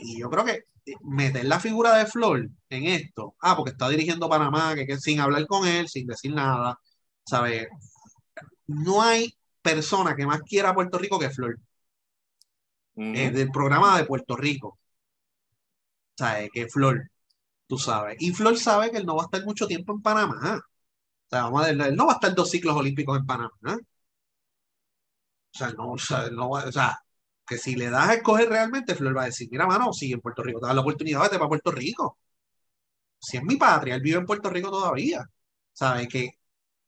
Y yo creo que eh, meter la figura de Flor en esto, ah, porque está dirigiendo Panamá, que, que sin hablar con él, sin decir nada, ¿sabes? No hay persona que más quiera a Puerto Rico que Flor. Es del programa de Puerto Rico. ¿Sabes? Que Flor, tú sabes. Y Flor sabe que él no va a estar mucho tiempo en Panamá. O sea, vamos a ver, él no va a estar dos ciclos olímpicos en Panamá. O sea, no, o sea, no, o sea, que si le das a escoger realmente, Flor va a decir, mira, mano, si en Puerto Rico te das la oportunidad, vete para Puerto Rico. Si es mi patria, él vive en Puerto Rico todavía. ¿Sabes? Que,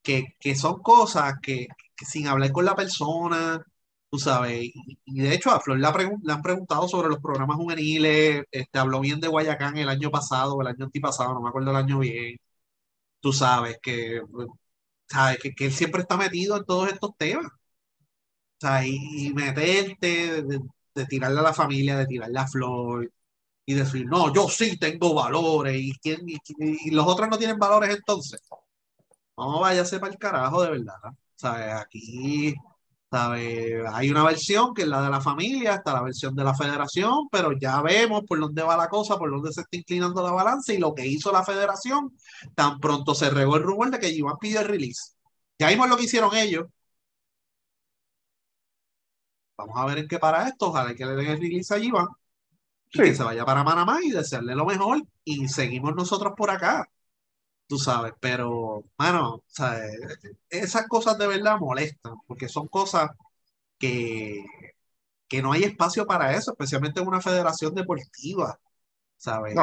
que, que son cosas que, sin hablar con la persona, tú sabes, y, de hecho a Flor le, han preguntado sobre los programas juveniles, este, habló bien de Guayacán el año pasado, el año antipasado, no me acuerdo el año bien, tú sabes que, sabes que él siempre está metido en todos estos temas sea, y, meterte, de, tirarle a la familia, de tirarle a Flor y decir, no, yo sí tengo valores y, ¿quién, y, los otros no tienen valores entonces. No váyase para el carajo de verdad. ¿Sabes? Aquí ¿sabe? hay una versión que es la de la familia, está la versión de la federación, pero ya vemos por dónde va la cosa, por dónde se está inclinando la balanza y lo que hizo la federación, tan pronto se regó el rumor de que Iván pidió el release. Ya vimos lo que hicieron ellos, Vamos a ver en qué para esto. Ojalá que le den el release allí, van. Y que se vaya para Panamá y desearle lo mejor. Y seguimos nosotros por acá. Tú sabes, pero, bueno, esas cosas de verdad molestan, porque son cosas que, que no hay espacio para eso, especialmente en una federación deportiva. ¿Sabes?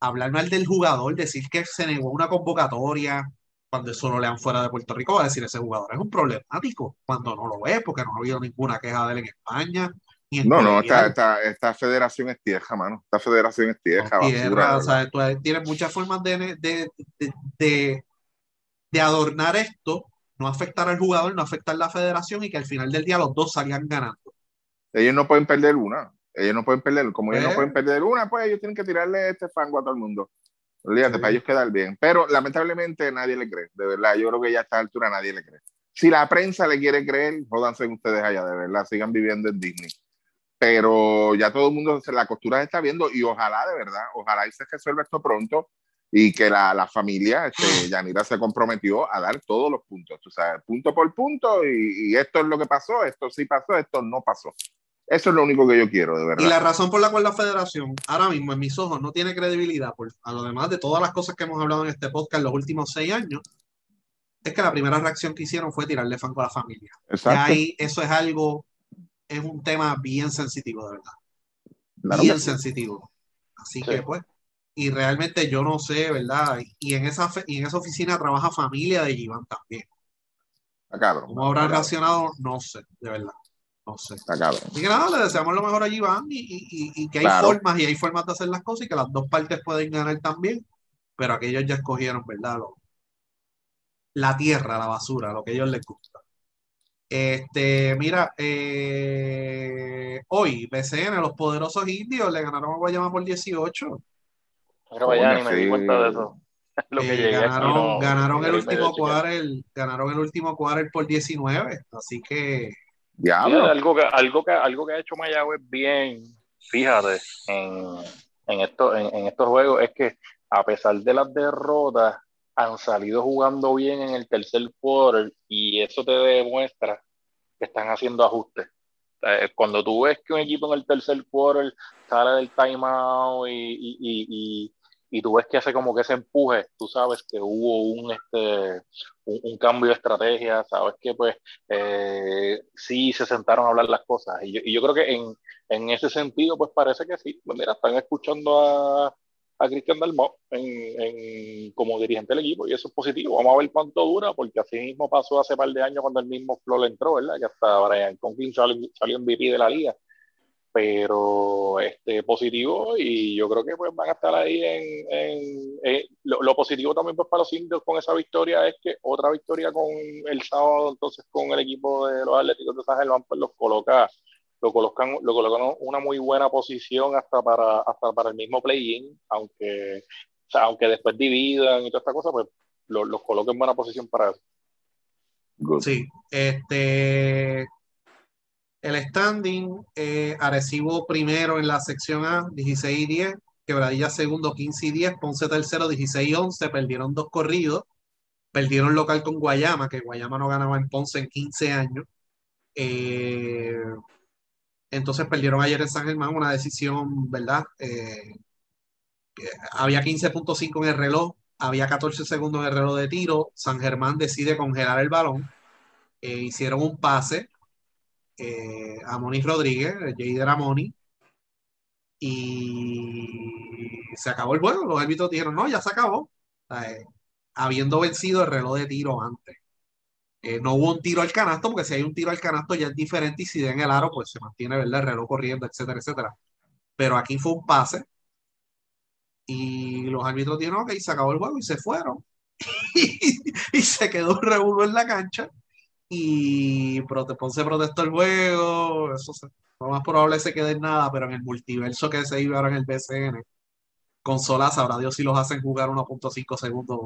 Hablar mal del jugador, decir que se negó una convocatoria, cuando eso no le dan fuera de Puerto Rico, va a decir ese jugador es un problemático cuando no lo ve, porque no ha habido ninguna queja de él en España. no, no, esta, esta, federación es tieja, mano. Esta federación es tieja. o sea, tú tienes muchas formas de, de, de, de, adornar esto, no afectar al jugador, no afectar la federación y que al final del día los dos salgan ganando. Ellos no pueden perder una. Ellos no pueden perder. Como ellos no pues pueden perder una, pues ellos tienen que tirarle este fango a todo el mundo. Olvídate, para ellos quedar bien. Pero lamentablemente nadie le cree, de verdad. Yo creo que ya a esta altura nadie le cree. Si la prensa le quiere creer, jódanse ustedes allá, de verdad. Sigan viviendo en Disney. Pero ya todo el mundo, la costura se está viendo y ojalá, de verdad, ojalá y se resuelva esto pronto y que la, la familia, este, Yanira se comprometió a dar todos los puntos, o sea, punto por punto y, y esto es lo que pasó, esto sí pasó, esto no pasó. Eso es lo único que yo quiero, de verdad. Y la razón por la cual la federación ahora mismo en mis ojos no tiene credibilidad, por, a lo demás de todas las cosas que hemos hablado en este podcast en los últimos seis años, es que la primera reacción que hicieron fue tirarle fango a la familia. Exacto. Y ahí eso es algo, es un tema bien sensitivo, de verdad. bien sensitivo. Así que pues, y realmente yo no sé, ¿verdad? Y en esa, y en esa oficina trabaja familia de Iván también. Acá, ¿Cómo habrán reaccionado? No sé, de verdad. No sé. Así que nada, le deseamos lo mejor allí, Iván, y, y, y, que hay formas y hay formas de hacer las cosas y que las dos partes pueden ganar también, pero aquellos ya escogieron, ¿verdad? la tierra, la basura, lo que a ellos les gusta. Este, mira, eh, hoy BCN, los poderosos indios, le ganaron a Guayama por 18. Pero vaya, ni me di cuenta de eso. Eh, ganaron, ganaron el último quarter, ganaron el último quarter por 19, así que algo, que, algo, que, algo que ha hecho Mayagüez bien, fíjate, en, en, esto, en, estos juegos es que a pesar de las derrotas, han salido jugando bien en el tercer quarter y eso te demuestra que están haciendo ajustes. Cuando tú ves que un equipo en el tercer quarter sale del timeout y tú ves que hace como que ese empuje, tú sabes que hubo un, este, un, cambio de estrategia, sabes que pues eh, sí se sentaron a hablar las cosas. Y yo, y yo creo que en, en, ese sentido, pues parece que sí. Pues mira, están escuchando a, a Cristian Dalmau en, como dirigente del equipo y eso es positivo. Vamos a ver cuánto dura, porque así mismo pasó hace par de años cuando el mismo Flo entró, ¿verdad? Que hasta Brian Conklin salió, salió MVP de la liga. Pero este positivo y yo creo que pues van a estar ahí en, lo, positivo también pues para los indios con esa victoria es que otra victoria con el sábado entonces con el equipo de los Atléticos de San Germán pues los coloca lo colocan, lo colocan en una muy buena posición hasta para, hasta para el mismo play-in, aunque, aunque después dividan y toda esta cosa, pues los lo colocan en buena posición para eso. Sí, este el standing, eh, Arecibo primero en la sección A, 16 y 10, Quebradilla segundo, 15 y 10, Ponce tercero, 16 y 11, perdieron dos corridos, perdieron local con Guayama, que Guayama no ganaba en Ponce en 15 años. Eh, entonces perdieron ayer en San Germán una decisión, ¿verdad? Eh, había 15.5 en el reloj, había 14 segundos en el reloj de tiro. San Germán decide congelar el balón. Eh, hicieron un pase eh, a Moni Rodríguez, Jader Amoni, y se acabó el juego. Los árbitros dijeron, no, ya se acabó. habiendo vencido el reloj de tiro antes. Eh, no hubo un tiro al canasto, porque si hay un tiro al canasto ya es diferente y si den el aro, pues se mantiene ¿verdad? el reloj corriendo, etcétera, etcétera. Pero aquí fue un pase y los árbitros dijeron, ok, se acabó el juego y se fueron. y, se quedó un revuelo en la cancha y Ponce protestó el juego. Eso lo más probable es que se quede en nada, pero en el multiverso que se iba ahora en el BCN, consolas, sabrá Dios si los hacen jugar 1.5 segundos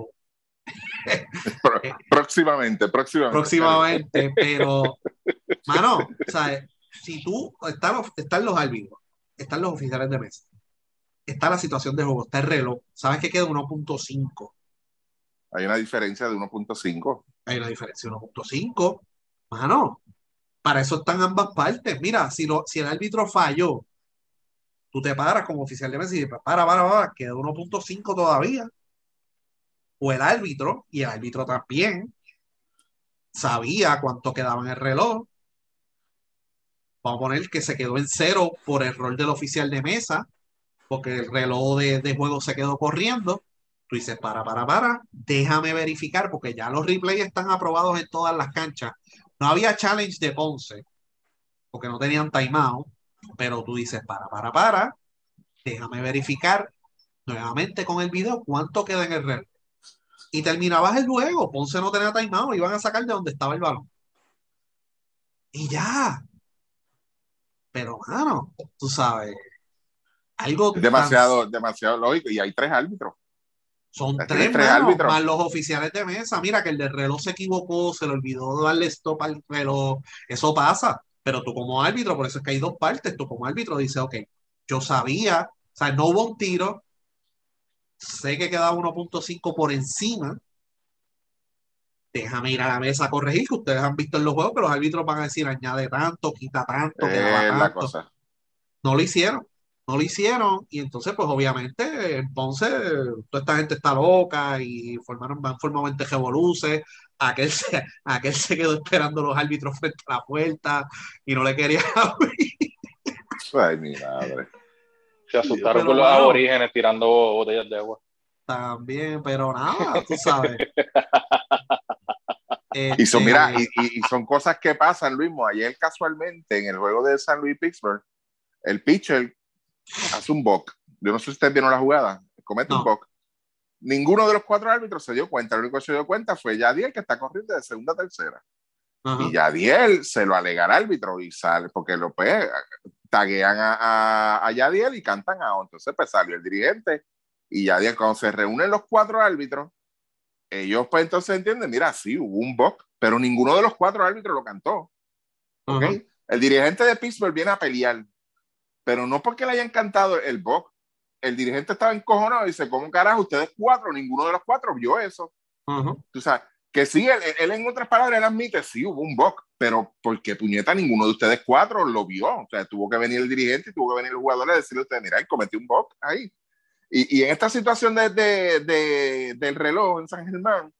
próximamente, próximamente. Próximamente, pero, mano, ¿sabes? Si tú, están, están los árbitros, están los oficiales de mesa, está la situación de juego, está el reloj, sabes que queda 1.5. Hay una diferencia de 1.5. Hay una diferencia de 1.5. Mano, para eso están ambas partes. Mira, si, lo, si el árbitro falló, tú te paras como oficial de mesa y dices, para, para, para, queda 1.5 todavía o el árbitro, y el árbitro también sabía cuánto quedaba en el reloj. Vamos a poner que se quedó en cero por error del oficial de mesa, porque el reloj de, juego se quedó corriendo. Tú dices, para, para, para, déjame verificar, porque ya los replays están aprobados en todas las canchas. No había challenge de Ponce, porque no tenían timeout, pero tú dices, para, para, para, déjame verificar nuevamente con el video cuánto queda en el reloj y terminabas el juego. Ponce no tenía timeout, iban a sacar de donde estaba el balón. Y ya. Pero, mano, tú sabes, algo. demasiado, demasiado lógico. Y hay tres árbitros. Son tres, árbitros. Más los oficiales de mesa. Mira, que el de reloj se equivocó, se le olvidó darle stop al reloj. Eso pasa. Pero tú, como árbitro, por eso es que hay dos partes. Tú, como árbitro, dices, ok, yo sabía, o sea, no hubo un tiro, sé que queda 1.5 por encima. Déjame ir a la mesa a corregir, que ustedes han visto en los juegos que los árbitros van a decir añade tanto, quita tanto, La cosa. No lo hicieron, no lo hicieron, y entonces, pues obviamente, entonces, toda esta gente está loca y formaron, van formamente revoluces. Aquel se, aquel se quedó esperando los árbitros frente a la puerta y no le quería abrir. Ay, mi madre. Se asustaron con los aborígenes tirando botellas de agua. También, pero nada, tú sabes. y son, mira, este, y, son cosas que pasan, Luis. Ayer casualmente en el juego de San Luis Pittsburgh, el pitcher hace un bock. Yo no sé si ustedes vieron la jugada, comete un bock. Ninguno de los cuatro árbitros se dio cuenta. El único que se dio cuenta fue Yadiel, que está corriendo de segunda a tercera. Y Yadiel se lo alega al árbitro y sale, porque lo pues, taguean a, a, Yadiel y cantan a Entonces, pues salió el dirigente y Yadiel, cuando se reúnen los cuatro árbitros, ellos pues entonces entienden, mira, sí, hubo un box, pero ninguno de los cuatro árbitros lo cantó. ¿okay? El dirigente de Pittsburgh viene a pelear, pero no porque le hayan cantado el box. El dirigente estaba encojonado y dice, ¿cómo carajo ustedes cuatro? Ninguno de los cuatro vio eso. Tú sabes, que sí, él, en otras palabras, él admite, sí, hubo un box, pero porque puñeta ninguno de ustedes cuatro lo vio. O sea, tuvo que venir el dirigente y tuvo que venir el jugador a decirle a usted, mira, él cometió un box ahí. Y, y, en esta situación de, de, del reloj en San Germán,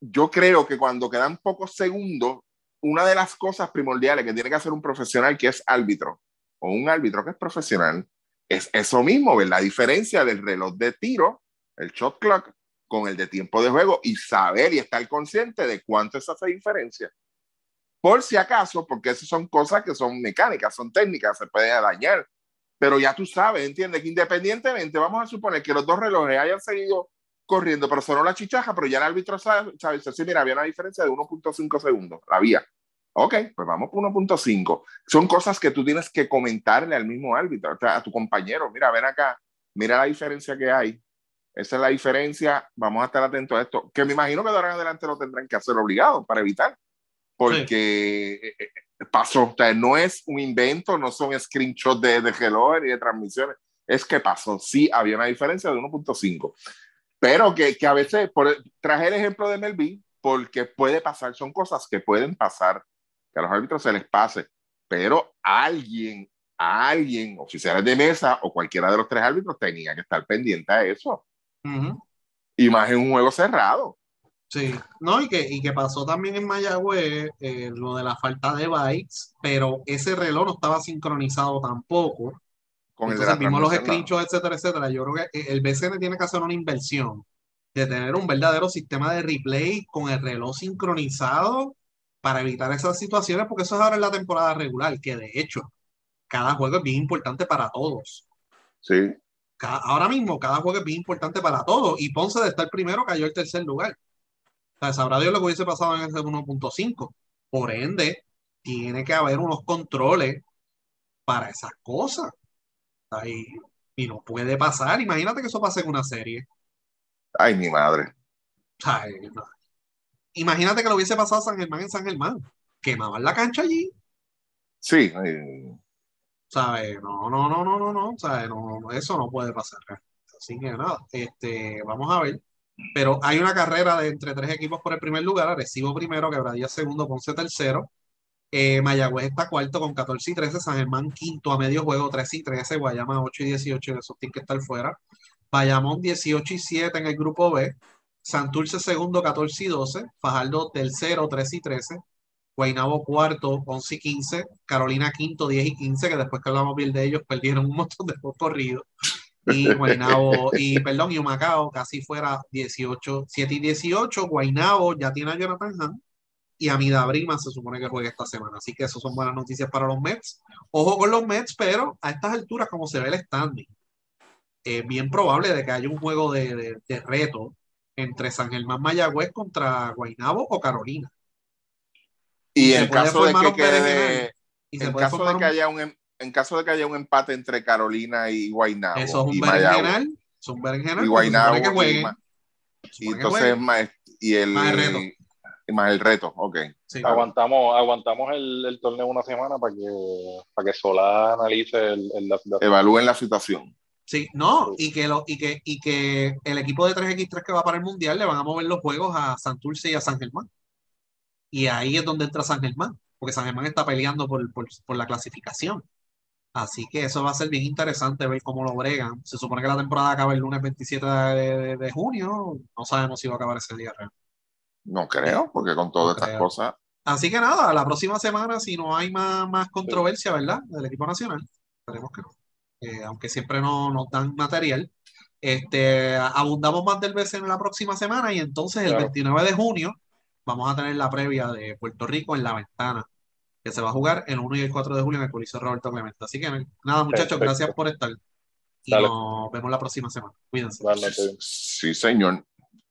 yo creo que cuando quedan pocos segundos, una de las cosas primordiales que tiene que hacer un profesional que es árbitro, o un árbitro que es profesional, es eso mismo, ver la diferencia del reloj de tiro, el shot clock, con el de tiempo de juego y saber y estar consciente de cuánto es esa diferencia. Por si acaso, porque esas son cosas que son mecánicas, son técnicas, se pueden dañar. Pero ya tú sabes, entiendes que independientemente, vamos a suponer que los dos relojes hayan seguido corriendo, pero sonó la chichaja, pero ya el árbitro sabe, sabe mira, había una diferencia de 1.5 segundos, la había. Ok, pues vamos por 1.5. Son cosas que tú tienes que comentarle al mismo árbitro, a tu compañero. Mira, ven acá, mira la diferencia que hay. Esa es la diferencia. Vamos a estar atentos a esto. Que me imagino que de ahora en adelante lo tendrán que hacer obligado para evitar. Porque eh, eh, pasó. O sea, no es un invento, no son screenshots de, de reloj ni de transmisiones. Es que pasó. Sí, había una diferencia de 1.5. Pero que, que, a veces, por, traje el ejemplo de Melvin, porque puede pasar, son cosas que pueden pasar que a los árbitros se les pase, pero alguien, alguien, oficiales de mesa o cualquiera de los tres árbitros tenía que estar pendiente a eso. Y más en un juego cerrado. Sí, no, y que, y que pasó también en Mayagüez eh, lo de la falta de bytes, pero ese reloj no estaba sincronizado tampoco. Con Entonces, el los screenshots, etcétera, etcétera. Yo creo que el BCN tiene que hacer una inversión de tener un verdadero sistema de replay con el reloj sincronizado para evitar esas situaciones, porque eso es ahora en la temporada regular, que de hecho, cada juego es bien importante para todos. Sí. ahora mismo, cada juego es bien importante para todos, y Ponce de estar primero cayó el tercer lugar. O sea, sabrá Dios lo que hubiese pasado en ese 1.5. Por ende, tiene que haber unos controles para esas cosas. Ahí, y no puede pasar. Imagínate que eso pase en una serie. Ay, mi madre. Ay, no. Imagínate que lo hubiese pasado a San Germán en San Germán. Quemaban la cancha allí. Sí. ¿Sabes? No, no, no, no, no, no. ¿Sabes? No, eso no puede pasar. Así que nada, este, vamos a ver. Pero hay una carrera de entre tres equipos por el primer lugar. Arecibo primero, Quebradilla segundo, Ponce tercero. Eh, Mayagüez está cuarto con 14 y 13, San Germán quinto a medio juego, 13 y 13, Guayama 8 y 18, esos tienen que estar fuera. Bayamón 18 y 7 en el grupo B, Santurce segundo, 14 y 12. Fajardo tercero, 13 y 13. Guaynabo cuarto, 11 y 15. Carolina quinto, 10 y 15, que después que hablamos bien de ellos, perdieron un montón de corridos. Y Guaynabo, y perdón, y Humacao casi fuera 18, 7 y 18. Guaynabo ya tiene a Jonathan Hahn y a Mida Brima se supone que juega esta semana. Así que eso son buenas noticias para los Mets. Ojo con los Mets, pero a estas alturas, como se ve el standing, es bien probable de que haya un juego de, de, de reto entre San Germán Mayagüez contra Guaynabo o Carolina. Y, en caso de que quede, en caso de que haya un em, en caso de que haya un empate entre Carolina y Guaynabo eso es un berenjenal, es un berenjenal y Guaynabo y, entonces más, y el más el reto, más el reto ok. Aguantamos aguantamos el, el, torneo una semana para que para que Solá analice el, la situación. Evalúen la situación Sí, no, y que, lo, y, que, y que el equipo de 3x3 que va para el Mundial le van a mover los juegos a Santurce y a San Germán. Y ahí es donde entra San Germán, porque San Germán está peleando por, la clasificación. Así que eso va a ser bien interesante ver cómo lo bregan. Se supone que la temporada acaba el lunes 27 de, junio. No sabemos si va a acabar ese día real. No creo, porque con todas estas cosas. Así que nada, la próxima semana, si no hay más, más controversia, ¿verdad? Del equipo nacional, esperemos que no. Eh, aunque siempre no nos dan material. Este, abundamos más del BC en la próxima semana y entonces el 29 de junio vamos a tener la previa de Puerto Rico en la ventana, que se va a jugar el 1 y el 4 de julio en el Coliseo Roberto Clemente. Así que nada, muchachos, gracias por estar. Y nos vemos la próxima semana. Cuídense. Sí, señor.